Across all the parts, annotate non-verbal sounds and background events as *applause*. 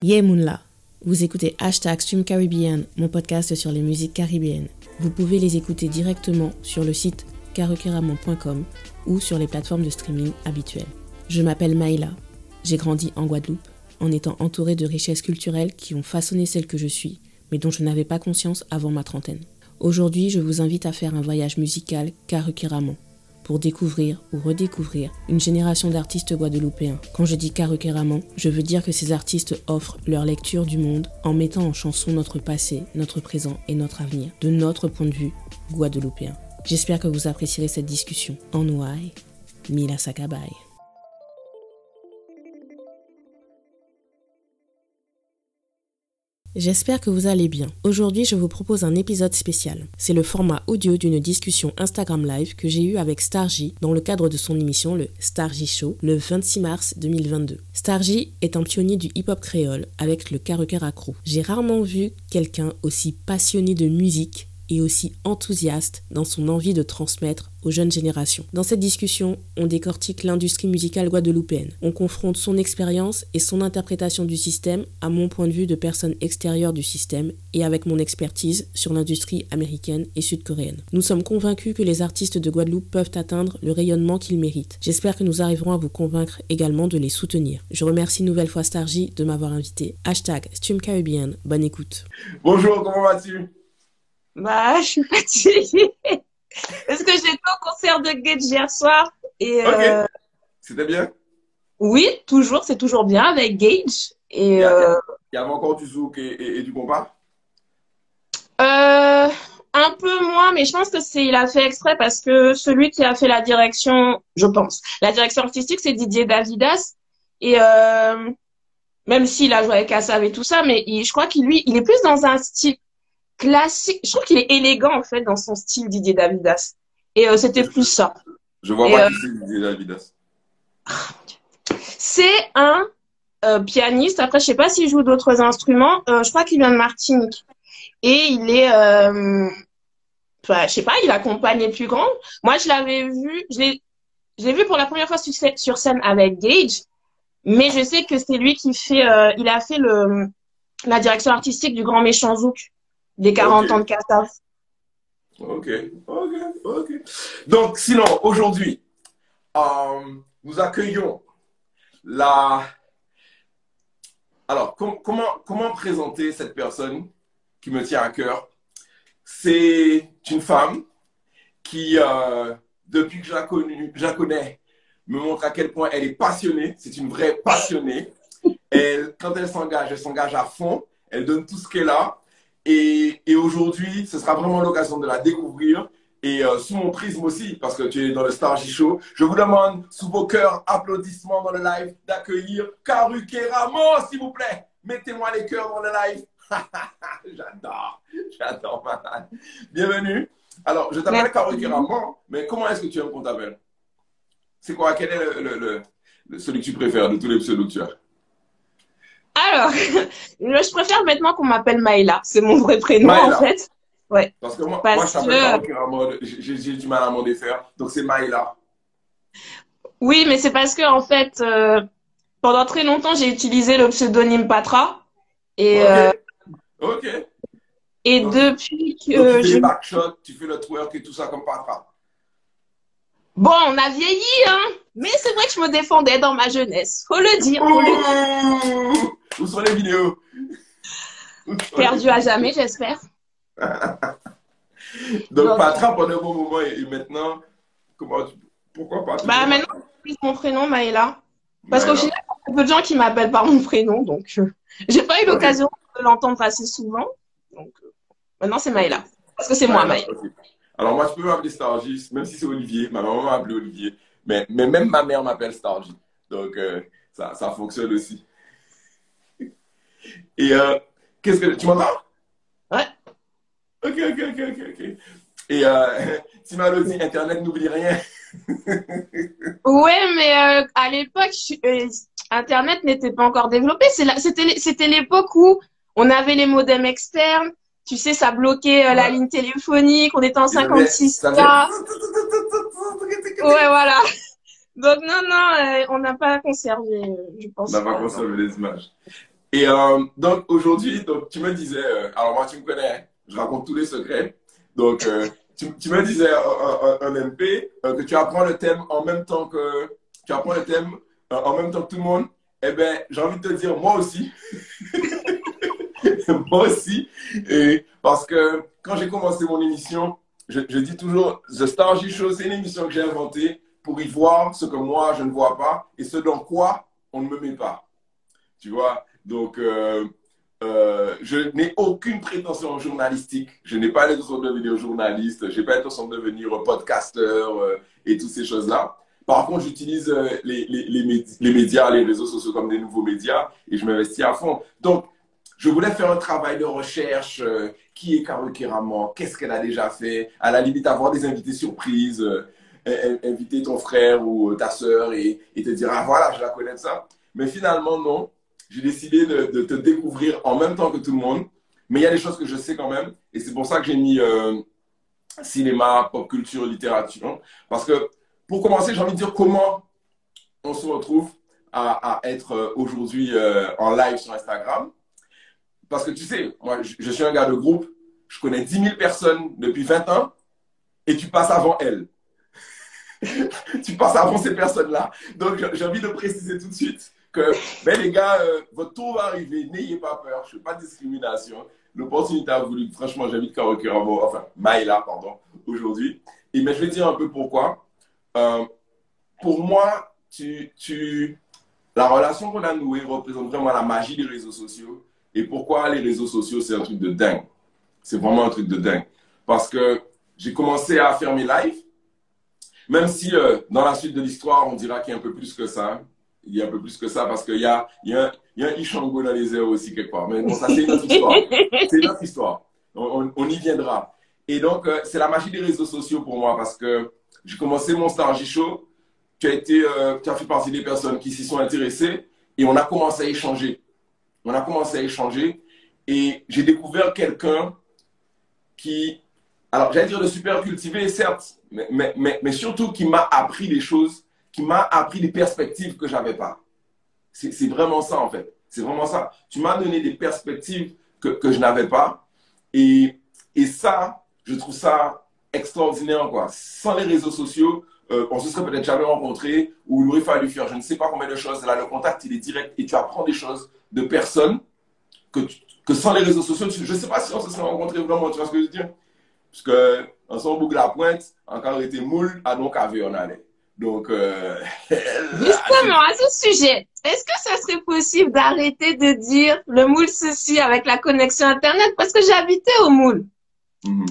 Yeah Moonla, vous écoutez hashtag Stream Caribbean, mon podcast sur les musiques caribéennes. Vous pouvez les écouter directement sur le site karukeramon.com ou sur les plateformes de streaming habituelles. Je m'appelle Maïla, j'ai grandi en Guadeloupe en étant entourée de richesses culturelles qui ont façonné celle que je suis, mais dont je n'avais pas conscience avant ma trentaine. Aujourd'hui, je vous invite à faire un voyage musical Karukeramon pour découvrir ou redécouvrir une génération d'artistes guadeloupéens. Quand je dis Karukeramon, je veux dire que ces artistes offrent leur lecture du monde en mettant en chanson notre passé, notre présent et notre avenir, de notre point de vue guadeloupéen. J'espère que vous apprécierez cette discussion. En ouai, Mila Sakabay. J'espère que vous allez bien. Aujourd'hui, je vous propose un épisode spécial. C'est le format audio d'une discussion Instagram Live que j'ai eue avec Stargy dans le cadre de son émission le Stargy Show le 26 mars 2022. Stargy est un pionnier du hip-hop créole avec le Karuker Accro. J'ai rarement vu quelqu'un aussi passionné de musique et aussi enthousiaste dans son envie de transmettre aux jeunes générations. Dans cette discussion, on décortique l'industrie musicale guadeloupéenne. On confronte son expérience et son interprétation du système à mon point de vue de personne extérieure du système et avec mon expertise sur l'industrie américaine et sud-coréenne. Nous sommes convaincus que les artistes de Guadeloupe peuvent atteindre le rayonnement qu'ils méritent. J'espère que nous arriverons à vous convaincre également de les soutenir. Je remercie une nouvelle fois Stargy de m'avoir invité. Hashtag Stream Caribbean. Bonne écoute. Bonjour, comment vas-tu? Bah, je suis fatiguée. Parce que j'étais au concert de Gage hier soir. Et, euh, C'était bien? Oui, toujours, c'est toujours bien avec Gage. Et, il, y euh, il y avait encore du zouk et, et, et du compas euh, un peu moins, mais je pense que c'est il a fait exprès parce que celui qui a fait la direction, je pense, la direction artistique, c'est Didier Davidas. Et euh, même s'il a joué avec Assav et tout ça, mais il, je crois qu'il lui, il est plus dans un style classique. Je trouve qu'il est élégant en fait dans son style Didier Davidas. Et euh, c'était plus ça. Je vois pas qui c'est Didier Davidas. C'est un euh, pianiste. Après, je sais pas s'il joue d'autres instruments. Euh, je crois qu'il vient de Martinique. Et il est, euh, enfin, je sais pas, il accompagne les plus grands. Moi, je l'avais vu, je l'ai, je l'ai vu pour la première fois sur scène, sur scène avec Gage. Mais je sais que c'est lui qui fait, euh, il a fait le, la direction artistique du Grand Méchant Zouk des 40 Ok. ans de Kassav. Ok, ok, ok. Donc, sinon, aujourd'hui, euh, nous accueillons la. Alors, com- comment, comment présenter cette personne qui me tient à cœur? C'est une femme qui, euh, depuis que je la, connu- je la connais, me montre à quel point elle est passionnée. C'est une vraie passionnée. Elle, quand elle s'engage, elle s'engage à fond. Elle donne tout ce qu'elle a. Et, et aujourd'hui, ce sera vraiment l'occasion de la découvrir. Et euh, sous mon prisme aussi, parce que tu es dans le Star J Show, je vous demande, sous vos cœurs, applaudissements dans le live, d'accueillir Karuke Ramos, s'il vous plaît. Mettez-moi les cœurs dans le live. *laughs* j'adore, j'adore, malade. Bienvenue. Alors, je t'appelle. Karuke Ramos, mais comment est-ce que tu aimes qu'on t'appelle C'est quoi Quel est le, le- le- le- celui que tu préfères de tous les pseudos que tu as? Alors, *laughs* je préfère maintenant qu'on m'appelle Maïla. C'est mon vrai prénom en fait. Ouais. Parce que moi, Parce moi je t'appelle que- Karuke Ramos, j'ai j'ai du mal à m'en défaire. Donc, c'est Maïla. Oui, mais c'est parce que en fait, euh, pendant très longtemps, j'ai utilisé le pseudonyme Patra. Et, euh, Ok. Ok. et Donc- depuis Donc, que tu fais je... les backshots, tu fais le twerk et tout ça comme Patra. Bon, on a vieilli, hein. Mais c'est vrai que je me défendais dans ma jeunesse. Faut le dire, faut le dire. Où sont les vidéos Perdu à jamais, j'espère. *laughs* Donc, Donc- Patra pendant un bon moment et, maintenant, comment tu- pourquoi pas Bah maintenant, c'est mon prénom, Maïla. Parce qu'au final, il y a peu de gens qui m'appellent par mon prénom, donc euh, *laughs* j'ai pas eu l'occasion de l'entendre assez souvent. Donc euh, maintenant, c'est Maïla. Parce que c'est moi, Maïla. Alors, moi, je peux m'appeler Stargy, même si c'est Olivier. Ma maman m'a appelé Olivier. Mais, mais même ma mère m'appelle Stargy. Donc, euh, ça, ça fonctionne aussi. Et euh, qu'est-ce que tu m'entends? Ouais. Ok, ok, ok, ok, ok. Et euh, *laughs* Timalo dit Internet n'oublie rien. *laughs* Ouais, mais euh, à l'époque, euh, Internet n'était pas encore développé. C'était l'é- c'était l'époque où on avait les modems externes. Tu sais, ça bloquait euh, la ligne téléphonique. On était en Ça 56 fait- k fait- Ouais, voilà. *laughs* Donc non, non, euh, on n'a pas conservé, je pense. On n'a pas conservé les images. Et euh, donc aujourd'hui, donc tu me disais, euh, alors moi tu me connais, hein, je raconte tous les secrets. Donc euh, tu, me disais un, MP que tu apprends le thème en même temps que tu apprends le thème en même temps que tout le monde. Eh bien, j'ai envie de te dire moi aussi. *laughs* moi aussi. Parce que quand j'ai commencé mon émission, je, dis toujours, The Star G Show, c'est une émission que j'ai inventée pour y voir ce que moi je ne vois pas et ce dans quoi on ne me met pas. Tu vois? Donc, euh, euh, je n'ai aucune prétention journalistique. Je n'ai pas l'intention de devenir journaliste. Je n'ai pas l'intention de devenir podcasteur euh, et toutes ces choses-là. Par contre, j'utilise les, les, médias, les réseaux sociaux comme des nouveaux médias et je m'investis à fond. Donc, je voulais faire un travail de recherche. qui est Carole Kéraman Qu'est-ce qu'elle a déjà fait? À la limite, avoir des invités surprises inviter ton frère ou ta soeur et, te dire, ah voilà, je la connais de ça. Mais finalement, non. J'ai décidé de, te découvrir en même temps que tout le monde. Mais il y a des choses que je sais quand même. Et c'est pour ça que j'ai mis euh, cinéma, pop culture, littérature. Parce que pour commencer, j'ai envie de dire comment on se retrouve à, être euh, aujourd'hui euh, en live sur Instagram. Parce que tu sais, moi, je suis un gars de groupe. Je connais 10 000 personnes depuis 20 ans et tu passes avant elles. *laughs* tu passes avant ces personnes-là. Donc, j'ai envie de préciser tout de suite ben, les gars, euh, votre tour va arriver. N'ayez pas peur. Je ne fais pas de discrimination. L'opportunité a voulu. Franchement, j'invite Karo enfin, Maïla, pardon, aujourd'hui. Et mais je vais dire un peu pourquoi. Euh, pour moi, tu, tu, la relation qu'on a nouée représente vraiment la magie des réseaux sociaux. Et pourquoi les réseaux sociaux, c'est un truc de dingue. C'est vraiment un truc de dingue. Parce que j'ai commencé à faire mes lives même si euh, dans la suite de l'histoire, on dira qu'il y a un peu plus que ça. Il y a un peu plus que ça parce qu'il y a, il y, a, il y a un Ishango dans les airs aussi quelque part. Mais bon, ça, c'est une autre *laughs* histoire. c'est une autre histoire. On, on, y viendra. Et donc, euh, c'est la magie des réseaux sociaux pour moi parce que j'ai commencé mon Star Show. Tu as, été, euh, tu as fait partie des personnes qui s'y sont intéressées et on a commencé à échanger. On a commencé à échanger et j'ai découvert quelqu'un qui alors j'allais dire de super cultivé, certes, mais, mais, mais, surtout qui m'a appris des choses, qui m'a appris des perspectives que j'avais pas. C'est vraiment ça en fait. C'est vraiment ça. Tu m'as donné des perspectives que, que je n'avais pas. Et, et ça, je trouve ça extraordinaire. Quoi. Sans les réseaux sociaux, euh, on se serait peut-être jamais rencontrés ou il aurait fallu faire je ne sais pas combien de choses. Là, le contact, il est direct et tu apprends des choses de personnes que, que sans les réseaux sociaux, je ne sais pas si on se serait rencontrés vraiment. Tu vois ce que je veux dire? Parce que en son boucle la pointe, encore été moule, à donc avait on allait. Donc, euh, *laughs* justement, à ce sujet, est-ce que ça serait possible d'arrêter de dire le moule ceci avec la connexion Internet? Parce que j'habitais au moule. Mhm.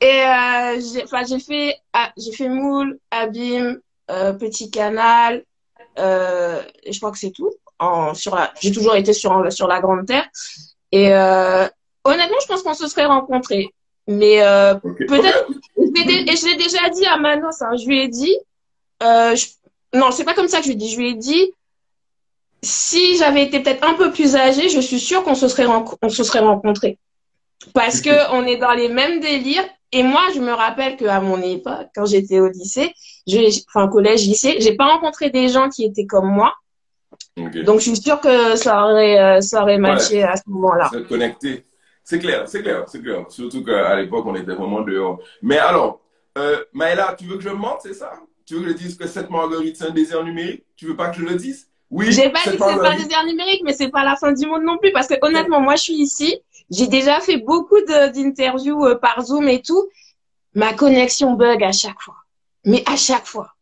Et euh, j'ai fait, ah, j'ai fait moule, abîme, euh, petit canal, euh, et je crois que c'est tout. En, sur j'ai toujours été sur, sur la Grande Terre. Et honnêtement, je pense qu'on se serait rencontrés. Mais peut-être, et je l'ai déjà dit à Manos, hein, je lui ai dit, euh, je, non, c'est pas comme ça que je lui ai dit, je lui ai dit, si j'avais été peut-être un peu plus âgée, je suis sûre qu'on se serait, on se serait rencontrés. Parce que *laughs* on est dans les mêmes délires. Et moi, je me rappelle qu'à mon époque, quand j'étais au lycée, je, enfin collège, lycée, j'ai pas rencontré des gens qui étaient comme moi. Donc, je suis sûre que ça aurait, euh, ça aurait matché à ce moment-là. Connecté. C'est clair, c'est clair, c'est clair. Surtout qu'à l'époque, on était vraiment dehors. Mais alors, euh, Maëla, tu veux que je monte, c'est ça? Tu veux que je dise que cette marguerite, c'est un désert numérique? Tu veux pas que je le dise? Oui. J'ai pas dit que c'est pas un désert numérique, mais c'est pas la fin du monde non plus. Parce que honnêtement, moi, je suis ici. J'ai déjà fait beaucoup d'interviews euh, par Zoom et tout. Ma connexion bug à chaque fois. Mais à chaque fois.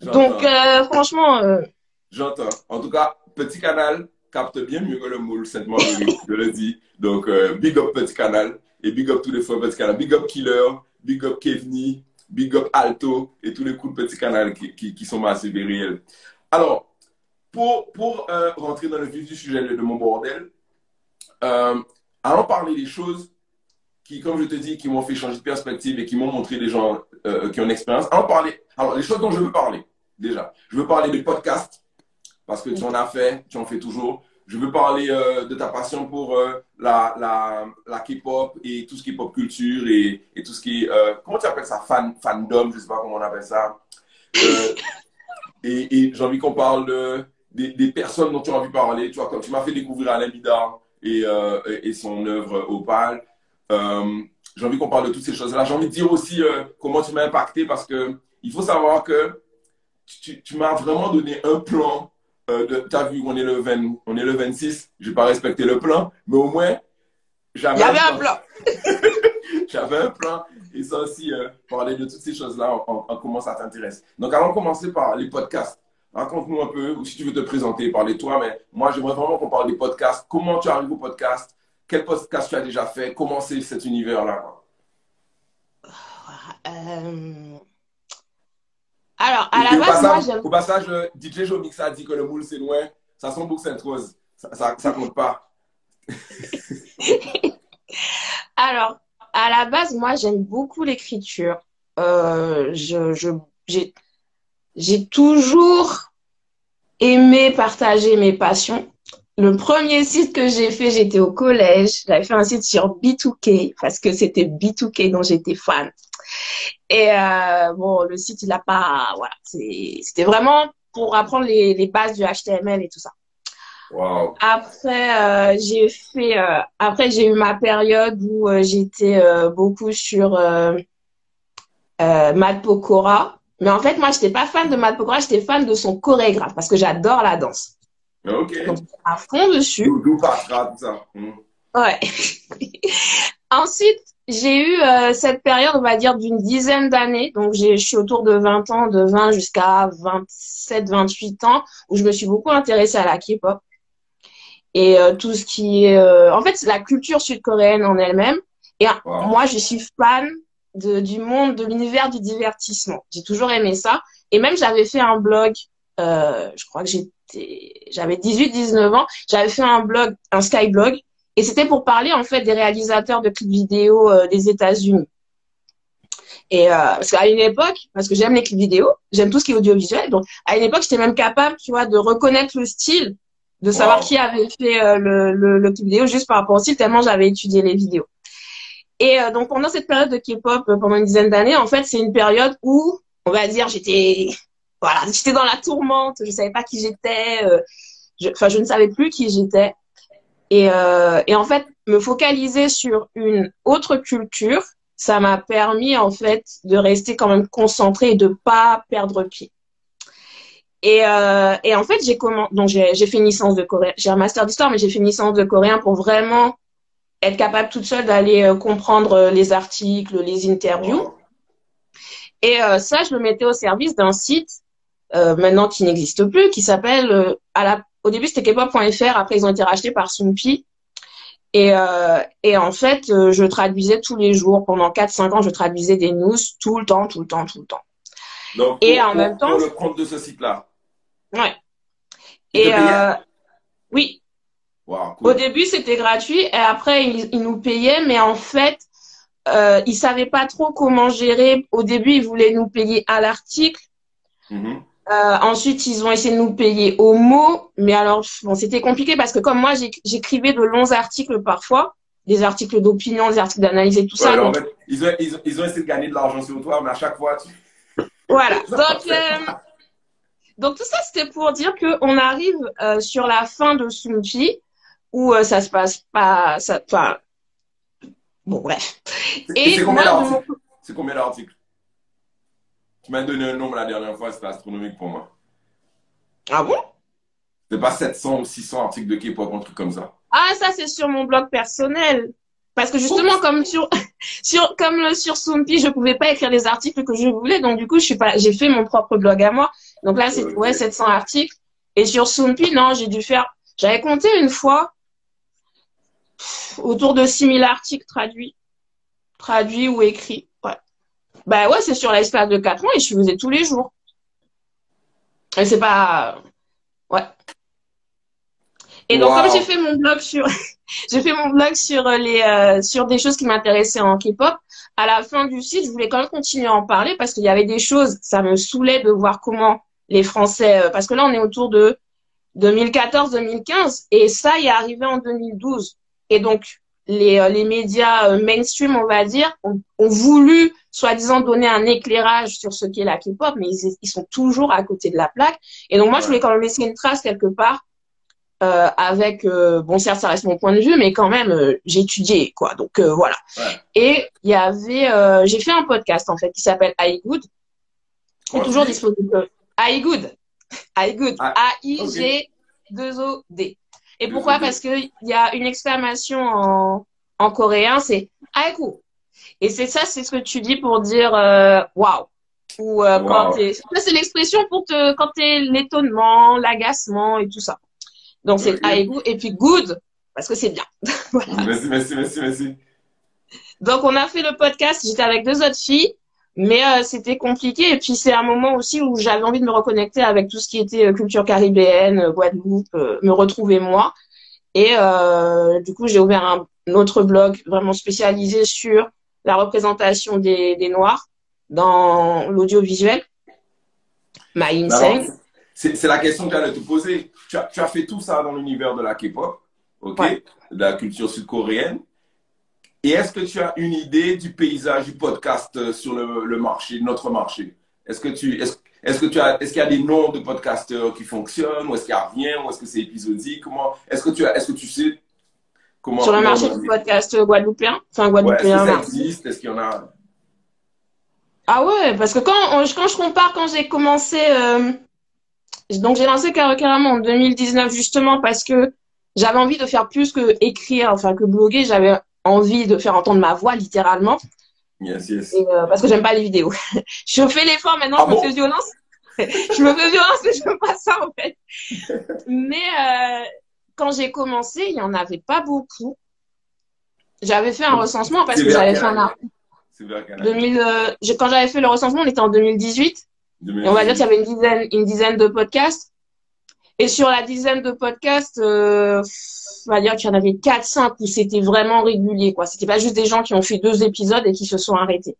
Donc, euh, franchement. Euh, J'entends. En tout cas, petit canal, capte bien mieux que le moule, cette marguerite, je le dis. Donc, big up Petit Canal et big up tous les fois Petit Canal. Big up Killer, big up Kevni, big up Alto et tous les coups de Petit Canal qui, qui, qui sont massifs et réels. Alors, pour, pour euh, rentrer dans le vif du sujet de mon bordel, euh, allons parler des choses qui, comme je te dis, qui m'ont fait changer de perspective et qui m'ont montré des gens euh, qui ont une expérience. Allons parler. Alors, les choses dont je veux parler, déjà. Je veux parler des podcasts, parce que tu en as fait, tu en fais toujours. Je veux parler euh, de ta passion pour euh, la, la, la K-pop et tout ce qui est pop culture et, et tout ce qui est, euh, comment tu appelles ça, fan, fandom, je sais pas comment on appelle ça. et, j'ai envie qu'on parle de, des, personnes dont tu as envie de parler. Tu vois, comme tu m'as fait découvrir Alain Bidard et, et son œuvre Opal. J'ai envie qu'on parle de toutes ces choses-là. J'ai envie de dire aussi comment tu m'as impacté parce que il faut savoir que tu, tu m'as vraiment donné un plan. Euh, tu as vu, on est le 20, on est le 26. J'ai pas respecté le plan, mais au moins j'avais un plan. *laughs* j'avais un plan. Et ça aussi, euh, parler de toutes ces choses-là, on, on, comment ça t'intéresse. Donc, allons commencer par les podcasts. Raconte-nous un peu, ou si tu veux te présenter, parler toi, mais moi, j'aimerais vraiment qu'on parle des podcasts. Comment tu arrives au podcast? Quel podcast tu as déjà fait? Comment c'est cet univers-là euh... Alors, à la base, moi, j'aime. Au passage, DJ Jomix a dit que le moule, c'est loin. Ça sent beaucoup Sainte-Rose. Ça, ça, ça compte pas. *laughs* Alors, à la base, moi, j'aime beaucoup l'écriture. Euh, je, je, j'ai, j'ai toujours aimé partager mes passions. Le premier site que j'ai fait, j'étais au collège. J'avais fait un site sur B2K parce que c'était B2K dont j'étais fan. Et euh, bon, le site, il a pas, voilà, c'était vraiment pour apprendre les, les bases du HTML et tout ça. Wow. Après, euh, j'ai fait, euh, après j'ai eu ma période où j'étais beaucoup sur euh, Matt Pokora. Mais en fait, moi, j'étais pas fan de Matt Pokora, j'étais fan de son chorégraphe parce que j'adore la danse. Ok. Donc, à fond dessus. D'où tout ça. Mmh. Ouais. *laughs* Ensuite, j'ai eu euh, cette période, on va dire, d'une dizaine d'années. Donc, je suis autour de 20 ans, de 20 jusqu'à 27, 28 ans, où je me suis beaucoup intéressée à la K-pop. Et euh, tout ce qui est... Euh, en fait, c'est la culture sud-coréenne en elle-même. Et Wow. moi, je suis fan de, du monde, de l'univers du divertissement. J'ai toujours aimé ça. Et même, j'avais fait un blog, euh, je crois que j'étais, j'avais 18, 19 ans. J'avais fait un blog, un Skyblog. Et c'était pour parler, en fait, des réalisateurs de clips vidéo euh, des États-Unis. Et euh, parce qu'à une époque, parce que j'aime les clips vidéo, j'aime tout ce qui est audiovisuel. Donc, à une époque, j'étais même capable, tu vois, de reconnaître le style, de savoir Wow. qui avait fait euh, le, le, le clip vidéo juste par rapport au style, tellement j'avais étudié les vidéos. Et euh, donc, pendant cette période de K-pop, pendant une dizaine d'années, en fait, c'est une période où, on va dire, j'étais, voilà, j'étais dans la tourmente, je savais pas qui j'étais, euh, je- enfin, je ne savais plus qui j'étais. Et, euh, et en fait, me focaliser sur une autre culture, ça m'a permis en fait de rester quand même concentrée et de pas perdre pied. Et, euh, et en fait, j'ai comment donc j'ai fait une licence de coréen, j'ai un master d'histoire, mais j'ai fait une licence de coréen pour vraiment être capable toute seule d'aller euh, comprendre les articles, les interviews. Et euh, ça, je le mettais au service d'un site euh, maintenant qui n'existe plus, qui s'appelle euh, à la au début c'était kpop.fr, après ils ont été rachetés par Soompi. Et, euh, et en fait, je traduisais tous les jours pendant 4-5 ans, je traduisais des news tout le temps, tout le temps, tout le temps. Donc, Et pour, en même temps- pour le compte de ce site-là. Ouais. Et oui, Wow, Au début, c'était gratuit et après, ils, ils nous payaient, mais en fait, euh, ils savaient pas trop comment gérer. Au début, ils voulaient nous payer à l'article. Mhm. Euh, ensuite, ils ont essayé de nous payer au mot, mais alors, bon, c'était compliqué parce que comme moi, j'éc- j'écrivais de longs articles parfois, des articles d'opinion, des articles d'analyse et tout Ouais, ça. alors, en donc, fait, ils, ont, ils, ont, ils ont essayé de gagner de l'argent sur toi, mais à chaque fois, tu... Voilà. *laughs* Donc, euh, donc tout ça, c'était pour dire que on arrive euh, sur la fin de Soompi où ça se passe pas, ça, enfin, bon, bref. C'est combien d'articles? Tu m'as donné un nombre la dernière fois, c'était astronomique pour moi. Ah bon? C'était pas 700 ou 600 articles de K-pop, un truc comme ça. Ah, ça, c'est sur mon blog personnel. Parce que justement, comme sur, *laughs* sur, comme le- sur Soompi, je pouvais pas écrire les articles que je voulais. Donc, du coup, je suis pas, j'ai fait mon propre blog à moi. Donc là, c'est, ouais, 700 articles. Et sur Soompi, non, j'ai dû faire, j'avais compté une fois, pff, autour de 6000 articles traduits. Traduits ou écrits. Bah ouais, c'est sur l'espace de 4 ans et je faisais tous les jours. Et c'est pas, ouais. Et donc, Wow. comme j'ai fait mon blog sur, *laughs* j'ai fait mon blog sur euh, les, euh, sur des choses qui m'intéressaient en K-pop, à la fin du site, je voulais quand même continuer à en parler parce qu'il y avait des choses, ça me saoulait de voir comment les Français, euh, parce que là, on est autour de 2014-2015 et ça, il est arrivé en 2012. Et donc, les, euh, les médias euh, mainstream, on va dire, ont, ont voulu soi-disant donner un éclairage sur ce qu'est la K-pop, mais ils, ils, sont toujours à côté de la plaque. Et donc moi, je voulais quand même laisser une trace quelque part euh, avec, euh, bon certes, ça reste mon point de vue, mais quand même, euh, j'ai étudié, quoi. Donc voilà. Ouais. Et il y avait, j'ai fait un podcast en fait qui s'appelle iGood, qui est toujours disponible. iGood, iGood, A-I-G 2 O D. Et pourquoi Parce qu'il y a une exclamation en, en coréen, c'est Aiku. Et c'est ça, c'est ce que tu dis pour dire euh, waouh. Ou euh, wow. quand t'es. Ça, c'est l'expression pour te quand t'es l'étonnement, l'agacement et tout ça. Donc c'est okay. Aiku. Et puis good, parce que c'est bien. *laughs* voilà. Merci, merci, merci, merci. Donc on a fait le podcast, j'étais avec deux autres filles. Mais euh, c'était compliqué. Et puis c'est un moment aussi où j'avais envie de me reconnecter avec tout ce qui était euh, culture caribéenne, euh, Guadeloupe, euh, me retrouver moi. Et euh, du coup, j'ai ouvert un, un, autre blog vraiment spécialisé sur la représentation des, des Noirs dans l'audiovisuel. Maïnseng. C'est la question que j'allais te poser. Tu as, tu as, fait tout ça dans l'univers de la K-pop, ok, Ouais. de la culture sud-coréenne. Et est-ce que tu as une idée du paysage du podcast sur le, le marché, notre marché? Est-ce que tu est-ce, que tu as est-ce qu'il y a des noms de podcasteurs qui fonctionnent ou est-ce qu'il n'y a rien ou est-ce que c'est épisodique? Comment est-ce que tu as est-ce que tu sais comment sur le marché du podcast guadeloupéen Enfin guadeloupéen. Ouais, est-ce que ça existe? Est-ce qu'il y en a? Ah ouais, parce que quand on, quand je compare quand j'ai commencé euh, donc j'ai lancé carrément en 2019 justement parce que j'avais envie de faire plus que écrire, enfin que bloguer, j'avais envie de faire entendre ma voix littéralement. Yes, yes. Et, euh, parce que j'aime pas les vidéos. *laughs* je fais l'effort maintenant, Ah je me fais violence. *laughs* je me fais violence, mais je veux pas ça en fait. mais euh, quand j'ai commencé, il y en avait pas beaucoup. J'avais fait un recensement parce que j'avais fait un article. C'est vers quelle année 2000, euh, j'ai- quand j'avais fait le recensement, on était en 2018. Et on va dire qu'il y avait une dizaine, une dizaine de podcasts. Et sur la dizaine de podcasts, euh, on va dire qu'il y en avait 4-5 où c'était vraiment régulier. quoi. C'était pas juste des gens qui ont fait deux épisodes et qui se sont arrêtés.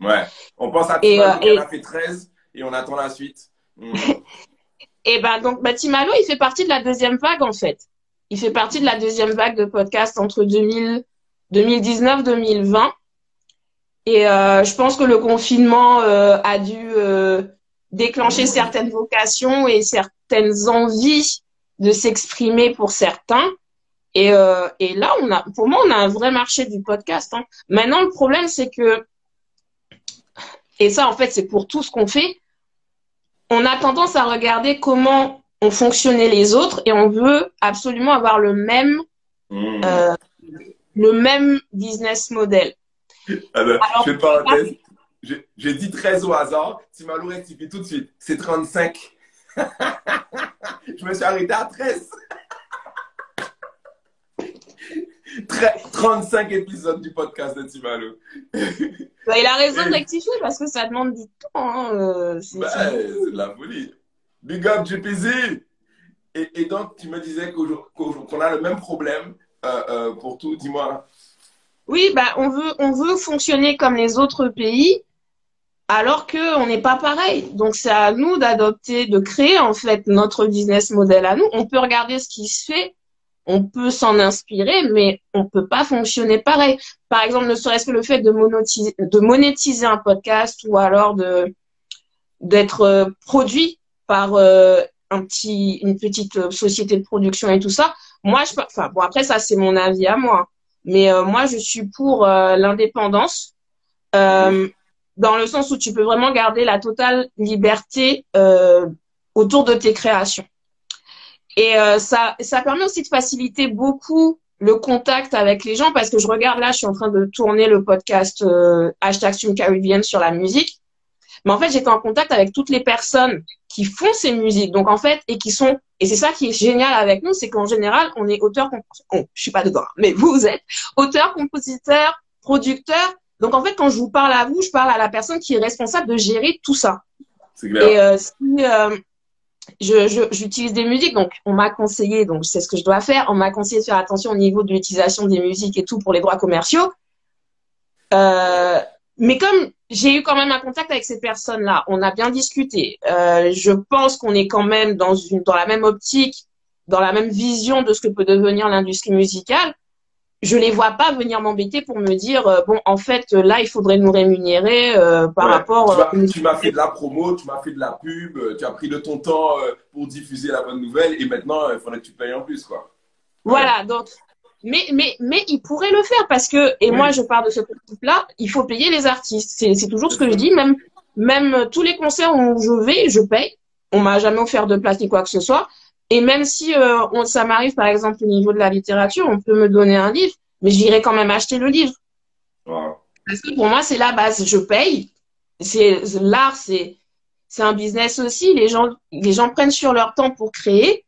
Ouais. On pense à Et, euh, et- en a fait 13 et on attend la suite. Mm. *laughs* Et ben donc bah, Timalo, il fait partie de la deuxième vague en fait. Il fait partie de la deuxième vague de podcasts entre 2000, 2019-2020. Et euh, je pense que le confinement euh, a dû euh, déclencher certaines vocations et certaines envies de s'exprimer pour certains. Et, euh, et là, on a, pour moi, on a un vrai marché du podcast. Hein. Maintenant, le problème, c'est que, et ça, en fait, c'est pour tout ce qu'on fait, on a tendance à regarder comment ont fonctionné les autres et on veut absolument avoir le même, Mm. euh, le même business model. Alors, alors, je fais parenthèse. J'ai dit 13 au hasard. Timalo rectifie tout de suite. C'est 35. *laughs* je me suis arrêté à 13. Tre- 35 épisodes du podcast de Timalo. Bah, il a raison de rectifier parce que ça demande du temps. Hein, euh, c'est- Bah, c'est- de la folie. Big up, GPZ. Et, et donc, tu me disais qu'on a le même problème euh, euh, pour tout. Dis-moi. Oui, bah, on veut, on veut fonctionner comme les autres pays alors qu'on n'est pas pareil. Donc, c'est à nous d'adopter, de créer en fait notre business model à nous. On peut regarder ce qui se fait, on peut s'en inspirer, mais on peut pas fonctionner pareil. Par exemple, ne serait-ce que le fait de monétiser, de monétiser un podcast ou alors de d'être euh, produit par euh, un petit, une petite euh, société de production et tout ça. Moi, je, enfin bon après ça c'est mon avis à moi, mais euh, moi je suis pour l'indépendance dans le sens où tu peux vraiment garder la totale liberté autour de tes créations. Et euh, ça, ça permet aussi de faciliter beaucoup le contact avec les gens parce que je regarde là, je suis en train de tourner le podcast euh, hashtag Caribbean sur la musique. Mais en fait, j'étais en contact avec toutes les personnes qui font ces musiques. Donc, en fait, et qui sont, et c'est ça qui est génial avec nous, c'est qu'en général, on est auteur, oh, je suis pas dedans, hein, mais vous êtes auteur, compositeur, producteur. Donc, en fait, quand je vous parle à vous, je parle à la personne qui est responsable de gérer tout ça. C'est clair. Et euh, si euh, j'utilise des musiques, donc on m'a conseillé, donc c'est ce que je dois faire, on m'a conseillé de faire attention au niveau de l'utilisation des musiques et tout pour les droits commerciaux. Euh, mais comme j'ai eu quand même un contact avec ces personnes-là, on a bien discuté. Euh, je pense qu'on est quand même dans une dans la même optique, dans la même vision de ce que peut devenir l'industrie musicale. Je les vois pas venir m'embêter pour me dire euh, bon en fait là il faudrait nous rémunérer euh, par Ouais. rapport Tu euh, m'as- Tu m'as fait de la promo, tu m'as fait de la pub, tu as pris de ton temps euh, pour diffuser la bonne nouvelle et maintenant il faudrait que tu payes en plus quoi. voilà donc mais mais mais ils pourraient le faire parce que et Oui. moi je pars de ce principe là il faut payer les artistes c'est c'est toujours ce que je dis même même tous les concerts où je vais je paye on m'a jamais offert de place ni quoi que ce soit et même si euh, on, ça m'arrive par exemple au niveau de la littérature on peut me donner un livre mais j'irai quand même acheter le livre Wow. Parce que pour moi, c'est la base. Je paye. C'est l'art, c'est c'est un business aussi. Les gens les gens prennent sur leur temps pour créer.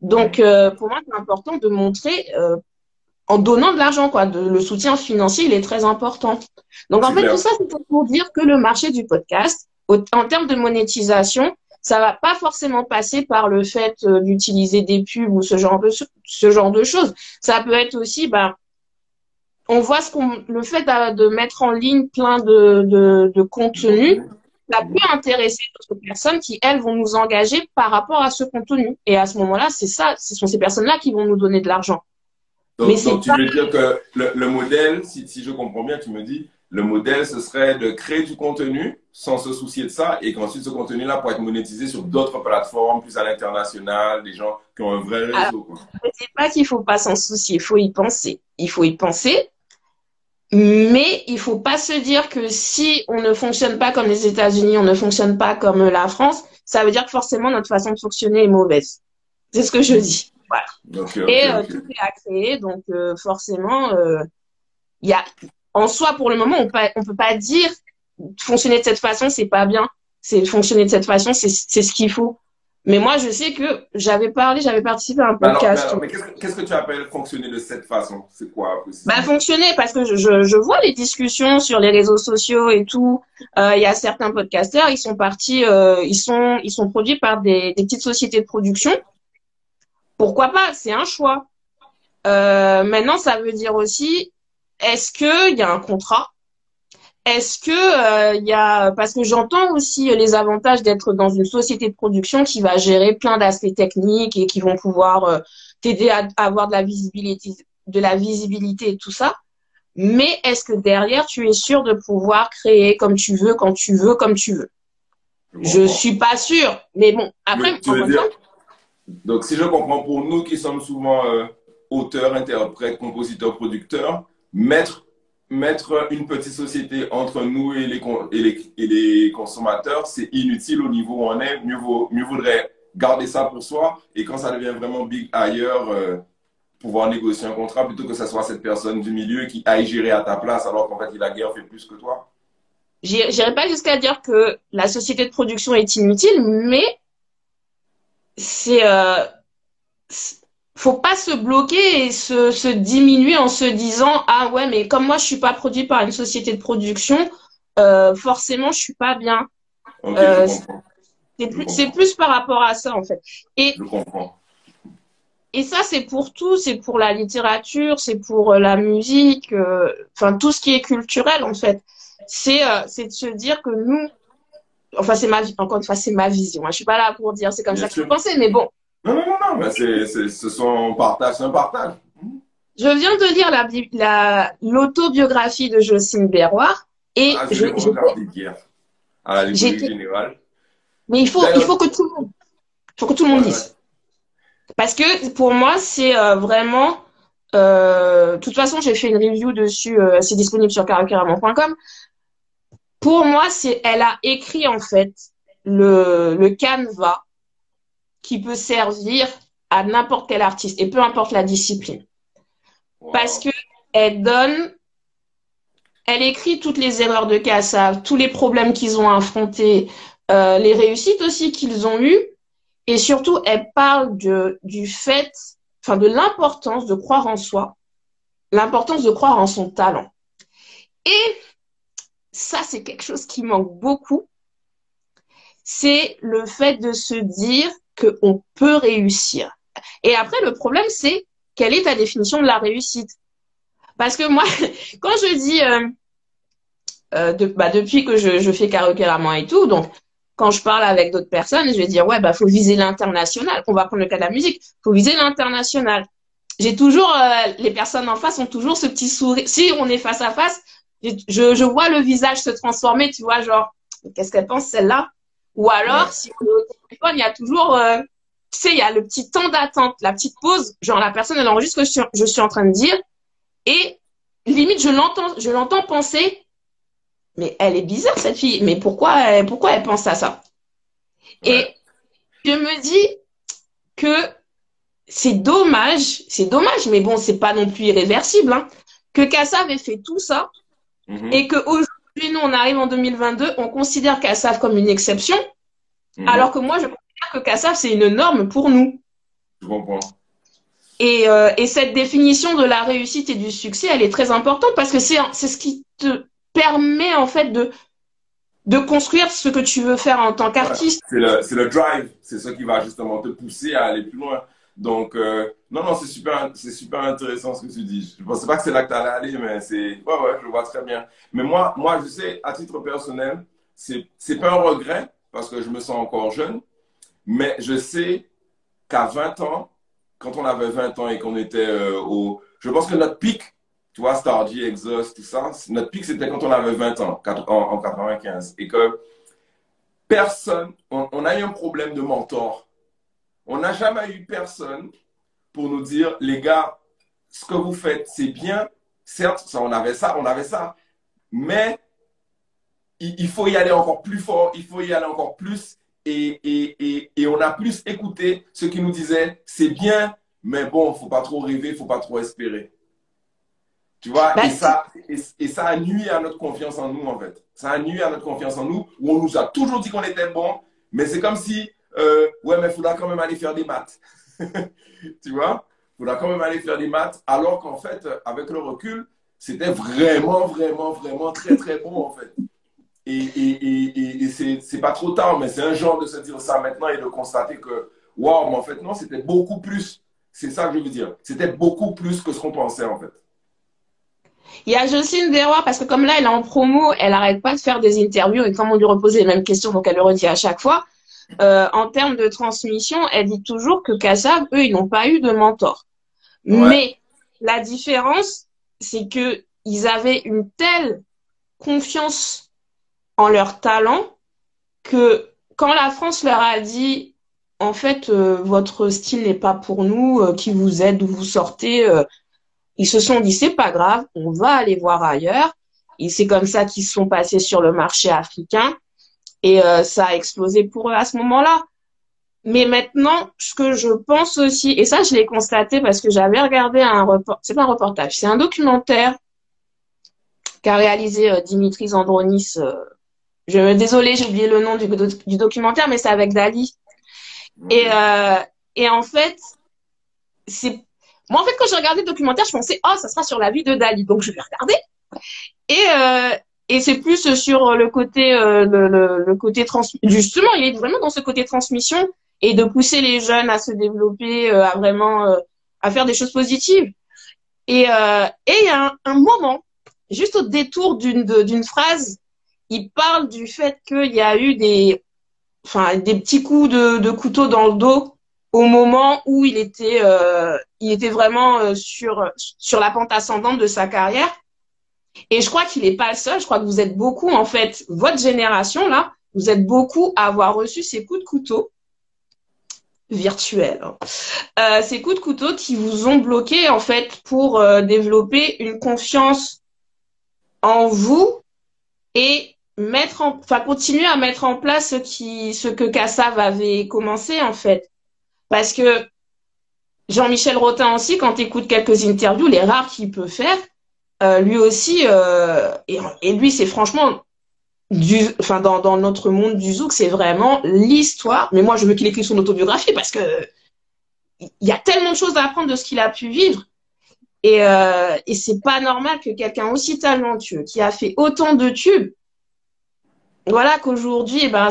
Donc euh, pour moi, c'est important de montrer euh, en donnant de l'argent quoi. De, le soutien financier, il est très important. Donc en fait, tout ça, c'est pour dire que le marché du podcast, au- en termes de monétisation, ça va pas forcément passer par le fait euh, d'utiliser des pubs ou ce genre de ce genre de choses. Ça peut être aussi bah on voit ce qu'on, le fait de, de mettre en ligne plein de, de, de contenu, ça peut intéresser d'autres personnes qui, elles, vont nous engager par rapport à ce contenu. Et à ce moment-là, c'est ça, ce sont ces personnes-là qui vont nous donner de l'argent. Donc, Mais c'est donc tu pas- veux dire que le, le modèle, si, si je comprends bien, tu me dis, le modèle, ce serait de créer du contenu sans se soucier de ça et qu'ensuite ce contenu-là pourrait être monétisé sur d'autres plateformes, plus à l'international, des gens qui ont un vrai réseau. Je dis pas qu'il faut pas s'en soucier, il faut y penser. Il faut y penser. Mais il faut pas se dire que si on ne fonctionne pas comme les États-Unis, on ne fonctionne pas comme la France, ça veut dire que forcément notre façon de fonctionner est mauvaise. C'est ce que je dis. Voilà. Et euh, tout est à créer, donc euh, forcément, euh, il y a, en soi, pour le moment, on on peut pas dire fonctionner de cette façon, c'est pas bien. C'est fonctionner de cette façon, c'est c'est ce qu'il faut. Mais moi, je sais que j'avais parlé, j'avais participé à un Mais alors, mais podcast. alors, mais qu'est-ce que- tu appelles fonctionner de cette façon? C'est quoi Bah, fonctionner parce que je, je, je vois les discussions sur les réseaux sociaux et tout. Euh, Il y a certains podcasteurs, ils sont partis, euh, ils sont ils sont produits par des, des petites sociétés de production. Pourquoi pas? C'est un choix. Euh, maintenant, ça veut dire aussi, est-ce que il y a un contrat? Est-ce que euh, il y a parce que j'entends aussi les avantages d'être dans une société de production qui va gérer plein d'aspects techniques et qui vont pouvoir euh, t'aider à, à avoir de la visibilité de la visibilité et tout ça. Mais est-ce que derrière, tu es sûr de pouvoir créer comme tu veux, quand tu veux, comme tu veux? Je comprends. suis pas sûre. Mais bon, après, Mais tu veux encore une dire- Donc, si je comprends, pour nous qui sommes souvent euh, auteurs, interprètes, compositeurs, producteurs, mettre, mettre une petite société entre nous et les, consommateurs, c'est inutile au niveau où on est. Mieux, vaudrait garder ça pour soi et quand ça devient vraiment big ailleurs, euh, pouvoir négocier un contrat plutôt que ce soit cette personne du milieu qui aille gérer à ta place alors qu'en fait, il a guère fait plus que toi. j'irai pas jusqu'à dire que la société de production est inutile, mais c'est euh, faut pas se bloquer et se, se diminuer en se disant ah ouais mais comme moi je suis pas produit par une société de production euh, forcément je suis pas bien. Euh, c'est plus, plus par rapport à ça en fait. Et Je comprends. Et ça, c'est pour tout, c'est pour la littérature, c'est pour euh, la musique, euh, enfin tout ce qui est culturel en fait. C'est euh, c'est de se dire que nous, enfin c'est ma encore une fois c'est ma vision. Hein, je suis pas là pour dire c'est comme Bien ça que je pensais, mais bon, Non, non, non, non, mais c'est, c'est, ce sont partage, c'est un partage. je viens de lire la bi- la l'autobiographie de Jocelyne Berroir et Ah, je, je hier à la librairie générale. mais il faut D'ailleurs- il faut que tout le monde, il faut que tout le monde Ouais, lise. Parce que pour moi, c'est euh, vraiment. euh, de toute façon, j'ai fait une review dessus. euh, c'est disponible sur caracaramon.com. Pour moi, c'est elle a écrit en fait le, le canevas qui peut servir à n'importe quel artiste et peu importe la discipline. Wow. Parce que elle donne, elle écrit toutes les erreurs de Kassav, tous les problèmes qu'ils ont affrontés, euh, les réussites aussi qu'ils ont eues, et surtout elle parle de, du fait, enfin de l'importance de croire en soi, l'importance de croire en son talent. Et ça, c'est quelque chose qui manque beaucoup. C'est le fait de se dire qu'on peut réussir. Et après, le problème, c'est quelle est ta définition de la réussite? Parce que moi, *laughs* quand je dis, euh, euh, bah, depuis que je, je fais Raman et tout, donc quand je parle avec d'autres personnes, je vais dire, ouais, bah, faut viser l'international. On va prendre le cas de la musique. Faut viser l'international. j'ai toujours, euh, les personnes en face ont toujours ce petit sourire. Si on est face à face, je, je vois le visage se transformer, tu vois, genre, qu'est-ce qu'elle pense celle-là? Ou alors, si on est au téléphone, il y a toujours, euh, tu sais, il y a le petit temps d'attente, la petite pause, genre la personne, elle enregistre ce que je suis, en train de dire, et limite, je l'entends, je l'entends penser, mais elle est bizarre cette fille, mais pourquoi, elle, pourquoi elle pense à ça? Et je me dis que c'est dommage, c'est dommage, mais bon, c'est pas non plus irréversible, hein, que Kassav ait fait tout ça mhm. et qu'aujourd'hui, nous, on arrive en 2022, on considère Kassav comme une exception, mhm. alors que moi, je considère que Kassav, c'est une norme pour nous. Je comprends. Et, euh, et, cette définition de la réussite et du succès, elle est très importante parce que c'est ce qui te permet en fait de, de construire ce que tu veux faire en tant qu'artiste. C'est le, le, drive, c'est ce qui va justement te pousser à aller plus loin. Donc, euh, non, non, c'est super, c'est super intéressant ce que tu dis. Je ne pensais pas que c'est là que tu allais aller, mais c'est, ouais, ouais, je vois très bien. Mais moi, moi, je sais, à titre personnel, c'est, c'est pas un regret parce que je me sens encore jeune, mais je sais qu'à 20 ans, quand on avait 20 ans et qu'on était euh, au, je pense que notre pic, tu vois, Stargy, Exhaust, tout ça, notre pic, c'était quand on avait 20 ans, en, en 95. Et que personne, on, on a eu un problème de mentor on n'a jamais eu personne pour nous dire, les gars, ce que vous faites, c'est bien. Certes, ça, on avait ça, on avait ça. Mais il, faut y aller encore plus fort, il faut y aller encore plus. Et, et, et, on a plus écouté ce qui nous disait, c'est bien, mais bon, il ne faut pas trop rêver, il ne faut pas trop espérer. Tu vois, bah, et, ça, et, ça a nuit à notre confiance en nous, en fait. Ça a nuit à notre confiance en nous, où on nous a toujours dit qu'on était bon, mais c'est comme si euh, ouais, mais il faudra quand même aller faire des maths. *laughs* tu vois? Il faudra quand même aller faire des maths, alors qu'en fait, avec le recul, c'était vraiment, vraiment, vraiment très, très bon, en fait. Et, et, et, et c'est pas trop tard, mais c'est un genre de se dire ça maintenant et de constater que, waouh, mais en fait, non, c'était beaucoup plus. C'est ça que je veux dire. C'était beaucoup plus que ce qu'on pensait, en fait. Il y a Jocelyne Desrois, parce que comme là, elle est en promo, elle n'arrête pas de faire des interviews et comme on lui repose les mêmes questions, donc elle le redit à chaque fois. Euh, en termes de transmission, elle dit toujours que Kassav, eux, ils n'ont pas eu de mentor. Mais la différence, c'est que ils avaient une telle confiance en leur talent que quand la France leur a dit en fait euh, votre style n'est pas pour nous, euh, qui vous aide, d'où vous sortez, ils se sont dit c'est pas grave, on va aller voir ailleurs. Et c'est comme ça qu'ils sont passés sur le marché africain. Et euh, ça a explosé pour eux à ce moment-là. Mais maintenant, ce que je pense aussi, et ça je l'ai constaté parce que j'avais regardé un reportage, c'est pas un reportage, c'est un documentaire qu'a réalisé euh, Dimitri Zandronis. Euh, je, désolé, j'ai oublié le nom du, du, documentaire, mais c'est avec Dali. Et, euh, et en fait, c'est moi en fait quand j'ai regardé le documentaire, je pensais oh ça sera sur la vie de Dali, donc je vais regarder. Et euh, et c'est plus sur le côté euh, le, le, côté trans justement il est vraiment dans ce côté transmission et de pousser les jeunes à se développer euh, à vraiment euh, à faire des choses positives. Et et il y a un, moment juste au détour d'une d'une phrase il parle du fait qu'il y a eu des enfin des petits coups de, de couteau dans le dos au moment où il était il était vraiment sur sur la pente ascendante de sa carrière et je crois qu'il n'est pas le seul. Je crois que vous êtes beaucoup, en fait, votre génération, là, vous êtes beaucoup à avoir reçu ces coups de couteau virtuels. Hein. Euh, ces coups de couteau qui vous ont bloqué, en fait, pour euh, développer une confiance en vous et mettre en, enfin, continuer à mettre en place ce qui, ce que Kassav avait commencé, en fait. Parce que Jean-Michel Rotin aussi, quand tu écoutes quelques interviews, les rares qu'il peut faire, euh, lui aussi, euh, et, lui, c'est franchement, du, enfin, dans, dans, notre monde du zouk, c'est vraiment l'histoire. Mais moi, je veux qu'il écrive son autobiographie parce que il y a tellement de choses à apprendre de ce qu'il a pu vivre. Et, euh, et c'est pas normal que quelqu'un aussi talentueux, qui a fait autant de tubes, voilà qu'aujourd'hui, eh ben,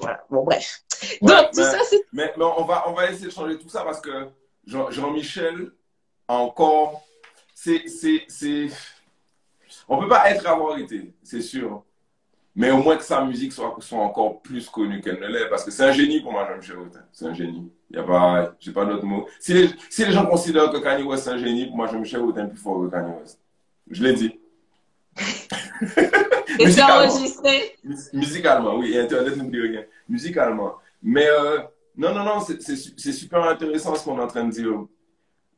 voilà, bon, bref. Donc, tout ça, c'est. Mais, mais, on, va, on va essayer de changer tout ça parce que Jean-Michel a encore c'est, c'est, c'est... On peut pas être avoir été, c'est sûr. mais au moins que sa musique soit, soit encore plus connue qu'elle ne l'est. Parce que c'est un génie pour moi, Jean-Michel Autain. C'est un génie. Il y a pas, j'ai pas d'autre mot. Si les, si les gens considèrent que Kanye West est un génie, pour moi, Jean-Michel Autain est plus fort que Kanye West. Je l'ai dit. *laughs* Et c'est enregistré. Musicalement, oui. Et Internet ne dit rien. Musicalement. Mais euh, non, non, non, c'est super intéressant ce qu'on est en train de dire.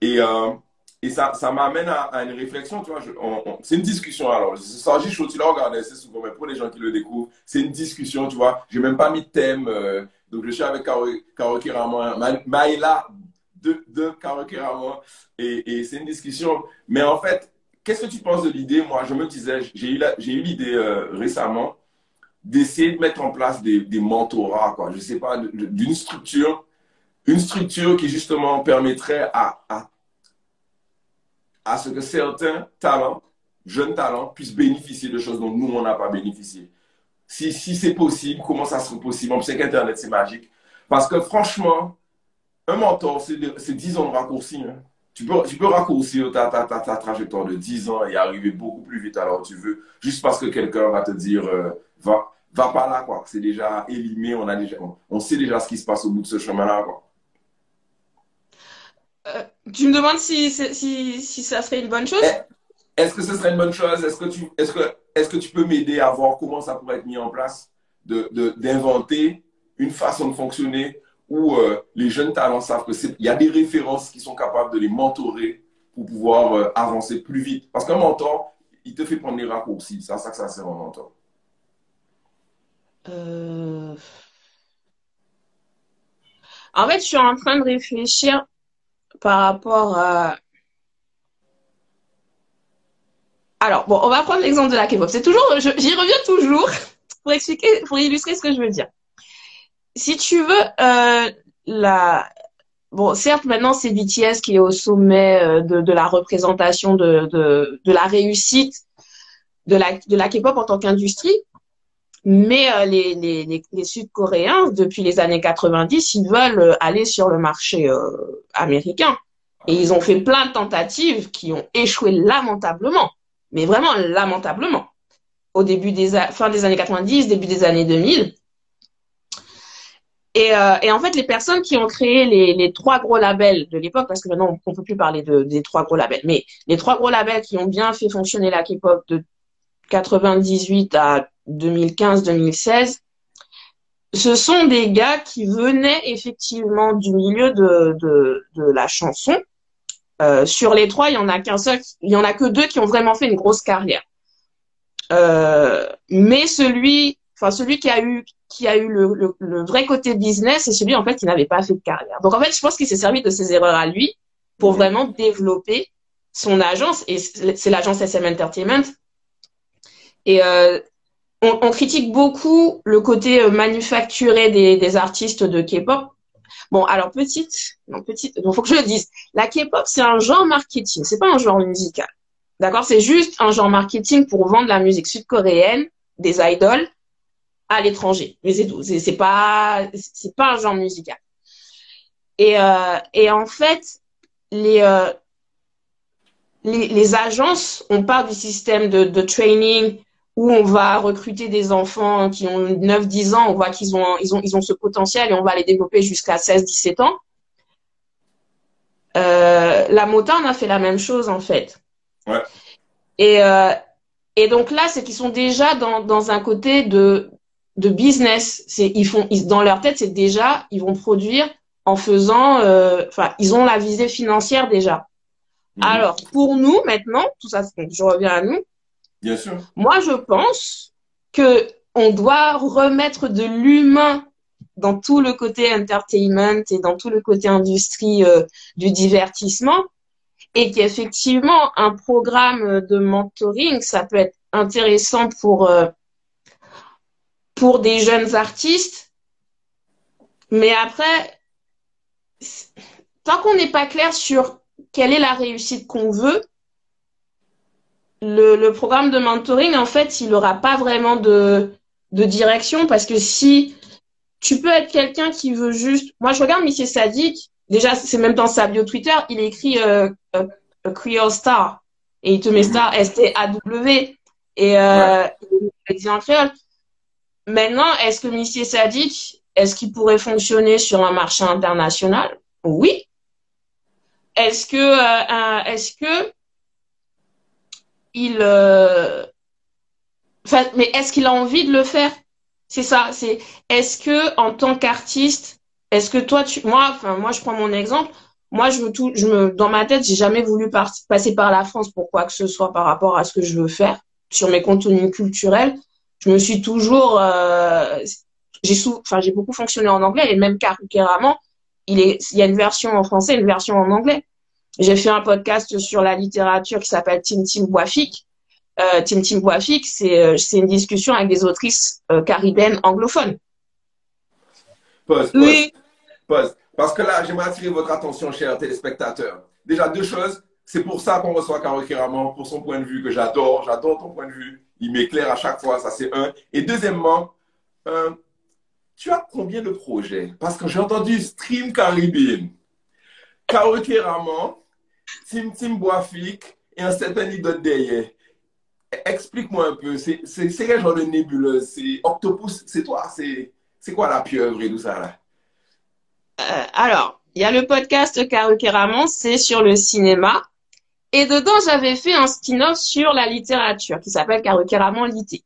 Et, euh, et ça, ça m'amène à, une réflexion, tu vois. C'est une discussion alors. tu l'as regardé c'est souvent, mais pour les gens qui le découvrent, c'est une discussion, tu vois. J'ai même pas mis de thème. Euh, donc je suis avec Karoki Ramon, Maïla de, de Karoki Ramon. Et, et c'est une discussion. Mais en fait, qu'est-ce que tu penses de l'idée? Moi, je me disais, j'ai eu l'idée euh, récemment d'essayer de mettre en place des, des mentorats, quoi. Je sais pas, d'une structure, une structure qui justement permettrait à, à ce que certains talents, jeunes talents, puissent bénéficier de choses dont nous, on n'a pas bénéficié. Si, si c'est possible, comment ça serait possible? On sait qu'Internet, c'est magique. Parce que franchement, un mentor, c'est 10 ans de raccourci. Hein tu peux, tu peux raccourcir ta, ta, ta, ta, trajectoire de 10 ans et arriver beaucoup plus vite alors tu veux, juste parce que quelqu'un va te dire, euh, va, va pas là, quoi. C'est déjà éliminé, on, a déjà, on, sait déjà ce qui se passe au bout de ce chemin-là, quoi. Euh, tu me demandes si, si, si ça serait une bonne chose? Eh, Est-ce que ce serait une bonne chose? Est-ce que, tu, est-ce que, est-ce que tu peux m'aider à voir comment ça pourrait être mis en place de, de, d'inventer une façon de fonctionner où euh, les jeunes talents savent qu'il y a des références qui sont capables de les mentorer pour pouvoir euh, avancer plus vite? Parce qu'un mentor, il te fait prendre des raccourcis. C'est à ça que ça sert un mentor. Euh... En fait, je suis en train de réfléchir par rapport à... Alors, bon, on va prendre l'exemple de la K-pop. C'est toujours, j'y reviens toujours *laughs* pour expliquer, pour illustrer ce que je veux dire si tu veux, euh, la... bon, certes, maintenant, c'est BTS qui est au sommet euh, de, la représentation de, de, de, la réussite de la, de la K-pop en tant qu'industrie. Mais euh, les, les, les, Sud-Coréens, depuis les années 90, ils veulent euh, aller sur le marché américain. Et ils ont fait plein de tentatives qui ont échoué lamentablement, mais vraiment lamentablement. Au début des fin des années 90, début des années 2000, et, euh, et, en fait, les personnes qui ont créé les, les trois gros labels de l'époque, parce que maintenant on ne peut plus parler de, des trois gros labels, mais les trois gros labels qui ont bien fait fonctionner la K-pop de 98 à 2015-2016, ce sont des gars qui venaient effectivement du milieu de, de, de la chanson. Euh, sur les trois, il y en a qu'un seul, il y en a que deux qui ont vraiment fait une grosse carrière. Euh, mais celui, enfin celui qui a eu qui a eu le, le, vrai côté business et celui en fait qui n'avait pas fait de carrière. Donc en fait, je pense qu'il s'est servi de ses erreurs à lui pour mhm. vraiment développer son agence et c'est l'agence SM Entertainment. Et euh, on, critique beaucoup le côté euh, manufacturé des, artistes de K-pop. Bon, alors petite, non petite, faut que je le dise. La K-pop c'est un genre marketing, c'est pas un genre musical. D'accord, c'est juste un genre marketing pour vendre la musique sud-coréenne, des idoles à l'étranger. Mais c'est tout. C'est pas, pas un genre musical. Et, euh, en fait, les, euh, agences, on part du système de training où on va recruter des enfants qui ont 9-10 ans, on voit qu'ils ont, ils ont, ils ont ce potentiel et on va les développer jusqu'à 16-17 ans. Euh, la Motown a fait la même chose en fait. Ouais. Et, euh, et donc là, c'est qu'ils sont déjà dans, dans un côté de de business. C'est ils font ils, dans leur tête, c'est déjà ils vont produire en faisant, euh, enfin ils ont la visée financière déjà. Mhm. Alors pour nous maintenant, tout ça, je reviens à nous. Bien sûr. Moi, je pense que on doit remettre de l'humain dans tout le côté entertainment et dans tout le côté industrie euh, du divertissement et qu'effectivement un programme de mentoring ça peut être intéressant pour euh, pour des jeunes artistes. Mais après, tant qu'on n'est pas clair sur quelle est la réussite qu'on veut, le, le, programme de mentoring, en fait, il n'aura pas vraiment de, de direction parce que si tu peux être quelqu'un qui veut juste. Moi, je regarde Monsieur Sadik, déjà, c'est même dans sa bio Twitter, il écrit euh, Creole Star. Et il te met Star S-T-A-W et euh, il dit en créole. Maintenant, est-ce que Missier Sadiq, est-ce qu'il pourrait fonctionner sur un marché international? Oui. Est-ce que, euh, est-ce que il, euh, mais est-ce qu'il a envie de le faire? C'est ça. C'est est-ce que en tant qu'artiste, est-ce que toi, tu, moi, enfin moi, je prends mon exemple. Moi, je me, tout, je me, dans ma tête, j'ai jamais voulu passer par la France pour quoi que ce soit par rapport à ce que je veux faire sur mes contenus culturels. Je me suis toujours, euh, j'ai sous, enfin, j'ai beaucoup fonctionné en anglais et même carrément, il est, il y a une version en français, une version en anglais. J'ai fait un podcast sur la littérature qui s'appelle Tim Tim Boafik. Euh, Tim Tim Boafik, c'est, euh, c'est une discussion avec des autrices euh, caribéennes anglophones. Pause, pause, oui. pause. Parce que là, j'aimerais attirer votre attention, chers téléspectateurs. Déjà, deux choses. C'est pour ça qu'on reçoit Caro Kéraman, pour son point de vue que j'adore. J'adore ton point de vue. Il m'éclaire à chaque fois, ça c'est un. Et deuxièmement, euh, tu as combien de projets? Parce que j'ai entendu Stream Caribbean, Caro Kéraman, Tim Tim Boafik et un certain idole derrière. Explique-moi un peu, c'est quel genre de nébuleuse? C'est Octopus, c'est toi C'est quoi la pieuvre et tout ça là? Euh, Alors, il y a le podcast Caro Kéraman, c'est sur le cinéma. Et dedans, j'avais fait un spin-off sur la littérature qui s'appelle Carrément Lité.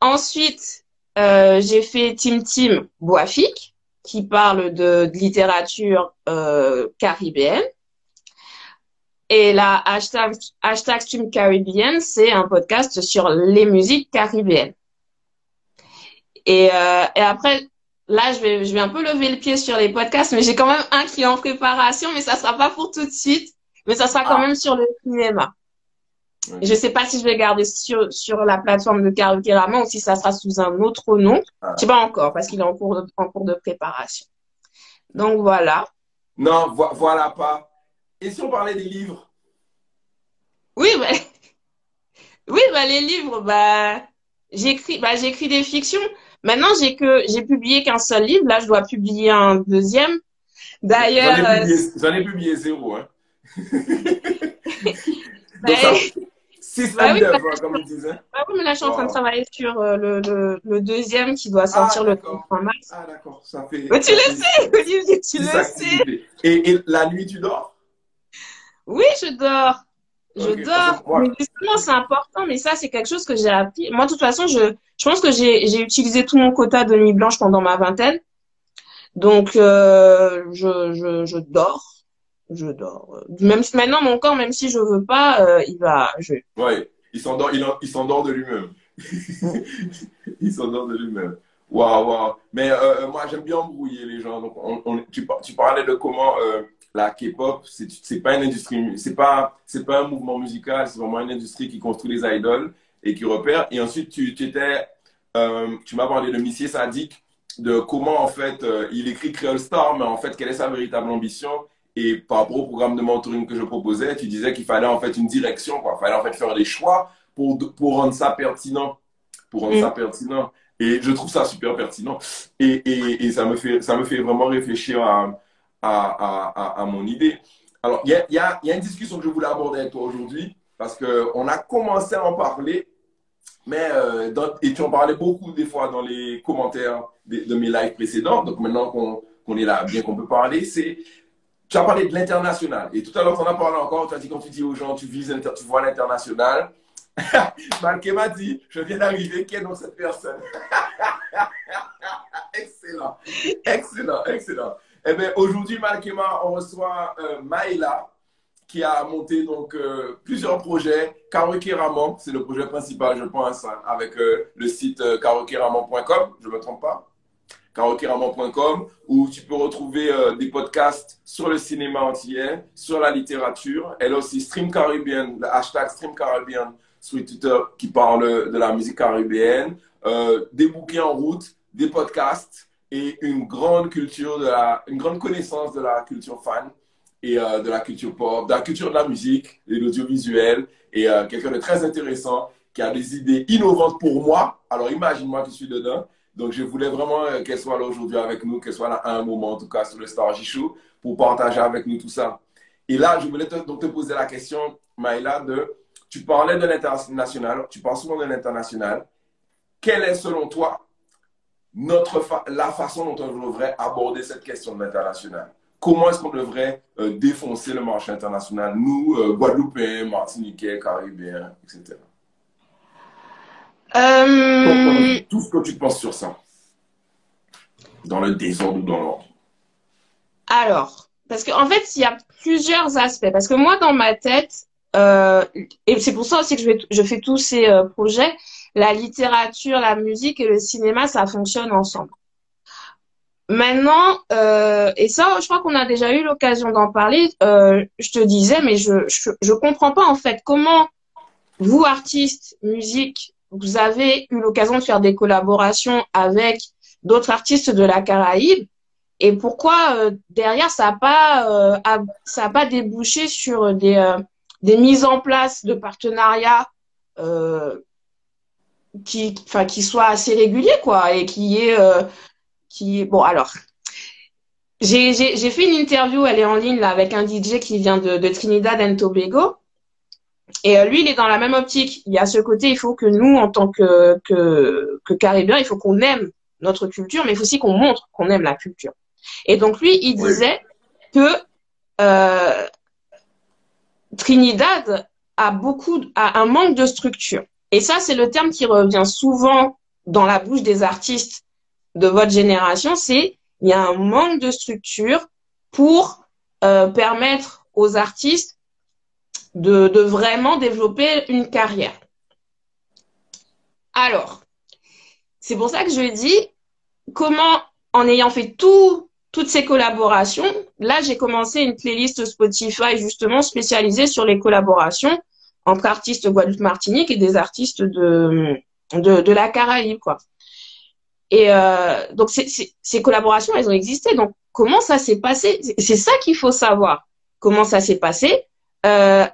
Ensuite, euh, j'ai fait Tim Tim Boafik qui parle de, littérature euh, caribéenne. Et la hashtag, hashtag Stream Caribbean, c'est un podcast sur les musiques caribéennes. Et, euh, et après, là, je vais, je vais un peu lever le pied sur les podcasts, mais j'ai quand même un qui est en préparation, mais ça sera pas pour tout de suite mais ça sera quand ah. même sur le cinéma. Je ne sais pas si je vais garder sur, sur la plateforme de Karukérama ou si ça sera sous un autre nom. Ah. Je ne sais pas encore parce qu'il est en cours, de, en cours de préparation. Donc voilà. Non, voilà pas. Et si on parlait des livres? Oui, bah, *laughs* oui bah, les livres, bah, j'écris bah, j'écris des fictions. Maintenant, j'ai que j'ai publié qu'un seul livre. Là, je dois publier un deuxième. D'ailleurs. J'en ai, publié euh, zéro. Hein. *laughs* Donc, ça, 6 bah oui, bah, comme ils disaient. Bah oui, mais là, je suis en train de travailler sur euh, le, le, le, deuxième qui doit sortir ah, le 3 mars. Ah, d'accord. Ça fait. Mais tu le sais, *laughs* Olivier, tu le sais. Et, et, la nuit, tu dors? Oui, je dors. Je dors. Mais justement, c'est important. Mais ça, c'est quelque chose que j'ai appris. Moi, de toute façon, je, je pense que j'ai utilisé tout mon quota de nuit blanche pendant ma vingtaine. Donc, euh, je, je, je dors je dors. Même maintenant, mon corps, même si je veux pas, euh, il va. Je... Ouais, il s'endort, il, s'endort de lui-même. *laughs* il s'endort de lui-même. Waouh, waouh. Mais euh, moi, j'aime bien embrouiller les gens. Donc, on, tu, tu, parlais de comment la K-pop, c'est pas une industrie, c'est pas, c'est pas un mouvement musical, c'est vraiment une industrie qui construit les idoles et qui repère. Et ensuite, tu, tu étais, tu m'as parlé de Missier Sadik, de comment en fait il écrit Creole Star, mais en fait, quelle est sa véritable ambition? Et par rapport au programme de mentoring que je proposais, tu disais qu'il fallait en fait une direction, quoi. Il fallait en fait faire des choix pour, pour rendre ça pertinent. Pour rendre ça mm. pertinent. Et je trouve ça super pertinent. Et, et, et, ça, me fait, ça me fait vraiment réfléchir à, à, mon idée. Alors, il y a, une discussion que je voulais aborder avec toi aujourd'hui, parce qu'on a commencé à en parler, mais euh, et tu en parlais beaucoup des fois dans les commentaires de, de mes lives précédents. Donc maintenant qu'on est là, bien qu'on peut parler, c'est tu as parlé de l'international. Et tout à l'heure, tu en as parlé encore. Tu as dit quand tu dis aux gens, tu vises, tu vois l'international. *laughs* Malké m'a dit, je viens d'arriver, qui est donc cette personne? *laughs* Excellent, excellent, excellent. Eh bien, aujourd'hui, Malkema, on reçoit euh, Maïla, qui a monté donc euh, plusieurs projets. Karokeramon, c'est le projet principal, je pense, hein, avec euh, le site euh, je ne me trompe pas? karaokeramon.com où tu peux retrouver euh, des podcasts sur le cinéma entier, sur la littérature. Elle a aussi Stream Caribbean, le hashtag Stream Caribbean sur Twitter qui parle de la musique caribéenne, des bouquins en route, des podcasts et une grande culture de la, une grande connaissance de la culture fan et euh, de la culture pop, de la culture de la musique de l'audiovisuel et quelqu'un de très intéressant qui a des idées innovantes pour moi. Alors imagine-moi que je suis dedans donc, je voulais vraiment euh, qu'elle soit là aujourd'hui avec nous, qu'elle soit là à un moment, en tout cas, sur le Star Show, pour partager avec nous tout ça. Et là, je voulais te, donc te poser la question, Maïla, de, tu parlais de l'international, tu parles souvent de l'international. quelle est selon toi notre la façon dont on devrait aborder cette question de l'international Comment est-ce qu'on devrait euh, défoncer le marché international, nous, euh, Guadeloupéens, Martiniquais, Caribéens, etc. Euh, tout ce que tu penses sur ça, dans le désordre ou dans l'ordre. Alors, parce qu'en en fait, il y a plusieurs aspects. Parce que moi, dans ma tête, euh, et c'est pour ça aussi que je, vais, je fais tous ces projets, la littérature, la musique et le cinéma, ça fonctionne ensemble. Maintenant, euh, et ça, je crois qu'on a déjà eu l'occasion d'en parler. Euh, je te disais, mais je, je je comprends pas en fait comment vous artistes musique, vous avez eu l'occasion de faire des collaborations avec d'autres artistes de la Caraïbe et pourquoi euh, derrière ça n'a pas euh, ça a pas débouché sur des euh, des mises en place de partenariats qui enfin qui soient assez réguliers quoi et qui est qui bon alors j'ai j'ai fait une interview elle est en ligne là avec un DJ qui vient de, de Trinidad and Tobago et lui, il est dans la même optique. Il y a ce côté, il faut que nous, en tant que, que, que Caribéens, il faut qu'on aime notre culture, mais il faut aussi qu'on montre qu'on aime la culture. Et donc lui, il disait que euh, Trinidad a beaucoup, a un manque de structure. Et ça, c'est le terme qui revient souvent dans la bouche des artistes de votre génération, c'est il y a un manque de structure pour euh, permettre aux artistes de, de vraiment développer une carrière. Alors, c'est pour ça que je dis comment, en ayant fait tout, toutes ces collaborations, là, j'ai commencé une playlist Spotify justement spécialisée sur les collaborations entre artistes Guadeloupe-Martinique et des artistes de, de, de, la Caraïbe, quoi. Et euh, donc, ces collaborations, elles ont existé. Donc, comment ça s'est passé? C'est ça qu'il faut savoir. Comment ça s'est passé? Euh,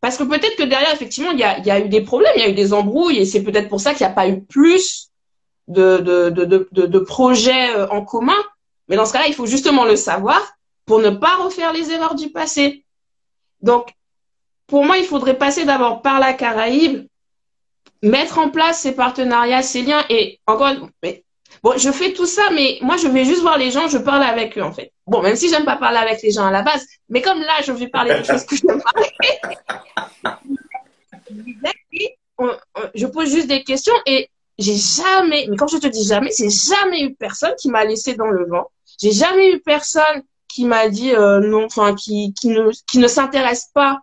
Parce que peut-être que derrière, effectivement, il y a, y a eu des problèmes, il y a eu des embrouilles, et c'est peut-être pour ça qu'il n'y a pas eu plus de, de, de, de, de projets euh, en commun. Mais dans ce cas-là, il faut justement le savoir pour ne pas refaire les erreurs du passé. Donc, pour moi, il faudrait passer d'abord par la Caraïbe, mettre en place ces partenariats, ces liens. Et encore, mais, bon, je fais tout ça, mais moi, je vais juste voir les gens, je parle avec eux, en fait. Bon, même si j'aime pas parler avec les gens à la base, mais comme là, je vais parler de choses que j'aime parler. *laughs* je pose juste des questions et j'ai jamais, mais quand je te dis jamais, j'ai jamais eu personne qui m'a laissé dans le vent. J'ai jamais eu personne qui m'a dit euh, non, enfin qui, qui ne qui ne s'intéresse pas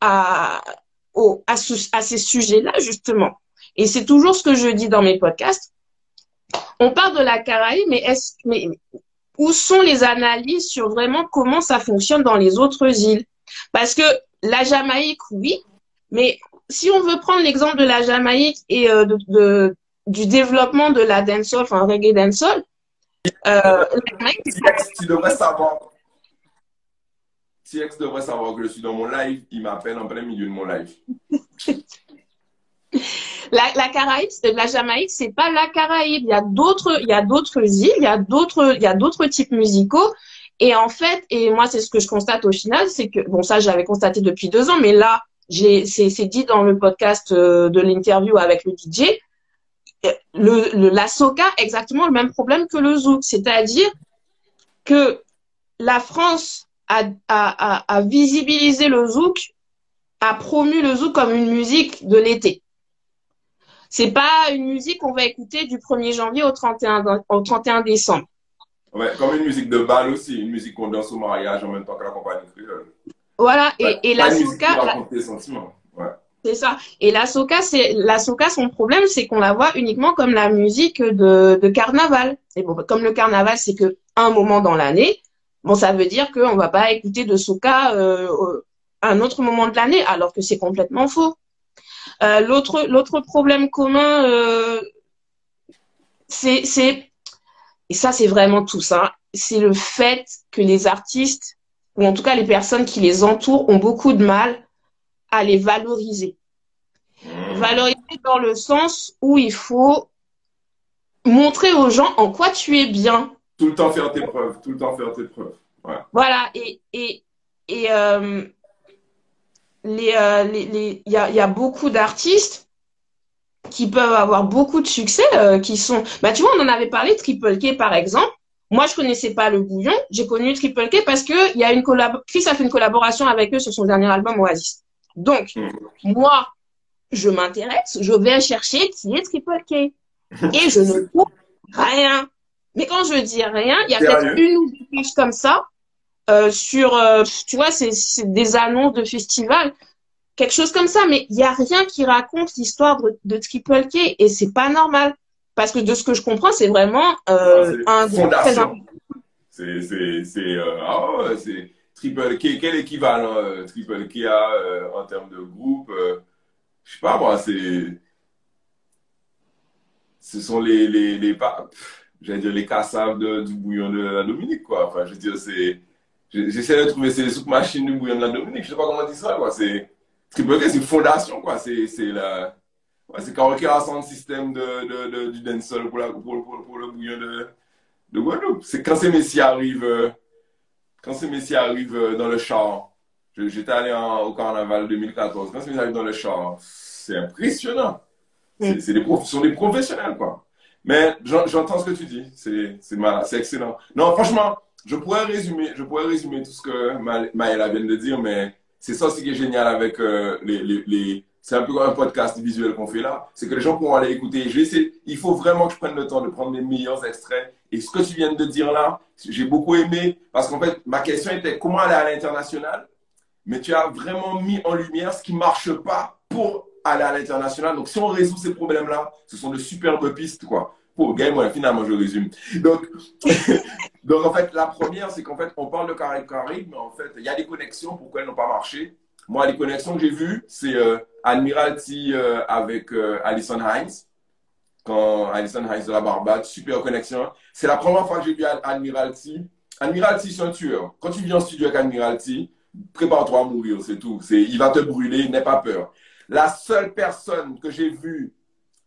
à ces sujets-là justement. Et c'est toujours ce que je dis dans mes podcasts. On parle de la Caraïbe, mais où sont les analyses sur vraiment comment ça fonctionne dans les autres îles? Parce que la Jamaïque, oui, mais si on veut prendre l'exemple de la Jamaïque et euh, de, du développement de la dancehall, enfin reggae dancehall, euh, devrais savoir? TX devrait savoir que je suis dans mon live, il m'appelle en plein milieu de mon live. *laughs* la, la Caraïbe, la Jamaïque, c'est pas la Caraïbe. Il y a d'autres, il y a d'autres îles, il y a d'autres, il y a d'autres types musicaux. Et en fait, et moi, c'est ce que je constate au final, c'est que, bon, ça, j'avais constaté depuis deux ans, mais là, j'ai, c'est, dit dans le podcast euh, de l'interview avec le DJ, le, le, la soca exactement le même problème que le zouk, c'est-à-dire que la France a, a, visibilisé le zouk, a promu le zouk comme une musique de l'été. C'est pas une musique qu'on va écouter du 1er janvier au 31, au 31 décembre. Ouais, comme une musique de bal aussi, une musique qu'on danse au mariage en même temps que la compagnie créole. Voilà, et, ouais, et la soca. Ouais. C'est ça. Et la soca, c'est la soca, son problème, c'est qu'on la voit uniquement comme la musique de, de carnaval. Et bon, comme le carnaval, c'est que un moment dans l'année, bon, ça veut dire qu'on va pas écouter de soca euh, à un autre moment de l'année, alors que c'est complètement faux. Euh, l'autre, l'autre problème commun, euh, c'est, c'est, et ça, c'est vraiment tout ça, c'est le fait que les artistes, ou en tout cas les personnes qui les entourent, ont beaucoup de mal à les valoriser. Valoriser dans le sens où il faut montrer aux gens en quoi tu es bien. Tout le temps faire tes preuves, tout le temps faire tes preuves. Ouais. Voilà, et, et, et euh, les, euh, les, les, y, a, y a beaucoup d'artistes qui peuvent avoir beaucoup de succès, euh, qui sont, bah, tu vois, on en avait parlé, Triple K, par exemple. Moi, je connaissais pas le bouillon. J'ai connu Triple K parce que il y a une collab Chris a fait une collaboration avec eux sur son dernier album Oasis. Donc, Hmm. moi, je m'intéresse, je vais chercher qui est Triple K. Et je ne trouve rien. Mais quand je dis rien, il y a peut-être une ou deux pages comme ça euh, sur, euh, tu vois, c'est des annonces de festivals, quelque chose comme ça. Mais il y a rien qui raconte l'histoire de, de Triple K et c'est pas normal. Parce que de ce que je comprends, c'est vraiment euh, C'est un groupe très important. C'est, ah c'est Triple K. Quel équivalent Triple K a en termes de groupe Je sais pas moi, c'est. Ce sont les, les, les pff, j'allais dire les cassaves de- du bouillon de la Dominique, quoi. Enfin, je veux dire, c'est. je- J'essaie de trouver ces soupes machines du bouillon de la Dominique, je sais pas comment dire ça, quoi. C'est. Triple c'est une fondation, quoi. C'est, c'est la. Ouais, c'est quand on rassemble le système de, de, de, du dancehall pour, la, pour, pour, pour le bouillon de, de Guadeloupe. C'est quand ces messieurs arrivent, euh, quand ces messieurs arrivent euh, dans le char. J'étais allé en- au carnaval 2014. Quand ces messieurs arrivent dans le char, c'est impressionnant. C'est des prof- sont des professionnels, quoi. Mais j'en- j'entends ce que tu dis. C'est excellent. Non, franchement, je pourrais résumer, je pourrais résumer tout ce que Ma- Maëla vient de dire, mais c'est ça aussi qui est génial avec euh, les, les, les- c'est un peu comme un podcast visuel qu'on fait là. C'est que les gens pourront aller écouter. Je vais il faut vraiment que je prenne le temps de prendre les meilleurs extraits. Et ce que tu viens de dire là, j'ai beaucoup aimé parce qu'en fait, ma question était comment aller à l'international? Mais tu as vraiment mis en lumière ce qui marche pas pour aller à l'international. Donc, si on résout ces problèmes-là, ce sont de superbes pistes, quoi. Pour game, ouais, finalement, je résume. Donc, *laughs* donc, en fait, la première, c'est qu'en fait, on parle de Caraïbes-Caraïbes, mais en fait, il y a des connexions, pourquoi elles n'ont pas marché. Moi, les connexions que j'ai vues, c'est euh, Admiralty euh, avec euh, Alison Hines. Quand Alison Hines de la Barbade, super connexion. C'est la première fois que j'ai vu Ad- Admiralty. Admiralty, c'est un tueur. Quand tu viens en studio avec Admiralty, prépare-toi à mourir, c'est tout. Il va te brûler, n'aie pas peur. La seule personne que j'ai vue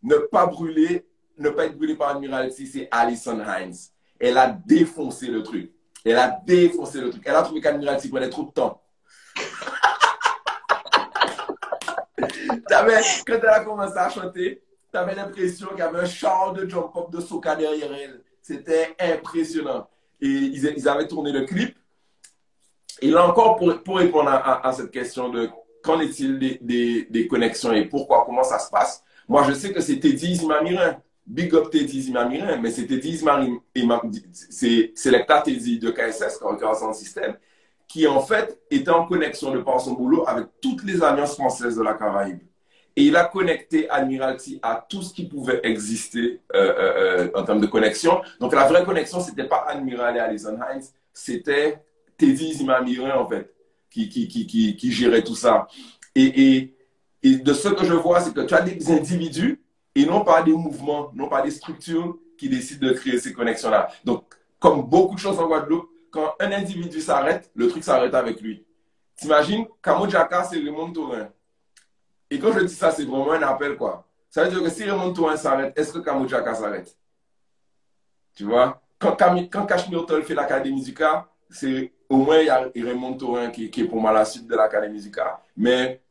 ne pas brûler, ne pas être brûlée par Admiralty, c'est Alison Hines. Elle a défoncé le truc. Elle a défoncé le truc. Elle a trouvé qu'Admiralty prenait trop de temps. *laughs* T'avais- quand elle a commencé à chanter, tu avais l'impression qu'il y avait un char de jump up de soca derrière elle. C'était impressionnant. Et ils, avaient tourné le clip. Et là encore, pour, pour répondre à cette question de qu'en est-il des, des- des connexions et pourquoi, comment ça se passe, moi je sais que c'est Teddy Zimamirin. Big up Teddy Zimamirin, mais c'est Teddy Zimamirin, c'est Selecta Teddy de KSS, Corporation Système, qui en fait était en connexion de par son boulot avec toutes les alliances françaises de la Caraïbe. Et il a connecté Admiralty à tout ce qui pouvait exister euh, euh, euh, en termes de connexion. Donc la vraie connexion, c'était pas Admiral et Alison Hines, c'était Teddy Zimamirin en fait, qui, qui, qui, qui, gérait tout ça. Et, et, et de ce que je vois, c'est que tu as des individus et non pas des mouvements, non pas des structures qui décident de créer ces connexions-là. Donc, comme beaucoup de choses en Guadeloupe, quand un individu s'arrête, le truc s'arrête avec lui. T'imagines, Kamo Jaka, c'est Raymond Tourin. Et quand je dis ça, c'est vraiment un appel, quoi. Ça veut dire que si Raymond Tourin s'arrête, est-ce que Kamo Jaka s'arrête? Tu vois? Quand, quand Cashmere Toll fait l'Académie Musica, c'est au moins il y a Raymond Tourin qui, est pour moi la suite de l'Académie Musica. Mais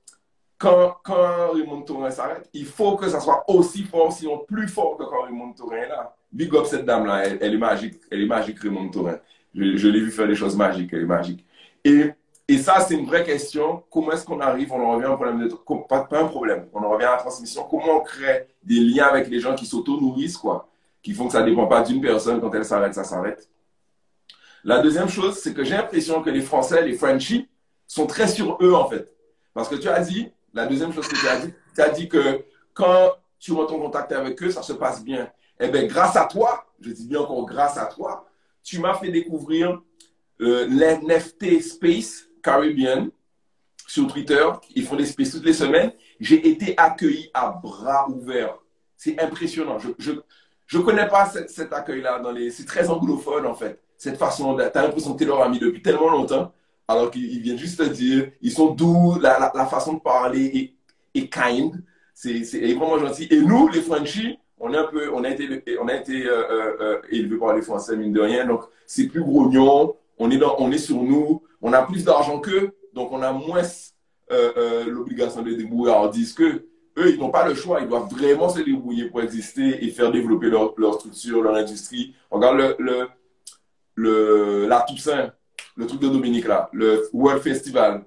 quand, quand Raymond Tourin s'arrête, il faut que ça soit aussi fort, sinon plus fort que quand Raymond Tourin est là. Big up cette dame-là, elle, est magique, elle est magique Raymond Tourin. Je, je l'ai vu faire des choses magiques, elle est magique. Et, et ça, c'est une vraie question. Comment est-ce qu'on arrive, on en revient au problème de, pas, pas un problème, on en revient à la transmission. Comment on crée des liens avec les gens qui s'auto-nourrissent, quoi, qui font que ça ne dépend pas d'une personne, quand elle s'arrête, ça s'arrête. La deuxième chose, c'est que j'ai l'impression que les Français, les Frenchies, sont très sur eux, en fait. Parce que tu as dit, la deuxième chose que tu as dit, tu as dit que quand tu rentres en contact avec eux, ça se passe bien. Eh bien, grâce à toi, je dis bien encore grâce à toi, tu m'as fait découvrir euh, l'NFT Space Caribbean sur Twitter. Ils font des spaces toutes les semaines. J'ai été accueilli à bras ouverts. C'est impressionnant. Je je, je connais pas cet, cet accueil-là. dans les. C'est très anglophone, en fait. Cette façon, tu as l'impression que tu es leur ami depuis tellement longtemps, alors qu'ils viennent juste te dire, ils sont doux, la, façon de parler est, kind. C'est c'est- est vraiment gentil. Et nous, les Frenchies, on, est un peu, on a été, on a été euh, euh, euh, élevés par les Français, mine de rien. Donc, c'est plus grognon. On est, on est sur nous. On a plus d'argent qu'eux. Donc, on a moins euh, l'obligation de débrouillardise qu'eux. eux, ils n'ont pas le choix. Ils doivent vraiment se débrouiller pour exister et faire développer leur, structure, leur industrie. regarde le, le, la Toussaint, le truc de Dominique là, le World Festival.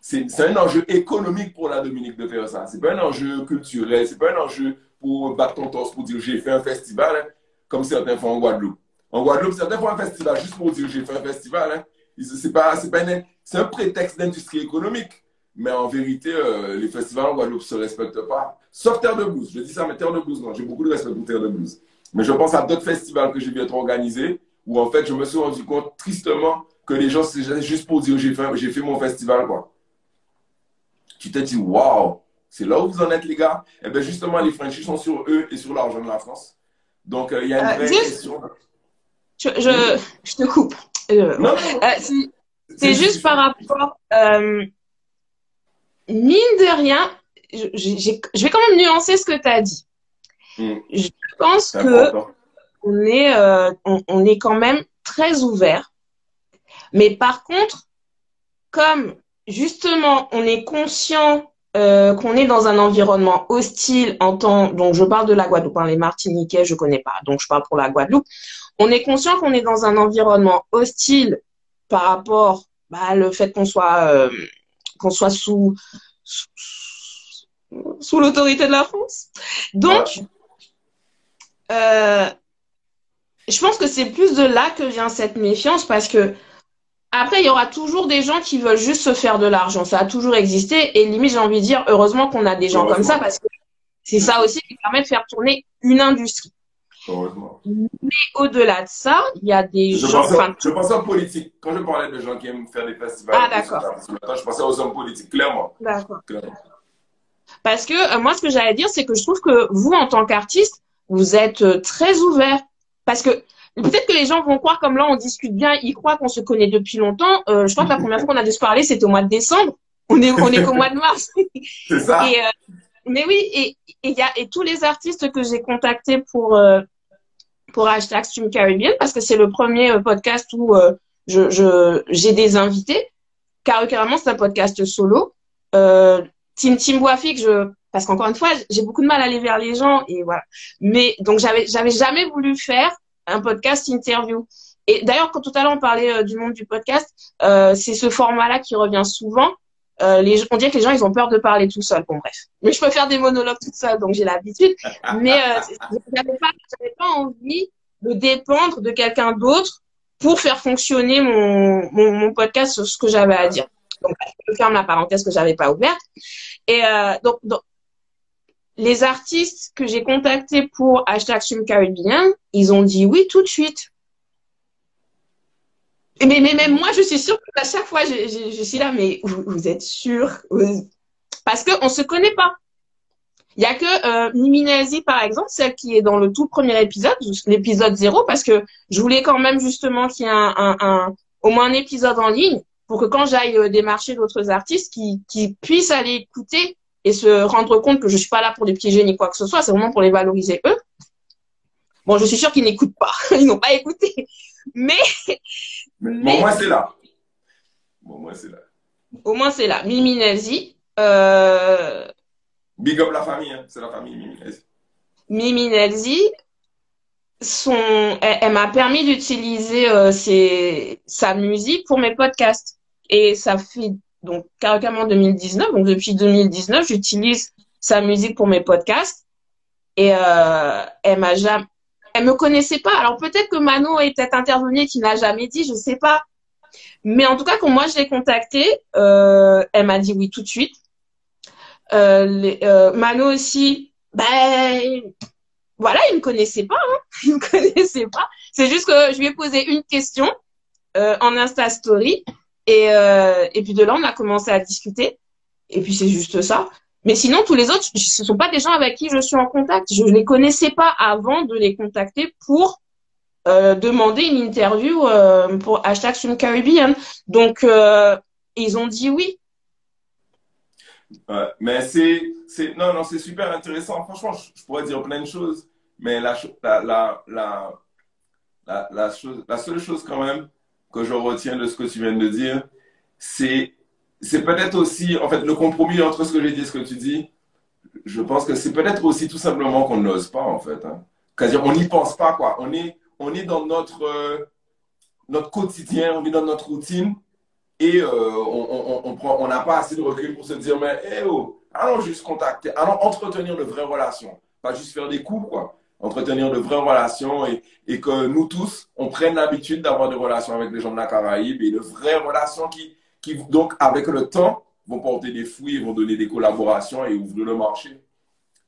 C'est un enjeu économique pour la Dominique de faire ça. C'est pas un enjeu culturel, c'est pas un enjeu pour battre ton torse pour dire j'ai fait un festival, hein, comme certains font en Guadeloupe. En Guadeloupe, certains font un festival juste pour dire j'ai fait un festival. Hein. C'est pas, c'est pas c'est un prétexte d'industrie économique. Mais en vérité, euh, les festivals en Guadeloupe ne se respectent pas. Sauf Terre de Blues. Je dis ça, mais Terre de Blues, non. J'ai beaucoup de respect pour Terre de Blues. Mais je pense à d'autres festivals que j'ai vu être organisés où en fait, je me suis rendu compte tristement que les gens, c'est juste pour dire j'ai fait, j'ai fait mon festival, quoi. Tu te dis, waouh, c'est là où vous en êtes, les gars. Et eh bien, justement, les Frenchies sont sur eux et sur l'argent de la France. Donc, euh, il y a une euh, vraie question. Je, je, je, te coupe. Euh, non, c'est juste par rapport. mine de rien, je, je, vais quand même nuancer ce que tu as dit. Hmm. Je pense que on est, on, on, est quand même très ouvert. Mais par contre, comme justement, on est conscient euh, qu'on est dans un environnement hostile en temps, donc je parle de la Guadeloupe, hein, les Martiniquais, je connais pas, donc je parle pour la Guadeloupe. On est conscient qu'on est dans un environnement hostile par rapport bah, le fait qu'on soit euh, qu'on soit sous sous, l'autorité de la France. Donc, euh, je pense que c'est plus de là que vient cette méfiance parce que après, il y aura toujours des gens qui veulent juste se faire de l'argent. Ça a toujours existé. Et limite, j'ai envie de dire, heureusement qu'on a des gens comme ça parce que c'est ça aussi qui permet de faire tourner une industrie. Heureusement. Mais au-delà de ça, il y a des je gens. Pensais, je pensais aux politiques. Quand je parlais de gens qui aiment faire des festivals, ah, d'accord. je pensais aux hommes politiques, clairement. D'accord. Parce que euh, moi, ce que j'allais dire, c'est que je trouve que vous, en tant qu'artiste, vous êtes euh, très ouvert. Parce que Peut-être que les gens vont croire, comme là, on discute bien, ils croient qu'on se connaît depuis longtemps. Euh, je crois que la première fois qu'on a dû se parler, c'était au mois de décembre. On est, on est qu'au mois de mars. *laughs* C'est ça. Et, euh, mais oui, et, et, y a, et tous les artistes que j'ai contactés pour, euh, pour hashtag Stream Caribbean, parce que c'est le premier euh, podcast où euh, je, je, j'ai des invités. Car carrément, c'est un podcast solo. Euh, Team Team Boafik, je, parce qu'encore une fois, j'ai beaucoup de mal à aller vers les gens et voilà. Mais donc j'avais, j'avais jamais voulu faire un podcast interview. Et d'ailleurs, quand tout à l'heure on parlait euh, du monde du podcast, euh, c'est ce format-là qui revient souvent. Euh, les, on dirait que les gens ils ont peur de parler tout seul. Bon bref, mais je peux faire des monologues toute seule, donc j'ai l'habitude. Mais euh, j'avais pas, pas envie de dépendre de quelqu'un d'autre pour faire fonctionner mon, mon, podcast sur ce que j'avais à dire. Donc je ferme la parenthèse que j'avais pas ouverte. Et euh, donc, donc les artistes que j'ai contactés pour hashtag Caribbean, ils ont dit oui tout de suite. Mais, mais même moi, je suis sûre qu'à chaque fois, je, je, suis là, mais vous, êtes sûr Parce qu'on ne se connaît pas. Il y a que euh, par exemple, celle qui est dans le tout premier épisode, l'épisode zéro, parce que je voulais quand même justement qu'il y ait un, un, au moins un épisode en ligne pour que quand j'aille euh, démarcher d'autres artistes, qui, qui puissent aller écouter et se rendre compte que je suis pas là pour les piéger ni quoi que ce soit, c'est vraiment pour les valoriser eux. Bon, je suis sûre qu'ils n'écoutent pas, *laughs* ils n'ont pas écouté, mais, mais, au moins c'est là. Bon, au moins c'est là. Au moins c'est là. Mimi Nazi. Euh... Big up la famille, hein. c'est la famille Mimi Nazi. Mimi Nazi, son, elle, elle m'a permis d'utiliser euh, sa musique pour mes podcasts. Et ça fait donc carrément 2019. Donc depuis 2019, j'utilise sa musique pour mes podcasts. Et euh, elle m'a jamais, elle me connaissait pas. Alors peut-être que Mano est peut-être intervenu qui n'a jamais dit, je sais pas. Mais en tout cas, quand moi je l'ai contactée, euh, elle m'a dit oui tout de suite. Euh, les, euh, Mano aussi, ben voilà, il me connaissait pas, hein. *laughs* il me connaissait pas. C'est juste que je lui ai posé une question euh, en Insta Story et, euh, et puis de là, on a commencé à discuter. Et puis c'est juste ça. Mais sinon, tous les autres, ce sont pas des gens avec qui je suis en contact. Je ne les connaissais pas avant de les contacter pour euh, demander une interview euh, pour hashtag Swim Caribbean. Donc, ils ont dit oui. mais c'est, c'est, non, non, c'est super intéressant. Franchement, je, pourrais dire plein de choses, mais la, la, la, chose, la seule chose quand même que je retiens de ce que tu viens de dire, c'est c'est peut-être aussi, en fait, le compromis entre ce que j'ai dit et ce que tu dis. je pense que c'est peut-être aussi tout simplement qu'on n'ose pas, en fait. Hein. C'est-à-dire, on n'y pense pas, quoi. On est, on est dans notre, euh, notre quotidien, on est dans notre routine et euh, on n'a on, on, pas assez de recul pour se dire, mais hey, oh, allons juste contacter, allons entretenir de vraies relations. Pas juste faire des coups, quoi. Entretenir de vraies relations et, et que nous tous, on prenne l'habitude d'avoir des relations avec les gens de la Caraïbe et de vraies relations qui, qui, donc, avec le temps, vont porter des fruits, vont donner des collaborations et ouvrir le marché.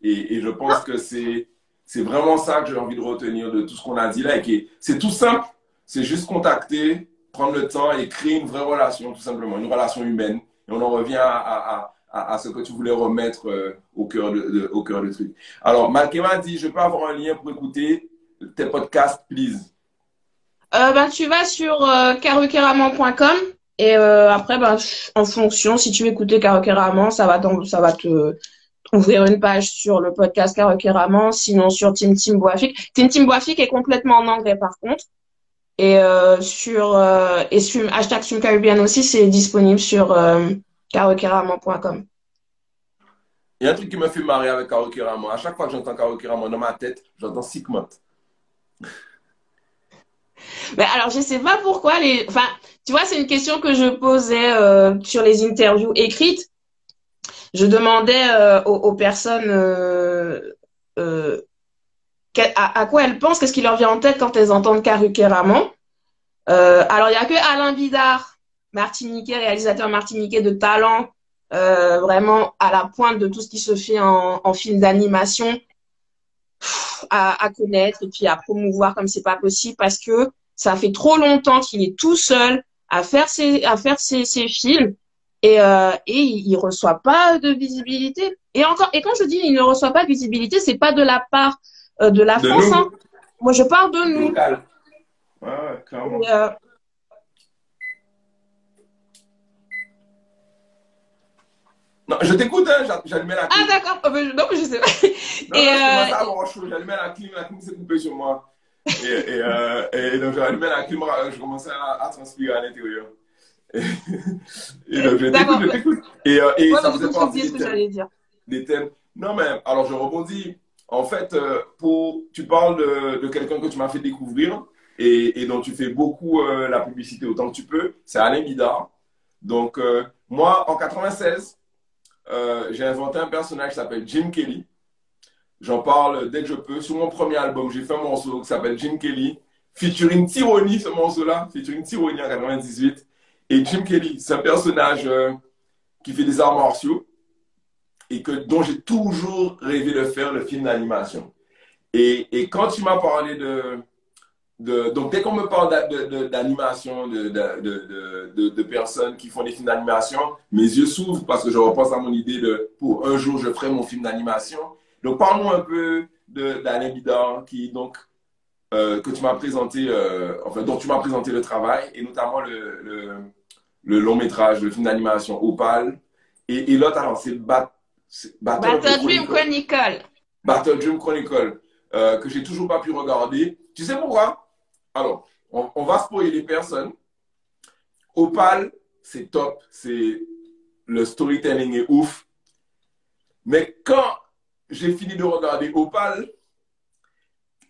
Et, et je pense que c'est, vraiment ça que j'ai envie de retenir de tout ce qu'on a dit là. Et c'est tout simple. C'est juste contacter, prendre le temps et créer une vraie relation, tout simplement, une relation humaine. Et on en revient à, ce que tu voulais remettre euh, au, cœur de, au cœur du truc. Alors, Malkema dit, je peux avoir un lien pour écouter tes podcasts, please. Euh, ben, tu vas sur euh, et euh, après, ben, en fonction, si tu veux écouter Karokéraman, ça va, ça va te ouvrir une page sur le podcast Karokéraman, sinon sur Tim Tim Boafik. Tim Tim Boafik est complètement en anglais par contre. Et sur et sur hashtag Caribbean aussi, c'est disponible sur karokéraman.com. Il y a un truc qui me fait marrer avec Karokéraman. À chaque fois que j'entends Karokéraman dans ma tête, j'entends Sigmund. Mais alors, je sais pas pourquoi les. Enfin, tu vois, c'est une question que je posais euh, sur les interviews écrites. Je demandais euh, aux, personnes euh, à, quoi elles pensent, qu'est-ce qui leur vient en tête quand elles entendent Karukéraman. alors, il y a que Alain Bidard, martiniquais, réalisateur martiniquais de talent, vraiment à la pointe de tout ce qui se fait en, en film d'animation, à, à, connaître et puis à promouvoir comme c'est pas possible parce que ça fait trop longtemps qu'il est tout seul à faire ses, à faire ses, ses films et, euh, et il reçoit pas de visibilité. Et encore, et quand je dis il ne reçoit pas de visibilité, c'est pas de la part euh, de la France. Hein. Moi, je parle de nous. Ouais, ouais, clairement. Et, euh... Non, je t'écoute, hein, j'allumais la clim. Ah, d'accord. Oh, non, je sais pas. Non, et non, euh... j'allumais la clim, la clim s'est coupée sur moi. Et, et, euh, et donc, j'allumais la clim, je commençais à, à transpirer à l'intérieur. Et, donc, je t'écoute, je t'écoute. Et, euh, et ouais, ça faisait partie des thèmes, dire. des thèmes. Non, mais alors, je rebondis. En fait, euh, pour, tu parles de, de quelqu'un que tu m'as fait découvrir et, et, dont tu fais beaucoup euh, la publicité autant que tu peux. C'est Alain Guidard. Donc, euh, moi, en 96, euh, j'ai inventé un personnage qui s'appelle Jim Kelly. J'en parle dès que je peux. Sur mon premier album, j'ai fait un morceau qui s'appelle Jim Kelly, featuring Tyranny, ce morceau-là, featuring Tyranny en 98. Et Jim Kelly, c'est un personnage euh, qui fait des arts martiaux et que, dont j'ai toujours rêvé de faire le film d'animation. Et, et, quand tu m'as parlé de, de, Donc, dès qu'on me parle d'animation, de, de, de, personnes qui font des films d'animation, mes yeux s'ouvrent parce que je repense à mon idée de pour un jour, je ferai mon film d'animation. Donc, parle-moi un peu d'Alain Bidard, qui, donc, euh, que tu m'as présenté, euh, enfin, dont tu m'as présenté le travail, et notamment le, le, le long métrage, le film d'animation Opal. Et, et l'autre, alors, c'est Bat, Battle, Battle Dream Chronicle. Battle Dream Chronicle, euh, que j'ai toujours pas pu regarder. Tu sais pourquoi? Alors, on, on va spoiler les personnes. Opal, c'est top, c'est le storytelling est ouf. Mais quand j'ai fini de regarder Opal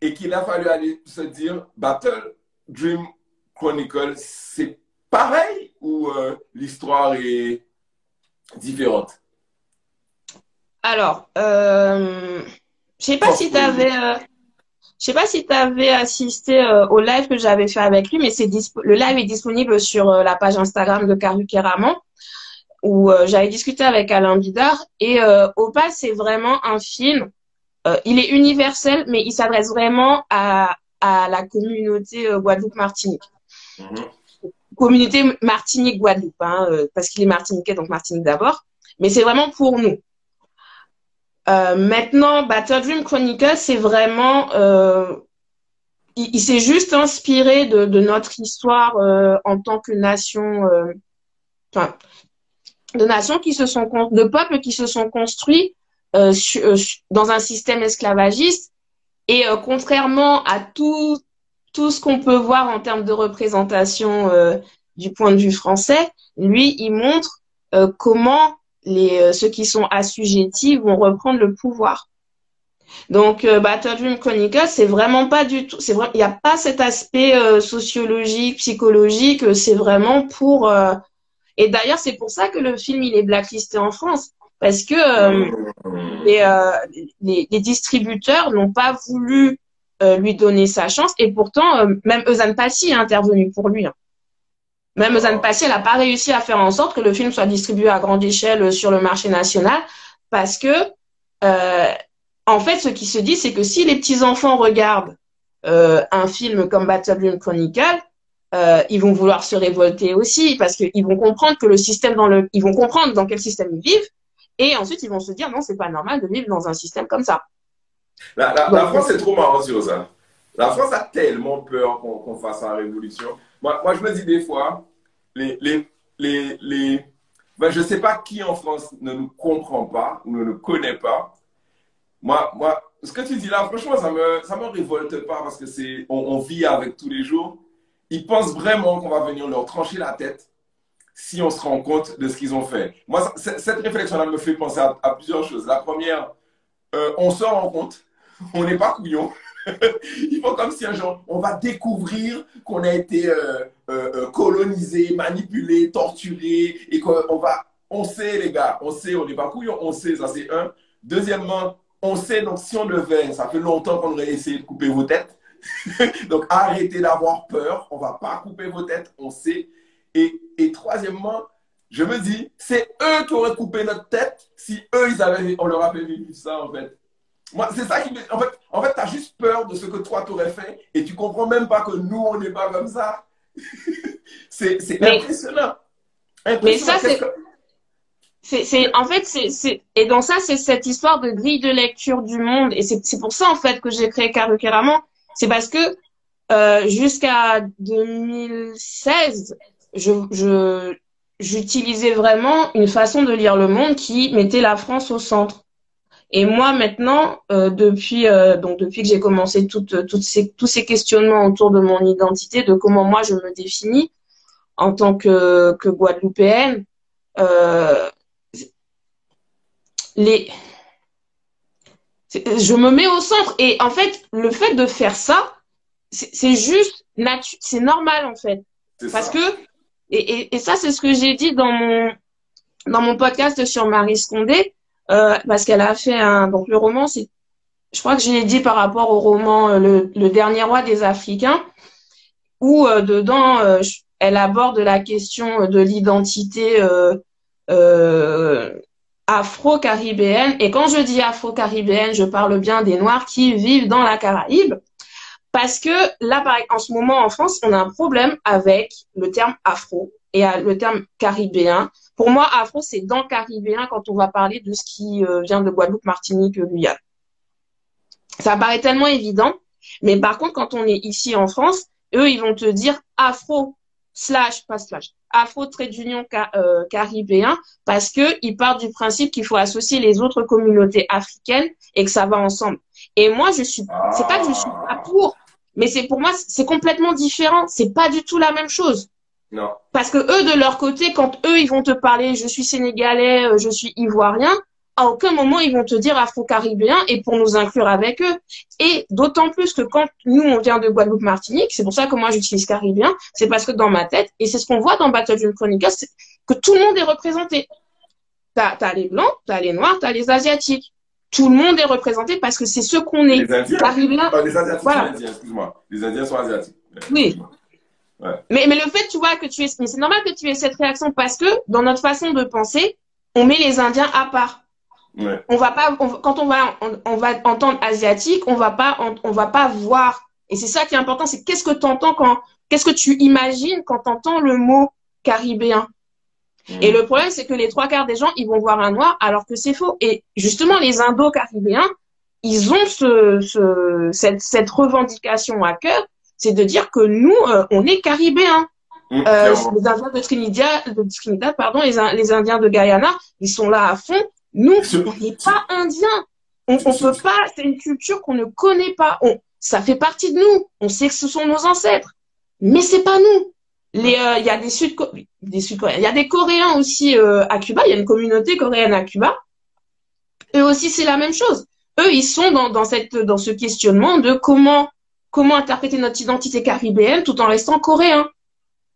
et qu'il a fallu aller se dire Battle Dream Chronicle, c'est pareil ou euh, l'histoire est différente? Alors, euh, je sais pas si tu avais. Euh, je sais pas si tu avais assisté euh, au live que j'avais fait avec lui, mais c'est le live est disponible sur euh, la page Instagram de Caru Keraman où euh, j'avais discuté avec Alain Bidard. Et Opal c'est vraiment un film il est universel mais il s'adresse vraiment à, à la communauté euh, Guadeloupe Martinique mm-hmm. communauté Martinique Guadeloupe hein, parce qu'il est martiniquais donc Martinique d'abord. Mais c'est vraiment pour nous maintenant Battle Dream Chronicle c'est vraiment il, il s'est juste inspiré de, de notre histoire en tant que nation enfin de nations qui se sont de peuples qui se sont construits euh, euh dans un système esclavagiste. Et euh, contrairement à tout tout ce qu'on peut voir en termes de représentation euh, du point de vue français, lui il montre comment les ceux qui sont assujettis vont reprendre le pouvoir. Donc Battle Dream Chronicles, c'est vraiment pas du tout, c'est il n'y a pas cet aspect sociologique, psychologique, c'est vraiment pour et d'ailleurs, c'est pour ça que le film il est blacklisté en France parce que euh, les, euh, les, les, distributeurs n'ont pas voulu euh, lui donner sa chance et pourtant même Eusanne Passy est intervenu pour lui. Hein. Même Eusanne Passy, elle n'a pas réussi à faire en sorte que le film soit distribué à grande échelle sur le marché national parce que en fait, ce qui se dit, c'est que si les petits enfants regardent un film comme Battle Chronicle, euh, ils vont vouloir se révolter aussi parce qu'ils vont comprendre que le système dans le, ils vont comprendre dans quel système ils vivent et ensuite ils vont se dire non c'est pas normal de vivre dans un système comme ça. La, la, France est trop marrant sur ça. La France a tellement peur qu'on fasse la révolution. Moi, moi, je me dis des fois, les, les, les, les ben, je sais pas qui en France ne nous comprend pas ou ne nous connaît pas. Moi, moi, ce que tu dis là, franchement, ça me, ça me révolte pas parce que c'est, on vit avec tous les jours ils pensent vraiment qu'on va venir leur trancher la tête si on se rend compte de ce qu'ils ont fait. Moi, cette réflexion-là me fait penser à, plusieurs choses. La première, euh, on se rend compte, *laughs* on n'est pas couillon. *laughs* Il faut comme si un jour, on va découvrir qu'on a été euh, euh, colonisé, manipulé, torturé, et qu'on va, on sait les gars, on sait, on n'est pas couillon, on sait, ça c'est un. Deuxièmement, on sait, donc si on devait, ça fait longtemps qu'on aurait essayé de couper vos têtes, *laughs* Donc, arrêtez d'avoir peur. On va pas couper vos têtes, on sait. Et, et troisièmement, je me dis, c'est eux qui auraient coupé notre tête si eux, ils avaient, on leur avait vécu ça, en fait. Moi, c'est ça qui me... En fait, en fait tu as juste peur de ce que toi, tu aurais fait et tu comprends même pas que nous, on n'est pas comme ça. *laughs* c'est impressionnant. impressionnant. Mais ça, c'est... C'est, en fait, c'est, et dans ça, c'est cette histoire de grille de lecture du monde. Et c'est, pour ça, en fait, que j'ai créé Carrément. C'est parce que euh, jusqu'à 2016, je, j'utilisais vraiment une façon de lire le monde qui mettait la France au centre. Et moi maintenant, euh, depuis euh, donc depuis que j'ai commencé toutes, toutes ces, tous ces questionnements autour de mon identité, de comment moi je me définis en tant que, que Guadeloupéenne, euh, les je me mets au centre. Et en fait, le fait de faire ça, c'est juste c'est normal en fait. Parce que, et, et, ça, c'est ce que j'ai dit dans mon, dans mon podcast sur Marie Scondé, euh, parce qu'elle a fait un, donc le roman, c'est, je crois que j'ai dit par rapport au roman euh, le, le, Dernier roi des Africains, où euh, dedans, euh, elle aborde la question de l'identité euh, afro-caribéenne. Et quand je dis afro-caribéenne, je parle bien des Noirs qui vivent dans la Caraïbe. Parce que là, en ce moment, en France, on a un problème avec le terme afro et le terme caribéen. Pour moi, afro, c'est dans caribéen quand on va parler de ce qui euh, vient de Guadeloupe, Martinique, Guyane. Ça paraît tellement évident. Mais par contre, quand on est ici en France, eux, ils vont te dire afro slash, pas slash, Afro Trade d'Union euh, caribéen parce que il part du principe qu'il faut associer les autres communautés africaines et que ça va ensemble. Et moi, je suis, c'est pas que je suis pas pour, mais c'est pour moi, c'est complètement différent. C'est pas du tout la même chose. Non. Parce que eux, de leur côté, quand eux, ils vont te parler, je suis sénégalais, euh, je suis ivoirien, à aucun moment ils vont te dire afro-caribéen et pour nous inclure avec eux. Et d'autant plus que quand nous on vient de Guadeloupe-Martinique, c'est pour ça que moi j'utilise caribéen, c'est parce que dans ma tête, et c'est ce qu'on voit dans Battle of Chronicles, c'est que tout le monde est représenté. T'as as les blancs, t'as les noirs, t'as les asiatiques. Tout le monde est représenté parce que c'est ce qu'on est. Les Indiens. Caribéen, ah, les Asiatiques voilà. sont Indiens, excuse-moi. Les Indiens sont asiatiques. Oui. Ouais. Mais, mais le fait, tu vois, que tu es, c'est normal que tu aies cette réaction parce que dans notre façon de penser, on met les Indiens à part. On va pas, quand on va, on, va entendre asiatique, on va pas, on, va pas voir. Et c'est ça qui est important, c'est qu'est-ce que tu entends quand, qu'est-ce que tu imagines quand tu entends le mot caribéen? Et le problème, c'est que les trois quarts des gens, ils vont voir un noir alors que c'est faux. Et justement, les Indo-Caribéens, ils ont ce, ce cette, cette, revendication à cœur, c'est de dire que nous, euh, on est caribéens. Mmh, euh, les Indiens de Trinidad, de Trinidad pardon, les, les Indiens de Guyana, ils sont là à fond. Nous, on n'est pas indiens. On, on peut pas, c'est une culture qu'on ne connaît pas. On, ça fait partie de nous. On sait que ce sont nos ancêtres. Mais c'est pas nous. Les, euh, il y a des Sud, des Sud-Coréens. Il y a des Coréens aussi euh, à Cuba. Il y a une communauté coréenne à Cuba. Eux aussi, c'est la même chose. Eux, ils sont dans, dans cette, dans ce questionnement de comment, comment interpréter notre identité caribéenne tout en restant coréen.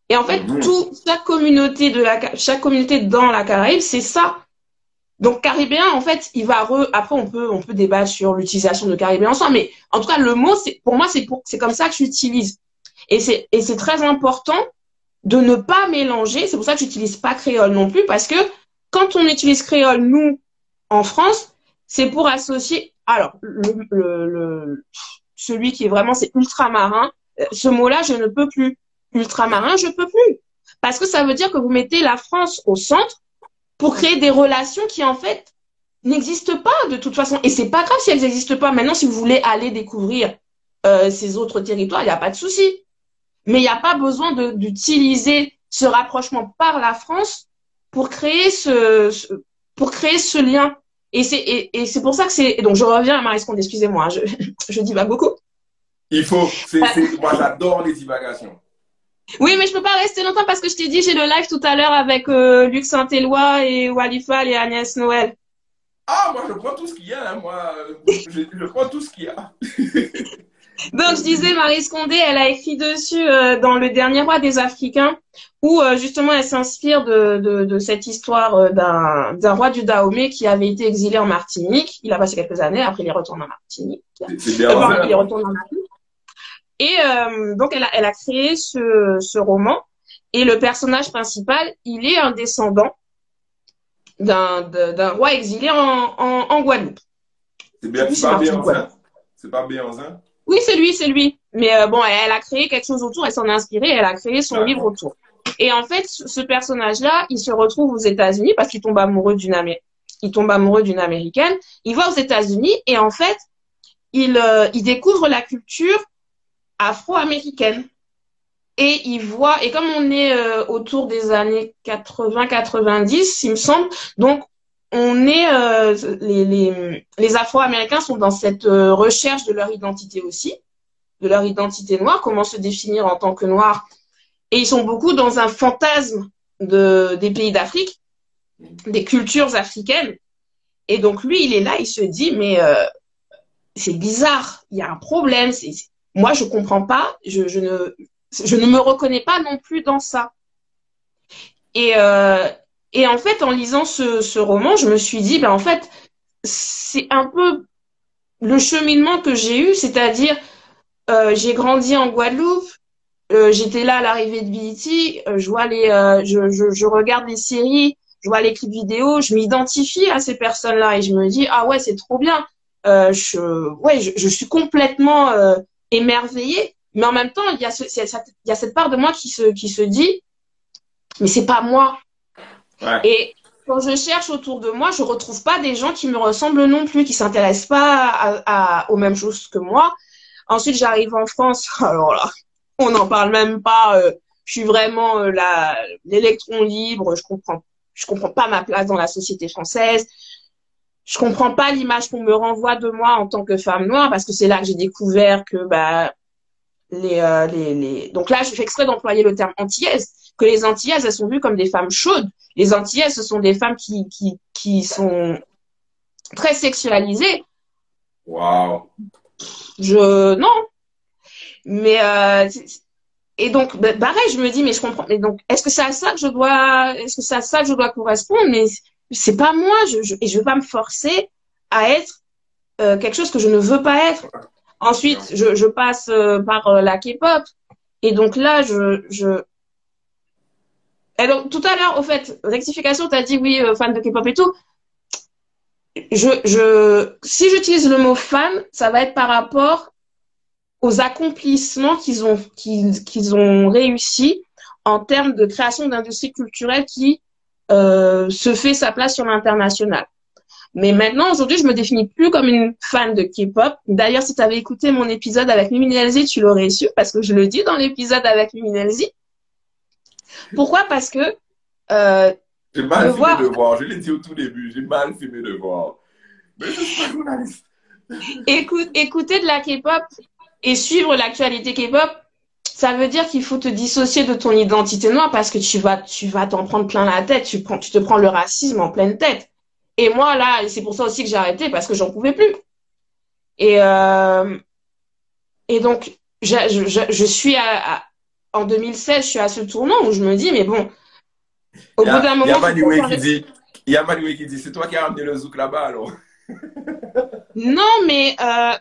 Et en fait, Mhm. toute chaque communauté de la, chaque communauté dans la Caraïbe, c'est ça. Donc caribéen, en fait, il va re... après on peut on peut débattre sur l'utilisation de caribéen ensemble, mais en tout cas le mot c'est pour moi c'est pour c'est comme ça que j'utilise. Et c'est et c'est très important de ne pas mélanger. C'est pour ça que j'utilise pas créole non plus parce que quand on utilise créole nous en France, c'est pour associer alors le, le, le- celui qui est vraiment c'est ultramarin. Euh, Ce mot-là, je ne peux plus. Ultramarin, je peux plus. Parce que ça veut dire que vous mettez la France au centre pour créer des relations qui, en fait, n'existent pas de toute façon. Et c'est pas grave si elles n'existent pas. Maintenant, si vous voulez aller découvrir euh, ces autres territoires, il n'y a pas de souci. Mais il n'y a pas besoin d'utiliser ce rapprochement par la France pour créer ce- pour créer ce lien. Et c'est et, et c'est pour ça que c'est donc je reviens à Marie Scondé, excusez-moi, je *laughs* je divague beaucoup. Il faut. c'est c'est- moi, j'adore les divagations. Oui, mais je peux pas rester longtemps parce que je t'ai dit, j'ai le live tout à l'heure avec euh, Luc Saint-Éloi et Walifal et Agnès Noël. Ah, moi, je prends tout ce qu'il y a. hein, Moi, je, je prends tout ce qu'il y a. *laughs* Donc, je disais, Marie Scondé, elle a écrit dessus euh, dans Le Dernier Roi des Africains, où euh, justement elle s'inspire de, de, de cette histoire euh, d'un roi du Dahomey qui avait été exilé en Martinique. Il a passé quelques années, après il est retourné en Martinique. C'est- bien. Il est retourné en Martinique. Et euh, donc, elle a, elle a créé ce, ce roman. Et le personnage principal, il est un descendant d'un roi exilé en, en, en Guadeloupe. C'est bien. C'est pas Béanzin. C'est pas Béanzin. Oui, c'est lui, c'est lui. Mais euh, bon, elle, elle a créé quelque chose autour, elle s'en est inspirée, elle a créé son livre autour. Et en fait, ce personnage-là, il se retrouve aux États-Unis parce qu'il tombe amoureux d'une Amé- il tombe amoureux d'une américaine. Il va aux États-Unis et en fait, il euh, il découvre la culture afro-américaine. Et il voit et comme on est euh, autour des années 80-90, il me semble, donc on est euh, les, les, les Afro-Américains sont dans cette recherche de leur identité aussi, de leur identité noire, comment se définir en tant que noir. Et ils sont beaucoup dans un fantasme de, des pays d'Afrique, des cultures africaines. Et donc lui, il est là, il se dit, mais euh, c'est bizarre, il y a un problème. Moi, je comprends pas, je, je, ne, je ne me reconnais pas non plus dans ça. Et, euh, et en fait, en lisant ce, ce roman, je me suis dit, ben en fait, c'est un peu le cheminement que j'ai eu, c'est-à-dire, euh, j'ai grandi en Guadeloupe, euh, j'étais là à l'arrivée de BET, euh, je vois les, euh, je, je, je regarde les séries, je vois les clips vidéo, je m'identifie à ces personnes-là et je me dis, ah ouais, c'est trop bien. Euh, je, ouais, je, je suis complètement euh, émerveillée, mais en même temps, il y a ce, il y a cette part de moi qui se, qui se dit, mais c'est pas moi. Ouais. Et quand je cherche autour de moi, je retrouve pas des gens qui me ressemblent non plus, qui s'intéressent pas à, à- aux mêmes choses que moi. Ensuite, j'arrive en France. *laughs* Alors là, on n'en parle même pas. euh, je suis vraiment euh, la l'électron libre. Je comprends, je comprends pas ma place dans la société française. Je comprends pas l'image qu'on me renvoie de moi en tant que femme noire, parce que c'est là que j'ai découvert que bah les, euh, les, les... donc là, je fais exprès d'employer le terme antillaise, que les antillaises, elles sont vues comme des femmes chaudes. Les antillaises, ce sont des femmes qui, qui, qui sont très sexualisées. Waouh. Je non. Mais euh, et donc bah, pareil, je me dis mais je comprends. Mais donc est-ce que c'est à ça que je dois est-ce que c'est à ça que je dois correspondre? Mais c'est pas moi. Je, je et je vais pas me forcer à être euh, quelque chose que je ne veux pas être. Ensuite, je, je passe euh, par euh, la K-pop et donc là je je donc tout à l'heure au fait rectification, t'as dit oui euh, fan de K-pop et tout je, je, si j'utilise le mot fan, ça va être par rapport aux accomplissements qu'ils ont, qu'ils, qu'ils ont réussi en termes de création d'industrie culturelle qui euh, se fait sa place sur l'international. Mais maintenant, aujourd'hui, je me définis plus comme une fan de K-pop. D'ailleurs, si tu avais écouté mon épisode avec Mimi Nelzi, tu l'aurais su parce que je le dis dans l'épisode avec Mimi Nelzi. Pourquoi? Parce que euh, J'ai mal fait voir. mes devoirs. Je l'ai dit au tout début. J'ai mal fait mes devoirs. Mais je suis pas journaliste. écoute, écouter de la K-pop et suivre l'actualité K-pop, ça veut dire qu'il faut te dissocier de ton identité noire parce que tu vas, tu vas t'en prendre plein la tête. Tu prends, tu te prends le racisme en pleine tête. Et moi, là, c'est pour ça aussi que j'ai arrêté parce que j'en pouvais plus. Et, euh, et donc, je, je, je suis à, en 2016, je suis à ce tournant où je me dis, mais bon, au bout d'un moment. Il y a Manoué qui dit, il y a qui dit, c'est toi qui as ramené le zouk là-bas alors. non, mais euh,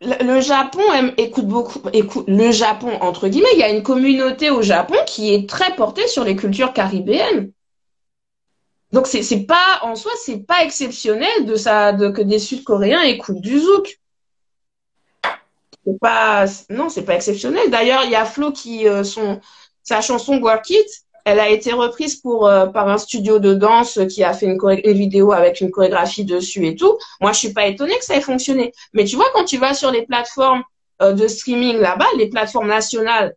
le, Japon écoute beaucoup, écoute, le Japon, entre guillemets, il y a une communauté au Japon qui est très portée sur les cultures caribéennes. Donc c'est c'est pas en soi c'est pas exceptionnel de ça de que des Sud-Coréens écoutent du zouk. C'est pas non c'est pas exceptionnel. D'ailleurs il y a Flo qui euh, son sa chanson Work It elle a été reprise pour euh, par un studio de danse qui a fait une, une, vidéo avec une chorégraphie dessus et tout. Moi, je suis pas étonnée que ça ait fonctionné. Mais tu vois, quand tu vas sur les plateformes euh, de streaming là-bas, les plateformes nationales,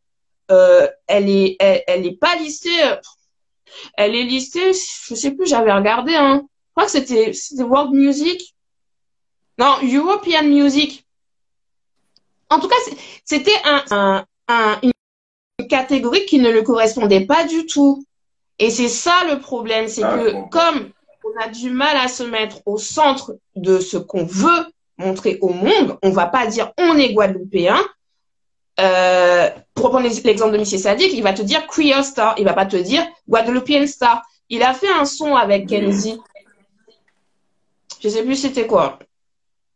euh, elle est, elle, est pas listée. Elle est listée, je sais plus, j'avais regardé. Hein. Je crois que c'était World Music. Non, European Music. En tout cas, c'était un, un, un, catégorie qui ne le correspondait pas du tout. Et c'est ça le problème, c'est ah, que comme on a du mal à se mettre au centre de ce qu'on veut montrer au monde, on va pas dire on est guadeloupéen. Euh, pour prendre l'exemple de M. Sadik, il va te dire Creole Star, il va pas te dire Guadeloupean Star. Il a fait un son avec Kenzie. Je sais plus c'était quoi.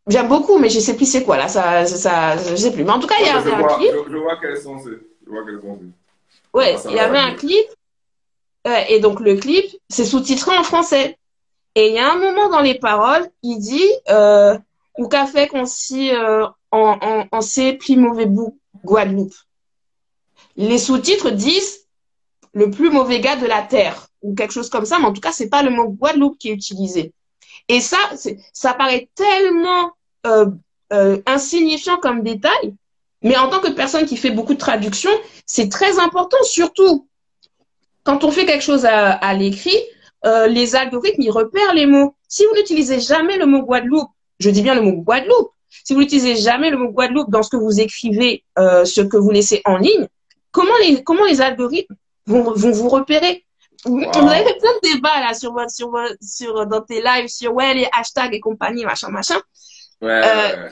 J'aime beaucoup, mais je sais plus c'est quoi là. Ça, ça, je sais plus. Mais en tout cas, il y a un clip. Je, vois quels sont Ouais, il y avait un clip. et donc le clip, c'est sous-titré en français. Et il y a un moment dans les paroles, il dit euh, ou qu'a fait qu'on s'y euh, en, en, plus mauvais bout Guadeloupe. Les sous-titres disent le plus mauvais gars de la terre ou quelque chose comme ça, mais en tout cas c'est pas le mot Guadeloupe qui est utilisé. Et ça, ça paraît tellement euh, euh, insignifiant comme détail mais en tant que personne qui fait beaucoup de traduction, c'est très important, surtout quand on fait quelque chose à, l'écrit, euh, les algorithmes, ils repèrent les mots. Si vous n'utilisez jamais le mot Guadeloupe, je dis bien le mot Guadeloupe, si vous n'utilisez jamais le mot Guadeloupe dans ce que vous écrivez, euh, ce que vous laissez en ligne, comment les, comment les algorithmes vont, vont vous repérer? Vous avez fait plein de débats là sur, sur, sur, dans tes lives sur ouais, les hashtags et compagnie, machin, machin. Ouais, euh,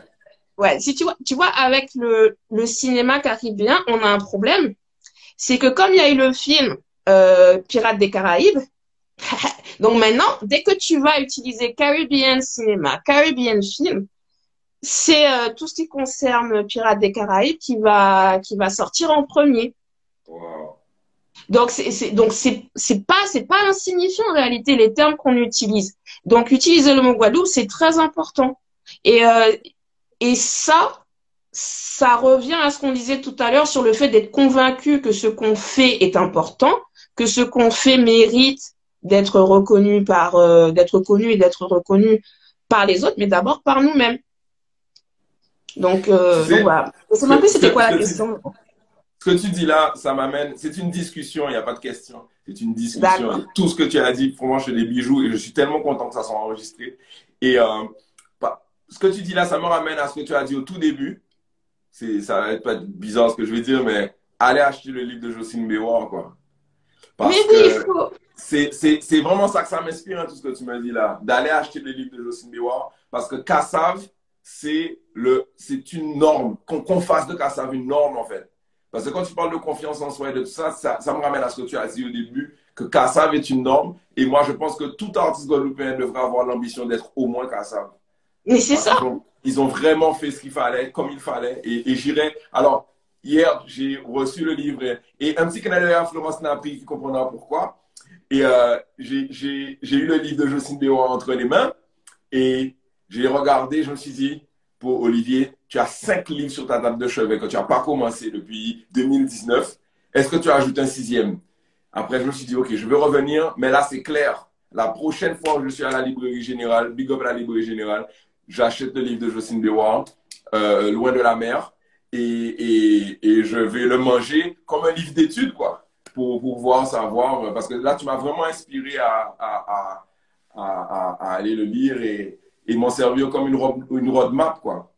Ouais, si tu vois, tu vois, avec le, le cinéma caribéen, on a un problème. C'est que comme il y a eu le film euh, Pirates des Caraïbes, *laughs* donc maintenant, dès que tu vas utiliser Caribbean cinéma, Caribbean film, c'est euh, tout ce qui concerne Pirates des Caraïbes qui va qui va sortir en premier. Wow. Donc c'est donc c'est c'est pas c'est pas insignifiant en réalité les termes qu'on utilise. Donc utiliser le mot Guadeloupe c'est très important. Et euh, et ça, ça revient à ce qu'on disait tout à l'heure sur le fait d'être convaincu que ce qu'on fait est important, que ce qu'on fait mérite d'être reconnu par, euh, d'être connu et d'être reconnu par les autres, mais d'abord par nous-mêmes. Donc, euh, donc voilà. Je c'était quoi la question. Ce que tu dis là, ça m'amène. C'est une discussion, il n'y a pas de question. C'est une discussion. Tout ce que tu as dit, pour moi, je des bijoux et je suis tellement content que ça soit enregistré. Et euh, ce que tu dis là, ça me ramène à ce que tu as dit au tout début. C'est, ça va être bizarre ce que je vais dire, mais allez acheter le livre de Jocelyne Béwar, quoi. Parce que c'est, c'est, c'est vraiment ça que ça m'inspire, hein, tout ce que tu m'as dit là. D'aller acheter le livre de Jocelyne Béwar. Parce que Kassav, c'est le, c'est une norme. Qu'on, fasse de Kassav une norme, en fait. Parce que quand tu parles de confiance en soi et de tout ça, ça, ça me ramène à ce que tu as dit au début, que Kassav est une norme. Et moi, je pense que tout artiste guadeloupéen devrait avoir l'ambition d'être au moins Kassav. Mais c'est ça. Ils ont, vraiment fait ce qu'il fallait, comme il fallait. Et, et j'irai. Alors, hier, j'ai reçu le livre et un petit canal à Florence Napri qui comprendra pourquoi. Et euh, j'ai eu le livre de Jocelyne Béon entre les mains et j'ai regardé, je me suis dit, pour Olivier, tu as cinq livres sur ta table de chevet que tu n'as pas commencé depuis 2019. Est-ce que tu ajoutes un sixième? Après, je me suis dit, OK, je veux revenir, mais là, c'est clair. La prochaine fois où je suis à la librairie générale, big up à la librairie générale, j'achète le livre de Jocelyne Béward, euh, Loin de la mer, et, et, et, je vais le manger comme un livre d'études, quoi, pour, pouvoir savoir, parce que là, tu m'as vraiment inspiré à, à, à, à, aller le lire et, et m'en servir comme une, road, une roadmap, quoi.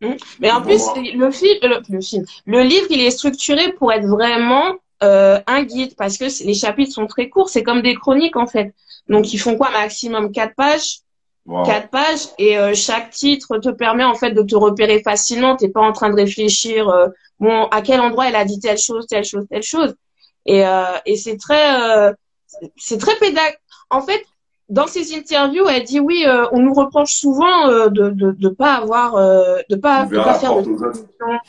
Hmm. Mais en plus, le film, le, film, le livre, il est structuré pour être vraiment euh, un guide parce que les chapitres sont très courts. C'est comme des chroniques en fait. Donc ils font quoi maximum quatre pages, quatre pages et euh, chaque titre te permet en fait de te repérer facilement. T'es pas en train de réfléchir euh, bon à quel endroit elle a dit telle chose, telle chose, telle chose. Et euh, et c'est très c'est très pédagogique. En fait, dans ses interviews, elle dit oui, euh, on nous reproche souvent euh, de, de de pas avoir euh, de pas de pas faire de transmission,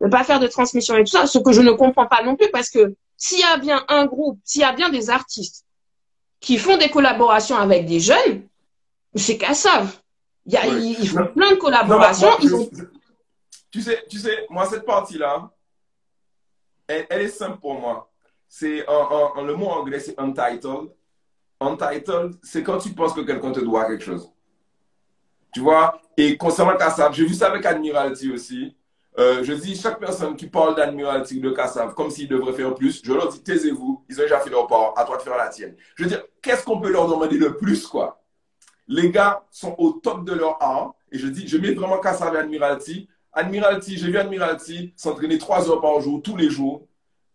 de pas faire de transmission et tout ça, ce que je ne comprends pas non plus parce que s'il y a bien un groupe, s'il y a bien des artistes qui font des collaborations avec des jeunes, c'est Kassav. Il y a ils, font plein de collaborations. Tu sais, tu sais, moi cette partie là, elle, elle est simple pour moi. C'est en, en, le mot anglais c'est untitled Untitled, c'est quand tu penses que quelqu'un te doit quelque chose. Tu vois? Et concernant Kassav, j'ai vu ça avec Admiralty aussi. Euh, je dis, chaque personne qui parle d'Admiralty ou de Kassav comme s'ils devraient faire plus, je leur dis, taisez-vous, ils ont déjà fait leur part, à toi de faire la tienne. Je veux dire, qu'est-ce qu'on peut leur demander de plus, quoi? Les gars sont au top de leur art, et je dis, je mets vraiment Kassav et Admiralty. Admiralty, j'ai vu Admiralty s'entraîner trois heures par jour, tous les jours,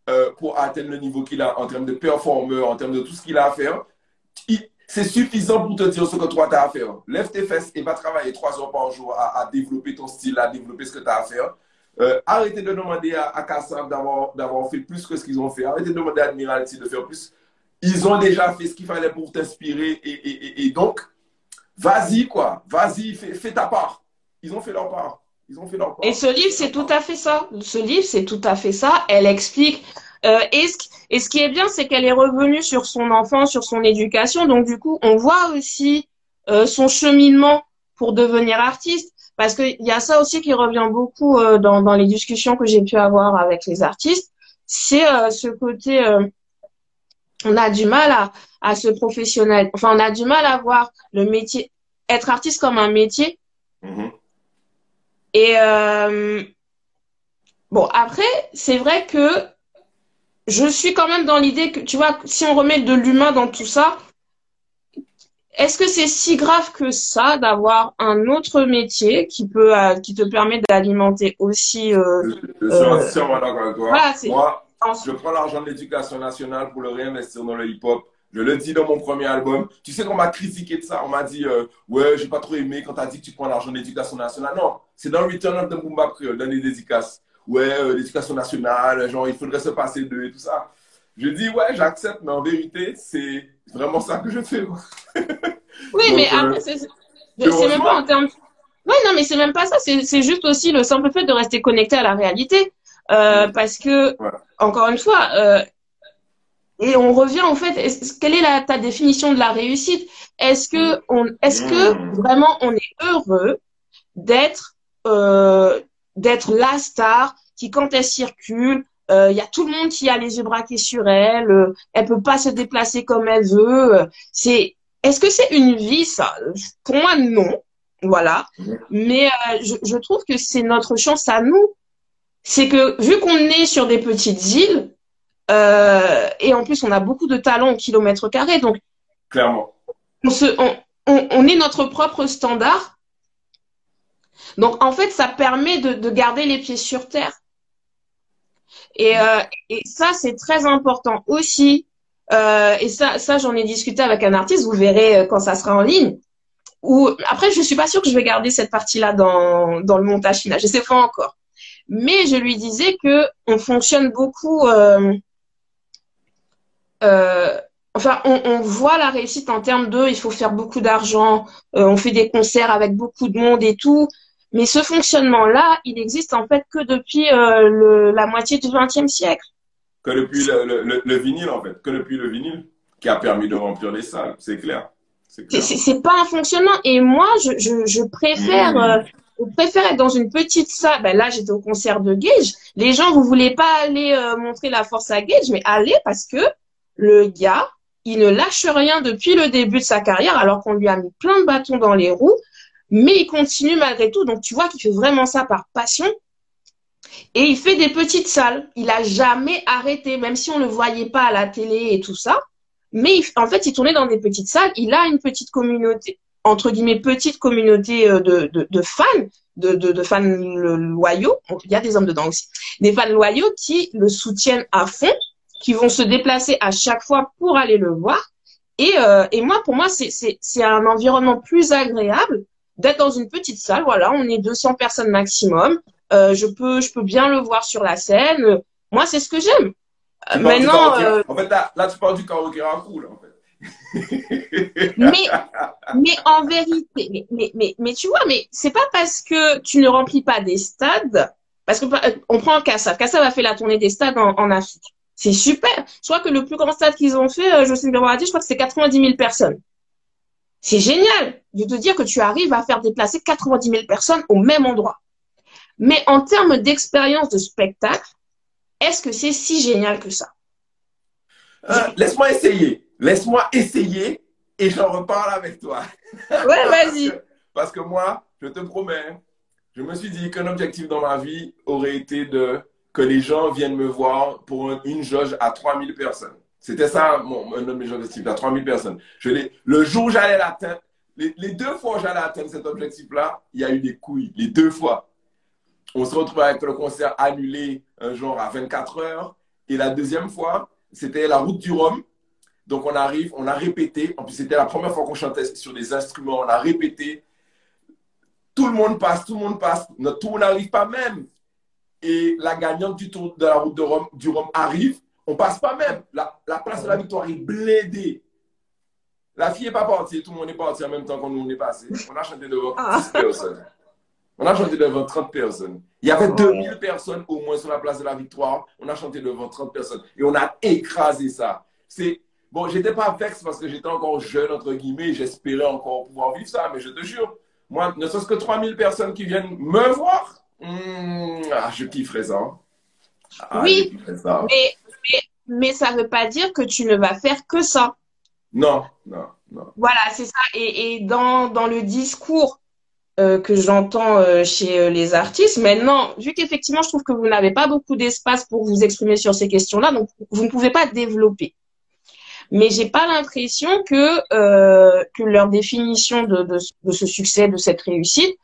euh, pour atteindre le niveau qu'il a en termes de performeur, en termes de tout ce qu'il a à faire c'est suffisant pour te dire ce que toi tu as à faire. Lève tes fesses et va travailler trois heures par jour à, développer ton style, à développer ce que tu as à faire. Euh, arrêtez de demander à, à Kassav d'avoir fait plus que ce qu'ils ont fait. Arrêtez de demander à Admiralty de faire plus. Ils ont déjà fait ce qu'il fallait pour t'inspirer. Et, donc, vas-y, quoi. Vas-y, fais, ta part. Ils ont fait leur part. Ils ont fait leur part. Et ce livre, c'est tout à fait ça. Ce livre, c'est tout à fait ça. Elle explique euh, et, ce, qui est bien, c'est qu'elle est revenue sur son enfant, sur son éducation. Donc du coup, on voit aussi euh, son cheminement pour devenir artiste. Parce qu'il y a ça aussi qui revient beaucoup euh, dans, les discussions que j'ai pu avoir avec les artistes. C'est ce côté, on a du mal à, à se professionnaliser. Enfin, on a du mal à voir le métier, être artiste comme un métier. Mm-hmm. Et bon, après, c'est vrai que je suis quand même dans l'idée que, tu vois, si on remet de l'humain dans tout ça, est-ce que c'est si grave que ça d'avoir un autre métier qui peut, euh, qui te permet d'alimenter aussi euh, Je, suis euh, entièrement d'accord avec toi. Moi, je prends l'argent de l'éducation nationale pour le réinvestir dans le hip-hop. Je le dis dans mon premier album. Tu sais qu'on m'a critiqué de ça. On m'a dit, euh, ouais, j'ai pas trop aimé quand tu as dit que tu prends l'argent de l'éducation nationale. Non, c'est dans Return of the Boom Bap dans les dédicaces ouais, euh, l'éducation nationale, genre, il faudrait se passer de et tout ça. Je dis, ouais, j'accepte, mais en vérité, c'est vraiment ça que je fais. *laughs* oui, mais après, euh, c'est même pas en termes. Ouais, non, mais c'est même pas ça. C'est juste aussi le simple fait de rester connecté à la réalité. Euh, parce que, encore une fois, euh, et on revient en fait, quelle est la, ta définition de la réussite? Est-ce que, on, est-ce que mmh. vraiment on est heureux d'être euh, d'être la star qui, quand elle circule, il euh, y a tout le monde qui a les yeux braqués sur elle. Euh, elle peut pas se déplacer comme elle veut. C'est, est-ce que c'est une vie ça? Pour moi, non. Voilà. Mais euh, je, je, trouve que c'est notre chance à nous. C'est que vu qu'on est sur des petites îles euh, et en plus on a beaucoup de talents au kilomètre carré, donc clairement, on, se, on, on, on est notre propre standard donc, en fait, ça permet de, garder les pieds sur terre. Et, euh, et ça, c'est très important aussi. Euh, et ça, ça j'en ai discuté avec un artiste. Vous verrez quand ça sera en ligne. Ou après, je suis pas sûre que je vais garder cette partie-là dans, dans le montage final. Je sais pas encore. Mais je lui disais que on fonctionne beaucoup. Euh, enfin, on, on, voit la réussite en termes de, il faut faire beaucoup d'argent. Euh, on fait des concerts avec beaucoup de monde et tout. Mais ce fonctionnement-là, il existe en fait que depuis euh, le, la moitié du XXe siècle. Que depuis le, le, le, vinyle, en fait. Que depuis le vinyle, qui a permis de remplir les salles, c'est clair. C'est pas un fonctionnement. Et moi, je, je, je préfère, mmh. euh, je préfère être dans une petite salle. Ben là, j'étais au concert de Gage. Les gens, vous voulez pas aller euh, montrer la force à Gage, mais allez parce que le gars, il ne lâche rien depuis le début de sa carrière, alors qu'on lui a mis plein de bâtons dans les roues mais il continue malgré tout. Donc tu vois qu'il fait vraiment ça par passion. Et il fait des petites salles. Il a jamais arrêté, même si on ne le voyait pas à la télé et tout ça. Mais en fait, il tournait dans des petites salles. Il a une petite communauté. entre guillemets, petite communauté euh, de, de, fans, de, de, de, fans loyaux, il y a des hommes dedans aussi, des fans loyaux qui le soutiennent à fond, qui vont se déplacer à chaque fois pour aller le voir. Et, euh, et moi, pour moi, c'est un environnement plus agréable d'être dans une petite salle. Voilà, on est 200 personnes maximum. Euh, je peux, je peux bien le voir sur la scène. Moi, c'est ce que j'aime. Euh, maintenant, euh, en fait, là, là, tu parles du karaoké cool, en fait. *laughs* mais, mais en vérité, mais, mais, mais, mais tu vois, mais c'est pas parce que tu ne remplis pas des stades, parce que euh, on prend Kassav. Kassav a fait la tournée des stades en, en Afrique. C'est super. Je crois que le plus grand stade qu'ils ont fait, euh, Jocelyne dit, je crois que c'est 90 000 personnes. C'est génial de te dire que tu arrives à faire déplacer 90 000 personnes au même endroit. Mais en termes d'expérience de spectacle, est-ce que c'est si génial que ça? Euh, Laisse-moi essayer. Laisse-moi essayer et j'en reparle avec toi. Ouais, vas-y. *laughs* parce, que moi, je te promets, je me suis dit qu'un objectif dans ma vie aurait été de que les gens viennent me voir pour une jauge à 3000 personnes. C'était ça mon, un de mes objectifs, à 3000 personnes. Je le jour où j'allais l'atteindre, les, les, deux fois où j'allais atteindre cet objectif-là, il y a eu des couilles. Les deux fois. On se retrouve avec le concert annulé, un genre à 24 heures. Et la deuxième fois, c'était la route du Rhum. Donc on arrive, on a répété. En plus, c'était la première fois qu'on chantait sur des instruments. On a répété. Tout le monde passe, tout le monde passe. Notre tour n'arrive pas même. Et la gagnante du tour de la route de Rome, du Rhum arrive. On passe pas même. La, place de la victoire est blédée. La fille n'est pas partie. Tout le monde est parti en même temps qu'on nous est passé. On a chanté devant 10 ah. personnes. On a chanté devant 30 personnes. Il y avait 2000 personnes au moins sur la place de la victoire. On a chanté devant 30 personnes. Et on a écrasé ça. C'est Bon, j'étais pas vexé parce que j'étais encore jeune, entre guillemets, j'espérais encore pouvoir vivre ça, mais je te jure, moi, ne serait-ce que 3000 personnes qui viennent me voir, hmm, ah, je kifferais ça. Ah, oui, Mais, mais, ça ne veut pas dire que tu ne vas faire que ça. Non, non, non. Voilà, c'est ça. Et, dans, dans le discours euh, que j'entends euh, chez euh, les artistes. Maintenant, vu qu'effectivement, je trouve que vous n'avez pas beaucoup d'espace pour vous exprimer sur ces questions-là, donc vous ne pouvez pas développer mais j'ai pas l'impression que que leur définition de, de, de, ce succès, de cette réussite,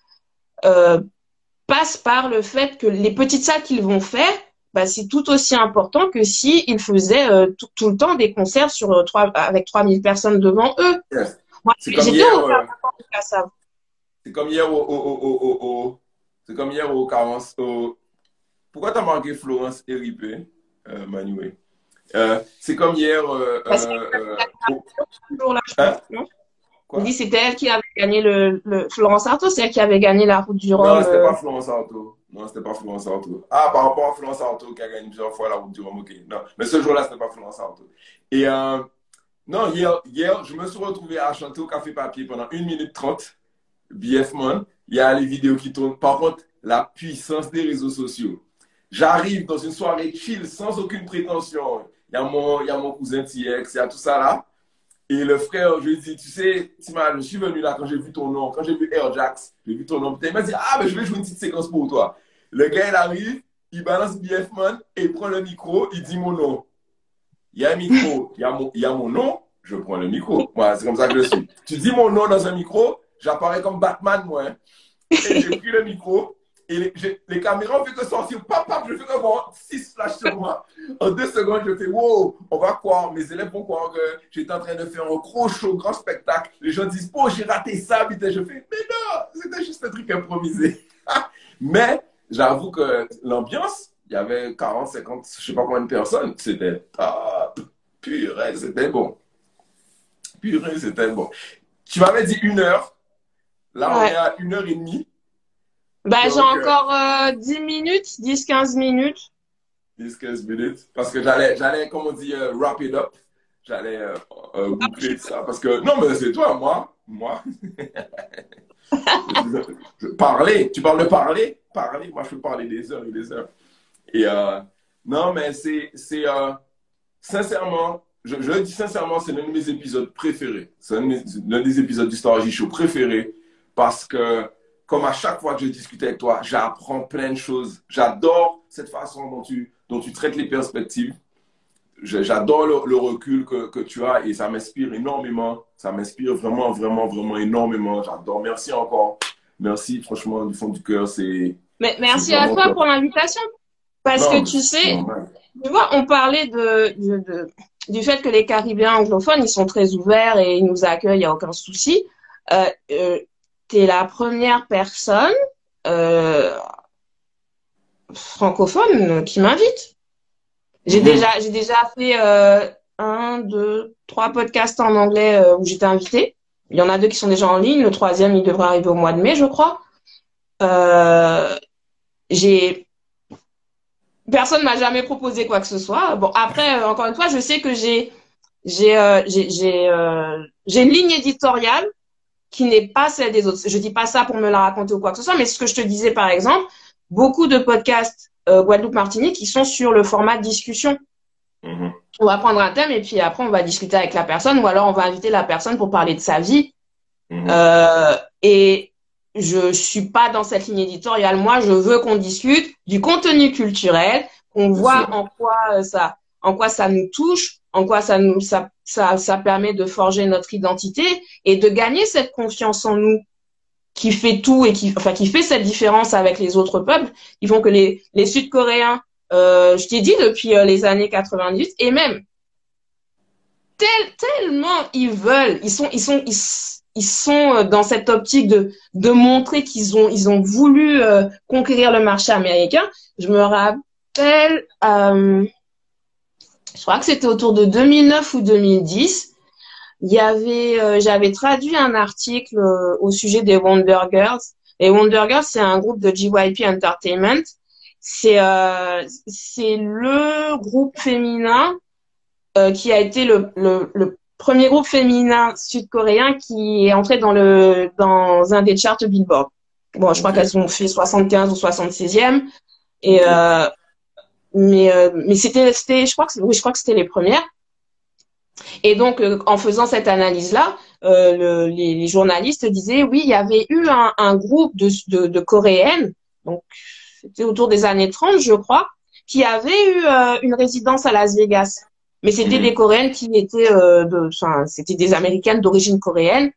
passe par le fait que les petites salles qu'ils vont faire, bah, c'est tout aussi important que si ils faisaient euh, tout, tout, le temps des concerts sur euh, trois avec 3000 personnes devant eux. c'est comme, hier, euh, c'est comme hier au, au, au, au c'est comme hier au Carence. Au... Pourquoi t'as marqué Florence Ripé, euh, Manuel? C'est comme hier. Euh, euh, hein? On dit c'était elle qui avait gagné le, le Florence Artaud, c'est elle qui avait gagné la route du Rhum. Non, c'était pas Florence Artaud. Non, c'était pas Florence Artaud. Ah, par rapport à Florence Artaud qui a gagné plusieurs fois la route du Rhum, ok. Non, mais ce jour-là, c'était pas Florence Artaud. Et non, hier, hier, je me suis retrouvé à chanter au Café Papier pendant 1 minute 30. BF Man, il y a les vidéos qui tournent. Par contre, la puissance des réseaux sociaux. J'arrive dans une soirée chill sans aucune prétention il y a mon, y a mon cousin TX, il y a tout ça là. Et le frère, je lui dis, tu sais, Tima, je suis venu là quand j'ai vu ton nom, quand j'ai vu Air Jax, j'ai vu ton nom. Il m'a dit, ah, ben je vais jouer une petite séquence pour toi. Le gars, il arrive, il balance BF Man et il prend le micro, il dit mon nom. Il y a un micro, il y a mon, y a mon nom, je prends le micro. Moi, c'est comme ça que je suis. Tu dis mon nom dans un micro, j'apparais comme Batman, moi. Hein. Et j'ai pris le micro, et les, les caméras ont fait que sortir, papa, je fais que voir six flashs sur moi. En deux secondes, je fais, wow, on va croire, mes élèves vont croire que j'étais en train de faire un gros show, grand spectacle. Les gens disent, oh, j'ai raté ça, vite. je fais, mais non, c'était juste un truc improvisé. *laughs* mais j'avoue que l'ambiance, il y avait 40, 50, je sais pas combien de personnes. C'était top. Purée, c'était bon. Purée, c'était bon. Tu m'avais dit une heure. Là, on est à une heure et demie. Bah, j'ai euh, encore euh, 10 minutes, 10-15 minutes. 10-15 minutes. Parce que j'allais, j'allais, comme on dit, euh, wrap it up. J'allais euh, boucler ça. Parce que, non, mais c'est toi, moi. Moi. *laughs* parler. Tu parles de parler? Parler. Moi, je peux parler des heures et des heures. Et, euh, non, mais c'est, c'est, sincèrement, je, je, le dis sincèrement, c'est l'un de mes épisodes préférés. C'est l'un des épisodes du Star Show préférés. Parce que, comme à chaque fois que je discute avec toi, j'apprends plein de choses. J'adore cette façon dont tu, dont tu traites les perspectives. j'adore le, recul que, que, tu as et ça m'inspire énormément. Ça m'inspire vraiment, vraiment, vraiment énormément. J'adore. Merci encore. Merci, franchement, du fond du cœur. C'est. Mais merci à toi pour l'invitation. Parce que tu sais, tu vois, on parlait de, de, du fait que les Caribéens anglophones, ils sont très ouverts et ils nous accueillent, il n'y a aucun souci. Euh, euh, tu es la première personne euh, francophone qui m'invite. J'ai mhm. déjà, j'ai déjà fait euh, un, deux, trois podcasts en anglais euh, où j'étais invitée. Il y en a deux qui sont déjà en ligne. Le troisième, il devrait arriver au mois de mai, je crois. Euh, j'ai personne m'a jamais proposé quoi que ce soit. Bon, après, encore une fois, je sais que j'ai j'ai j'ai j'ai une ligne éditoriale qui n'est pas celle des autres. Je dis pas ça pour me la raconter ou quoi que ce soit, mais ce que je te disais par exemple, beaucoup de podcasts euh, Guadeloupe Martinique qui sont sur le format discussion. Mhm. On va prendre un thème et puis après on va discuter avec la personne ou alors on va inviter la personne pour parler de sa vie. Mhm. Euh, et je suis pas dans cette ligne éditoriale. Moi, je veux qu'on discute du contenu culturel, qu'on voit en quoi euh, ça, en quoi ça nous touche, en quoi ça nous, ça, ça, ça permet de forger notre identité et de gagner cette confiance en nous qui fait tout et qui, enfin, qui fait cette différence avec les autres peuples, ils font que les, les Sud-Coréens, euh, je t'ai dit depuis euh, les années 90, et même tel, tellement ils veulent, ils sont, ils sont, ils, sont euh, dans cette optique de, de montrer qu'ils ont, ils ont voulu euh, conquérir le marché américain. Je me rappelle, je crois que c'était autour de 2009 ou 2010 il y avait, euh, j'avais traduit un article euh, au sujet des Wonder Girls. Et Wonder Girls, c'est un groupe de JYP Entertainment. C'est euh, c'est le groupe féminin qui a été le, le, le premier groupe féminin sud-coréen qui est entré dans le dans un des charts Billboard. Bon, je crois qu'elles ont fait 75 ou 76e. Et euh, mais mais c'était c'était je crois que oui je crois que c'était les premières. Et donc, euh, en faisant cette analyse-là, euh, les, journalistes disaient, oui, il y avait eu un, groupe de, de, Coréennes, donc c'était autour des années 30, je crois, qui avaient eu euh, une résidence à Las Vegas. Mais c'était mhm. des Coréennes qui étaient, de, enfin, c'était des Américaines d'origine coréenne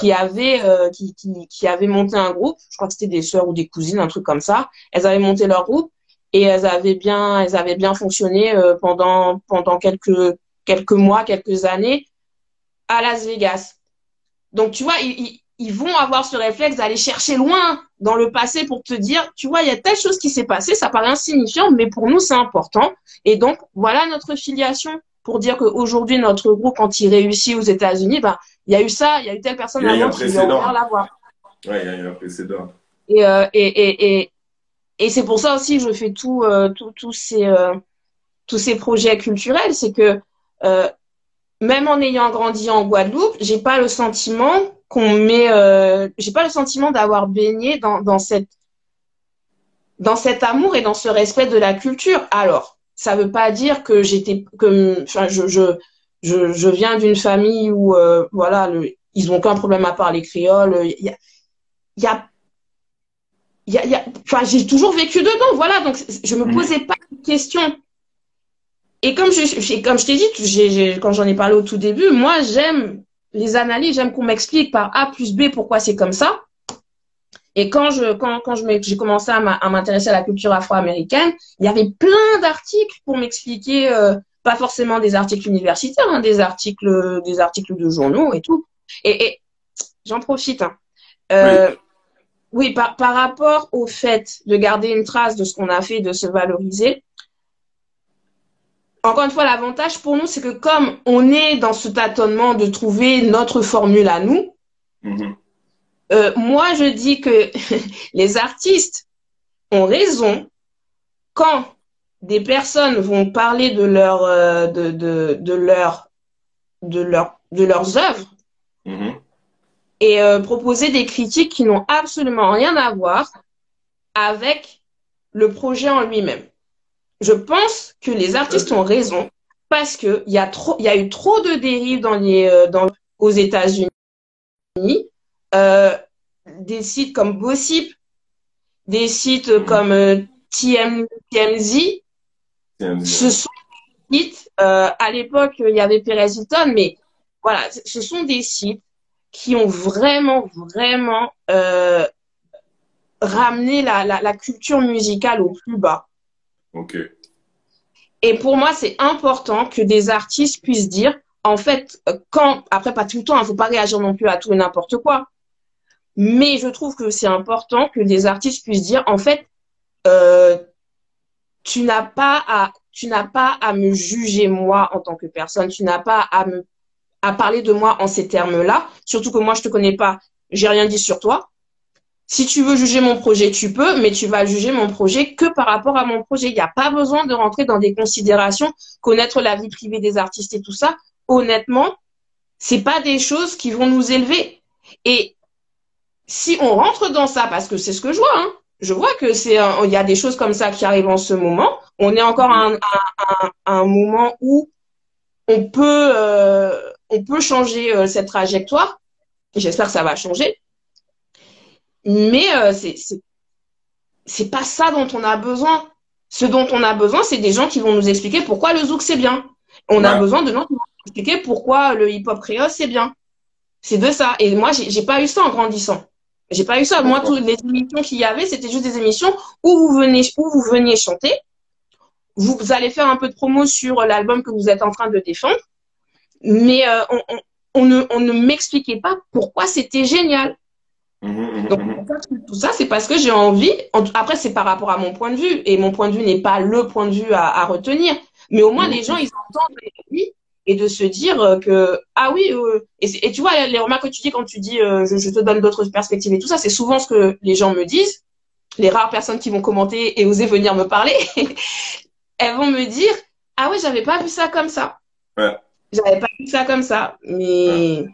qui avaient, qui, qui, qui avaient monté un groupe. Je crois que c'était des sœurs ou des cousines, un truc comme ça. Elles avaient monté leur groupe et elles avaient bien, elles avaient bien fonctionné pendant pendant quelques quelques mois, quelques années à Las Vegas. Donc, tu vois, ils, ils vont avoir ce réflexe d'aller chercher loin dans le passé pour te dire, tu vois, il y a telle chose qui s'est passée, ça paraît insignifiant, mais pour nous, c'est important. Et donc, voilà notre filiation pour dire qu'aujourd'hui, notre groupe, quand il réussit aux États-Unis, ben, il y a eu ça, il y a eu telle personne avant qui lui a ouvert la voie. Ouais, il y a eu un précédent. Et, euh, et, et, et, et c'est pour ça aussi que je fais tout, euh, ces, euh, tous ces projets culturels, c'est que euh, même en ayant grandi en Guadeloupe, j'ai pas le sentiment qu'on met, j'ai pas le sentiment d'avoir baigné dans, cette cet amour et dans ce respect de la culture. Alors, ça veut pas dire que j'étais que je viens d'une famille où voilà ils ont aucun problème à parler créole. Il y a y a, y a enfin j'ai toujours vécu dedans voilà donc je me mmh. posais pas de questions et comme je, comme je t'ai dit, quand j'en ai parlé au tout début, moi, j'aime les analyses, j'aime qu'on m'explique par A plus B pourquoi c'est comme ça. Et quand je, quand, quand j'ai commencé à m'intéresser à la culture afro-américaine, il y avait plein d'articles pour m'expliquer, euh, pas forcément des articles universitaires, hein, des articles, des articles de journaux et tout. Et, j'en profite. Hein. Euh, oui, oui par, par rapport au fait de garder une trace de ce qu'on a fait, de se valoriser, encore une fois, l'avantage pour nous, c'est que comme on est dans ce tâtonnement de trouver notre formule à nous, mm-hmm. euh, moi, je dis que *laughs* les artistes ont raison quand des personnes vont parler de leur, euh, de, de, de, leur, de, leur, de leurs œuvres mm-hmm. Et euh, proposer des critiques qui n'ont absolument rien à voir avec le projet en lui-même je pense que les artistes ont raison parce que il y a trop, il y a eu trop de dérives dans les, euh, dans, aux États-Unis. Euh, des sites comme Gossip, des sites comme euh, TM, TMZ, se sont sites. Euh, à l'époque, il y avait Perez Hilton, mais voilà, ce sont des sites qui ont vraiment, vraiment euh, ramené la, la, la, culture musicale au plus bas. Ok. Et pour moi, c'est important que des artistes puissent dire, en fait, quand, après pas tout le temps, il ne faut pas réagir non plus à tout et n'importe quoi, mais je trouve que c'est important que des artistes puissent dire, en fait, euh, tu n'as pas à, tu n'as pas à me juger moi en tant que personne, tu n'as pas à me, à parler de moi en ces termes-là. Surtout que moi je te connais pas, j'ai rien dit sur toi. Si tu veux juger mon projet, tu peux, mais tu vas juger mon projet que par rapport à mon projet. Il n'y a pas besoin de rentrer dans des considérations, connaître la vie privée des artistes et tout ça. Honnêtement, c'est pas des choses qui vont nous élever. Et si on rentre dans ça, parce que c'est ce que je vois, hein, je vois que c'est il y a des choses comme ça qui arrivent en ce moment. On est encore à un, un, moment où on peut euh, on peut changer euh, cette trajectoire. J'espère que ça va changer. Mais euh, c'est c'est pas ça dont on a besoin. Ce dont on a besoin, c'est des gens qui vont nous expliquer pourquoi le zouk c'est bien. On a besoin de gens qui vont nous expliquer pourquoi le hip-hop créole c'est bien. C'est de ça. Et moi, j'ai pas eu ça en grandissant. J'ai pas eu ça. Moi, toutes les émissions qu'il y avait, c'était juste des émissions où vous venez, où vous veniez chanter. Vous, allez faire un peu de promo sur l'album que vous êtes en train de défendre. Mais euh, on, on, on, ne, on ne m'expliquait pas pourquoi c'était génial. Mmh, mmh, mmh, Donc, tout ça, c'est parce que j'ai envie. Après, c'est par rapport à mon point de vue. Et mon point de vue n'est pas le point de vue à, à retenir. Mais au moins, les gens, ils entendent oui, et de se dire euh, que ah oui euh, et, et, tu vois les remarques que tu dis quand tu dis euh, je, je, te donne d'autres perspectives et tout ça c'est souvent ce que les gens me disent les rares personnes qui vont commenter et oser venir me parler *laughs* elles vont me dire ah oui j'avais pas vu ça comme ça ouais. J'avais pas vu ça comme ça mais.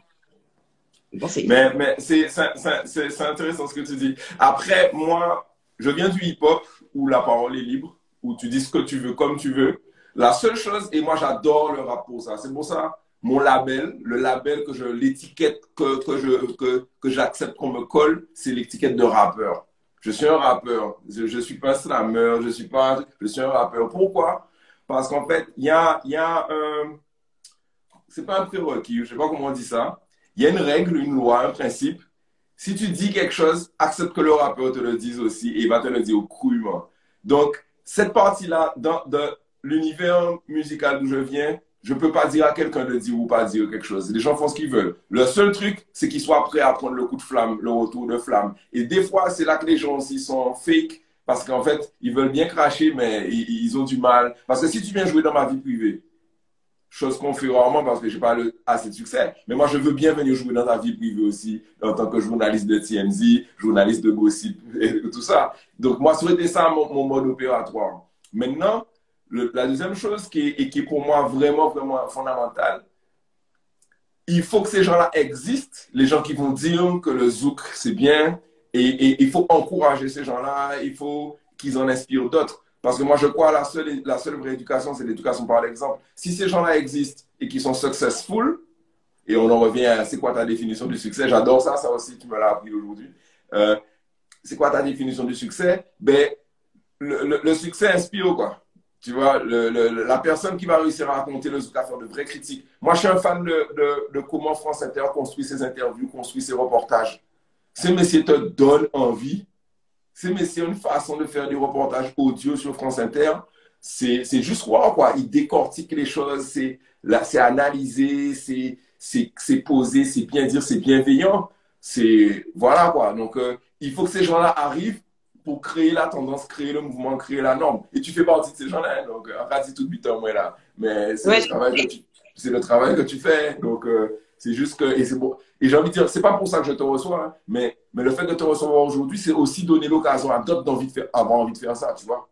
Bon, mais mais c'est c'est intéressant ce que tu dis après moi je viens du hip hop où la parole est libre où tu dis ce que tu veux comme tu veux la seule chose, et moi j'adore le rap pour ça, c'est pour ça, mon label, le label que je, l'étiquette que, que je, que, que j'accepte qu'on me colle, c'est l'étiquette de rappeur. Je suis un rappeur. Je, je suis pas un slammer, je suis pas, je suis un rappeur. Pourquoi? Parce qu'en fait, il y a, y a un, c'est pas un prérequis, je sais pas comment on dit ça. Il y a une règle, une loi, un principe. Si tu dis quelque chose, accepte que le rappeur te le dise aussi et il va te le dire crûment. Donc, cette partie-là, dans, l'univers musical d'où je viens, je peux pas dire à quelqu'un de dire ou pas dire quelque chose. Les gens font ce qu'ils veulent. Le seul truc, c'est qu'ils soient prêts à prendre le coup de flamme, le retour de flamme. Et des fois, c'est là que les gens aussi sont fake parce qu'en fait, ils veulent bien cracher, mais ils, ont du mal. Parce que si tu viens jouer dans ma vie privée, chose qu'on fait rarement parce que j'ai pas le, assez de succès, mais moi, je veux bien venir jouer dans ta vie privée aussi, en tant que journaliste de TMZ, journaliste de gossip *laughs* et tout ça. Donc, moi, c'était ça mon, mode opératoire. Maintenant, la deuxième chose qui est, qui pour moi vraiment, vraiment fondamentale, il faut que ces gens-là existent, les gens qui vont dire que le zouk, c'est bien, et, il faut encourager ces gens-là, il faut qu'ils en inspirent d'autres. Parce que moi, je crois seule, la seule vraie éducation, c'est l'éducation par l'exemple. Si ces gens-là existent et qu'ils sont successful, et on en revient à c'est quoi ta définition du succès, j'adore ça, ça aussi, tu me l'as appris aujourd'hui. Euh, c'est quoi ta définition du succès? Ben, le, succès inspire, quoi? Tu vois, la personne qui va réussir à raconter le zouk, à faire de vraies critiques. Moi, je suis un fan de, comment France Inter construit ses interviews, construit ses reportages. Ces messieurs te donnent envie. Ces messieurs ont une façon de faire des reportages audio sur France Inter. C'est juste wow, quoi. Ils décortiquent les choses. C'est analysé, c'est posé, c'est bien dire, c'est bienveillant. C'est, voilà, quoi. Donc, euh, il faut que ces gens-là arrivent pour créer la tendance, créer le mouvement, créer la norme. Et tu fais partie de ces gens-là. Hein. Donc, dit tout but moi là. Mais c'est ouais, le, travail que tu, le travail que tu fais. Donc, euh, c'est juste que. Et, j'ai envie de dire, c'est pas pour ça que je te reçois, hein, mais, mais le fait de te recevoir aujourd'hui, c'est aussi donner l'occasion à d'autres d'envie de envie de faire ça, tu vois.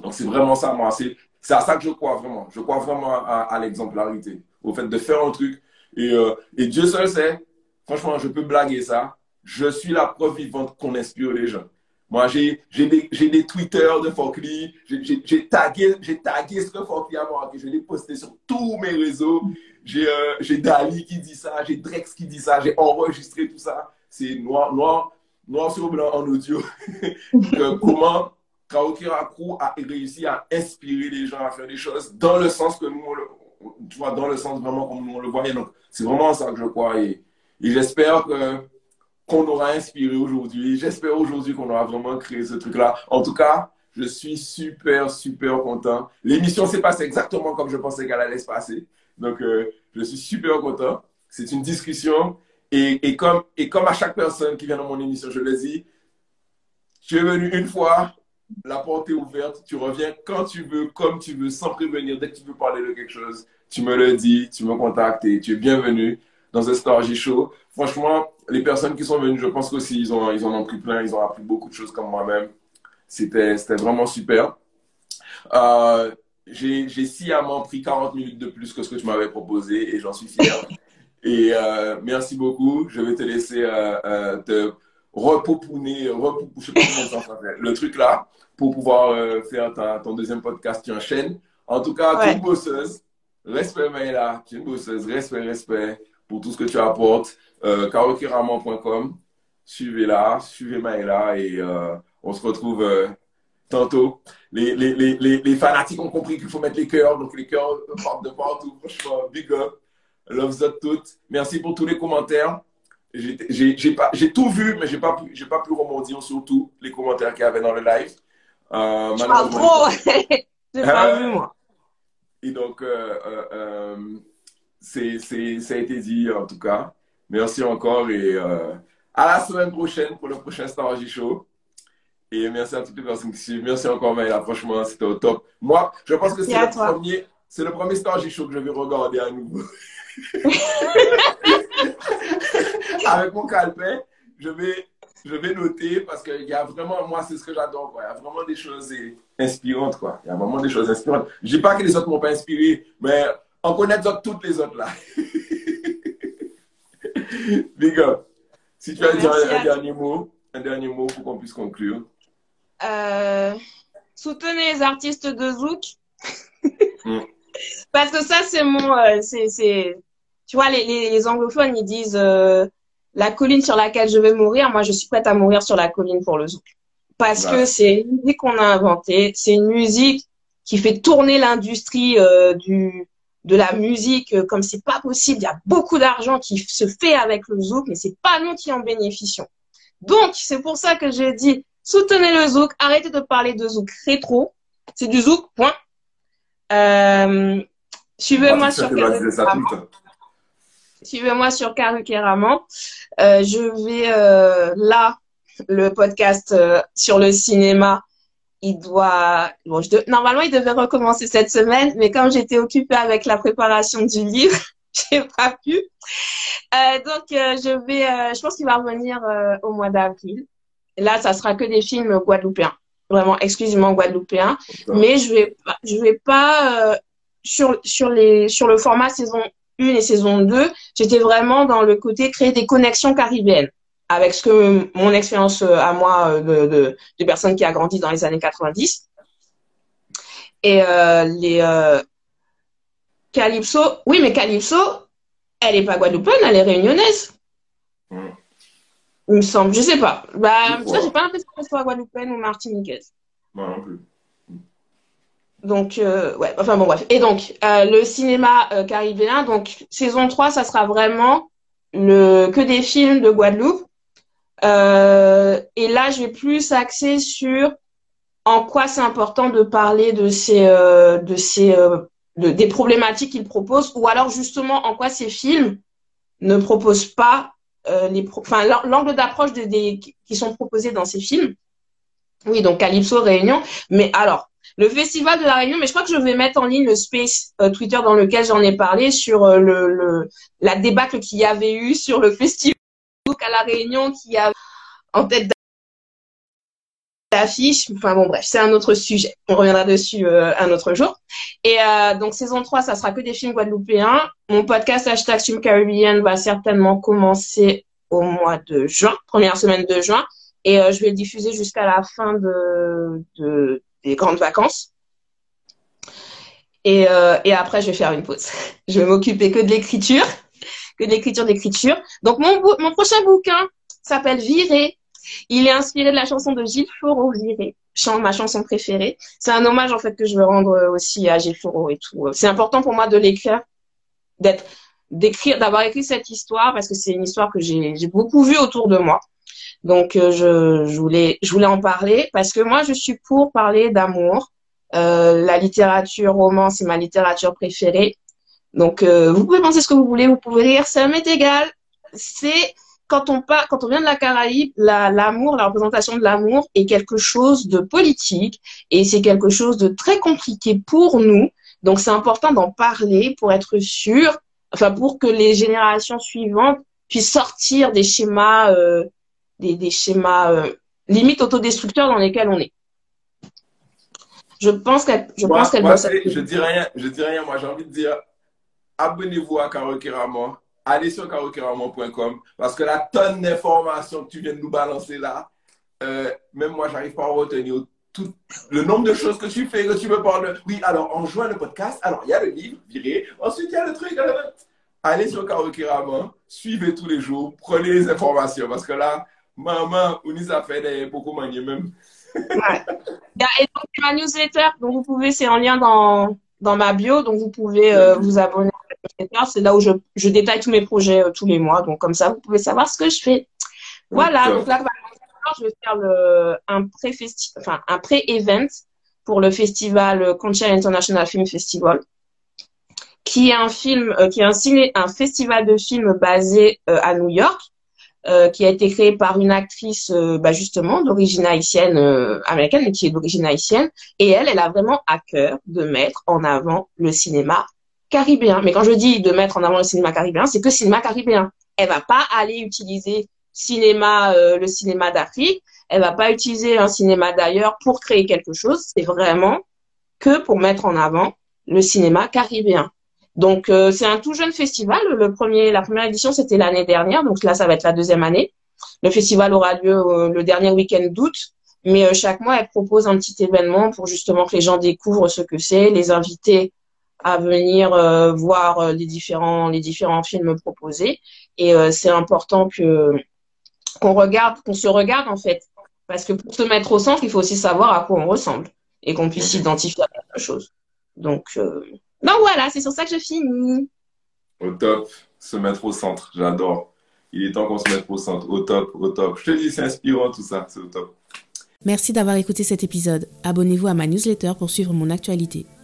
Donc, c'est vraiment ça, moi. C'est à ça que je crois vraiment. Je crois vraiment à, l'exemplarité, au fait de faire un truc. Et, euh, et Dieu seul sait, franchement, je peux blaguer ça. Je suis la preuve vivante qu'on inspire les gens. Moi, j'ai des, des Twitter de Fokli. J'ai tagué, tagué ce que Fokli a marqué. Je l'ai posté sur tous mes réseaux. J'ai euh, Dali qui dit ça. J'ai Drex qui dit ça. J'ai enregistré tout ça. C'est noir, noir, noir sur blanc en audio. *laughs* comment, Kaokira Crew a réussi à inspirer les gens à faire des choses dans le sens que nous, le, tu vois, dans le sens vraiment comme nous on le voyait. Donc, c'est vraiment ça que je crois. Et, j'espère qu'on aura inspiré aujourd'hui. J'espère aujourd'hui qu'on aura vraiment créé ce truc-là. En tout cas, je suis super, super content. L'émission s'est passée exactement comme je pensais qu'elle allait se passer. Donc, euh, je suis super content. C'est une discussion. Et, comme, à chaque personne qui vient dans mon émission, je le dis, tu es venu une fois, la porte est ouverte, tu reviens quand tu veux, comme tu veux, sans prévenir. Dès que tu veux parler de quelque chose, tu me le dis, tu me contactes et tu es bienvenu dans ce Star Show. Franchement, les personnes qui sont venues, je pense qu'aussi, ils, ils en ont pris plein, ils ont appris beaucoup de choses comme moi-même. C'était vraiment super. Euh, j'ai sciemment pris 40 minutes de plus que ce que tu m'avais proposé et j'en suis fier. *laughs* et euh, merci beaucoup. Je vais te laisser euh, euh te repopouner, le truc là, pour pouvoir euh, faire ta, ton deuxième podcast qui enchaîne. En tout cas, ouais. tu es une bosseuse. Respect, Maëla. Tu es une bosseuse. Respect, respect pour tout ce que tu apportes. Euh, Suivez-la, suivez Maëla et on se retrouve tantôt. Les, les, les, les, fanatiques ont compris qu'il faut mettre les cœurs, donc les cœurs partent de partout. Franchement, big up. Love that toutes. Merci pour tous les commentaires. J'ai tout vu, mais j'ai pas, pu, pas pu rebondir sur tous les commentaires qu'il y avait dans le live. Euh, trop *laughs* J'ai pas vu, moi. Et donc, euh, euh, euh c'est, ça a été dit en tout cas. Merci encore et à la semaine prochaine pour le prochain Star Show. Et merci à toutes les personnes qui suivent. Merci encore, Maëla. Franchement, c'était au top. Moi, je pense que c'est le, premier, c'est le premier Star Show que je vais regarder à nouveau. *laughs* Avec mon calepin, je vais, je vais noter parce qu'il y a vraiment, moi, c'est ce que j'adore. Il y a vraiment des choses inspirantes. Quoi. Il y a vraiment des choses inspirantes. Je dis pas que les autres m'ont pas inspiré, mais on connaît toutes les autres là. *laughs* Big up. Si tu as dit un, dernier mot, un dernier mot pour qu'on puisse conclure. Euh, soutenez les artistes de Zouk. *laughs* Mm. Parce que ça, c'est mon. Euh, c'est, Tu vois, les, les, anglophones, ils disent euh, la colline sur laquelle je vais mourir. Moi, je suis prête à mourir sur la colline pour le Zouk. Parce que c'est une musique qu'on a inventée. C'est une musique qui fait tourner l'industrie du, de la musique euh, comme c'est pas possible. Il y a beaucoup d'argent qui se fait avec le zouk, mais c'est pas nous qui en bénéficions. Donc, c'est pour ça que j'ai dit, soutenez le zouk, arrêtez de parler de zouk rétro. C'est du zouk, point. Euh, suivez-moi sur Suivez-moi sur. Euh, je vais euh, là, le podcast euh, sur le cinéma il doit, bon, je normalement, il devait recommencer cette semaine, mais comme j'étais occupée avec la préparation du livre, *laughs* j'ai pas pu. Euh, donc, euh, je vais, euh, je pense qu'il va revenir euh, au mois d'avril. Là, ça sera que des films guadeloupéens, vraiment exclusivement guadeloupéens. Mais je vais, je vais pas sur sur les sur le format saison 1 et saison 2. J'étais vraiment dans le côté créer des connexions caribéennes avec ce que mon expérience euh, à moi euh, de, de, de, personne qui a grandi dans les années 90. Et euh, les euh, Calypso, oui, mais Calypso, elle est pas guadeloupéenne, elle est réunionnaise. Il me semble, je sais pas. Bah, ça, j'ai pas l'impression qu'elle soit guadeloupéenne ou martiniquaise. Moi non plus. Donc, euh, ouais, enfin bon, bref. Et donc, euh, le cinéma euh, caribéen, donc, saison 3, ça sera vraiment le, que des films de Guadeloupe. Et là, je vais plus axer sur en quoi c'est important de parler de ces, de ces, de, des problématiques qu'il propose, ou alors justement en quoi ces films ne proposent pas les, enfin l'angle d'approche des, des, qui sont proposés dans ces films. Oui, donc Calypso Réunion. Mais alors, le festival de la Réunion, mais je crois que je vais mettre en ligne le space euh, Twitter dans lequel j'en ai parlé sur euh, le, le, la débâcle qu'il y avait eu sur le *laughs* festival à la Réunion qui a en tête d'affiche. Enfin bon, bref, c'est un autre sujet. On reviendra dessus euh, un autre jour. Et euh, donc, saison 3, ça sera que des films guadeloupéens. Mon podcast hashtag Film Caribbean va certainement commencer au mois de juin, première semaine de juin. Et euh, je vais le diffuser jusqu'à la fin de, de, des grandes vacances. Et, et après, je vais faire une pause. *laughs* Je vais m'occuper que de l'écriture, que de l'écriture d'écriture. Donc, mon, mon prochain bouquin s'appelle Virer Il est inspiré de la chanson de Gilles Foro, Viré, ma chanson préférée. C'est un hommage en fait que je veux rendre aussi à Gilles Foro et tout. C'est important pour moi de l'écrire, d'écrire, d'avoir écrit cette histoire parce que c'est une histoire que j'ai, beaucoup vue autour de moi. Donc euh, je, voulais, je voulais en parler parce que moi je suis pour parler d'amour. Euh, la littérature roman, c'est ma littérature préférée. Donc euh, vous pouvez penser ce que vous voulez, vous pouvez rire, ça m'est égal. C'est quand on part, quand on vient de la Caraïbe, l'amour, la, représentation de l'amour est quelque chose de politique et c'est quelque chose de très compliqué pour nous. Donc c'est important d'en parler pour être sûr, enfin pour que les générations suivantes puissent sortir des schémas, euh, des, des, schémas euh, limite autodestructeurs dans lesquels on est. Je pense qu'elle, je pense qu'elle. Je dis rien, je dis rien. Moi, j'ai envie de dire, abonnez-vous à Caro allez sur carokeraman.com parce que la tonne d'informations que tu viens de nous balancer là, euh, même moi, j'arrive pas à retenir tout le nombre de choses que tu fais, que tu me parles. Oui, alors, en jouant le podcast, alors, il y a le livre, viré. Ensuite, il y a le truc. Euh, allez sur Karokeraman, suivez tous les jours, prenez les informations parce que là, maman, on nous a fait beaucoup manier même. ouais. Et donc, ma newsletter, donc vous pouvez, c'est en lien dans, dans ma bio, donc vous pouvez euh, vous abonner c'est là où je, je, détaille tous mes projets euh, tous les mois. Donc, comme ça, vous pouvez savoir ce que je fais. Voilà. Donc là, je vais faire le, un pré enfin, pré-event pour le festival Concha International Film Festival, qui est un film, euh, qui est un, ciné, un festival de films basé euh, à New York, qui a été créé par une actrice, bah, justement, d'origine haïtienne, américaine, mais qui est d'origine haïtienne. Et elle, elle a vraiment à cœur de mettre en avant le cinéma caribéen. Mais quand je dis de mettre en avant le cinéma caribéen, c'est que cinéma caribéen. Elle va pas aller utiliser cinéma, euh, le cinéma d'Afrique. Elle va pas utiliser un cinéma d'ailleurs pour créer quelque chose. C'est vraiment que pour mettre en avant le cinéma caribéen. Donc euh, c'est un tout jeune festival. La première édition c'était l'année dernière, donc là ça va être la deuxième année. Le festival aura lieu euh, le dernier week-end d'août, mais chaque mois elle propose un petit événement pour justement que les gens découvrent ce que c'est, les invités à venir euh, voir euh, les différents les différents films proposés. Et euh, c'est important que qu'on regarde qu'on se regarde en fait. Parce que pour se mettre au centre il faut aussi savoir à quoi on ressemble et qu'on puisse s'identifier à quelque chose. Donc donc voilà c'est sur ça que je finis. Au top se mettre au centre j'adore. Il est temps qu'on se mette au centre. Au top au top. Je te dis c'est inspirant tout ça c'est au top. Merci d'avoir écouté cet épisode. Abonnez-vous à ma newsletter pour suivre mon actualité.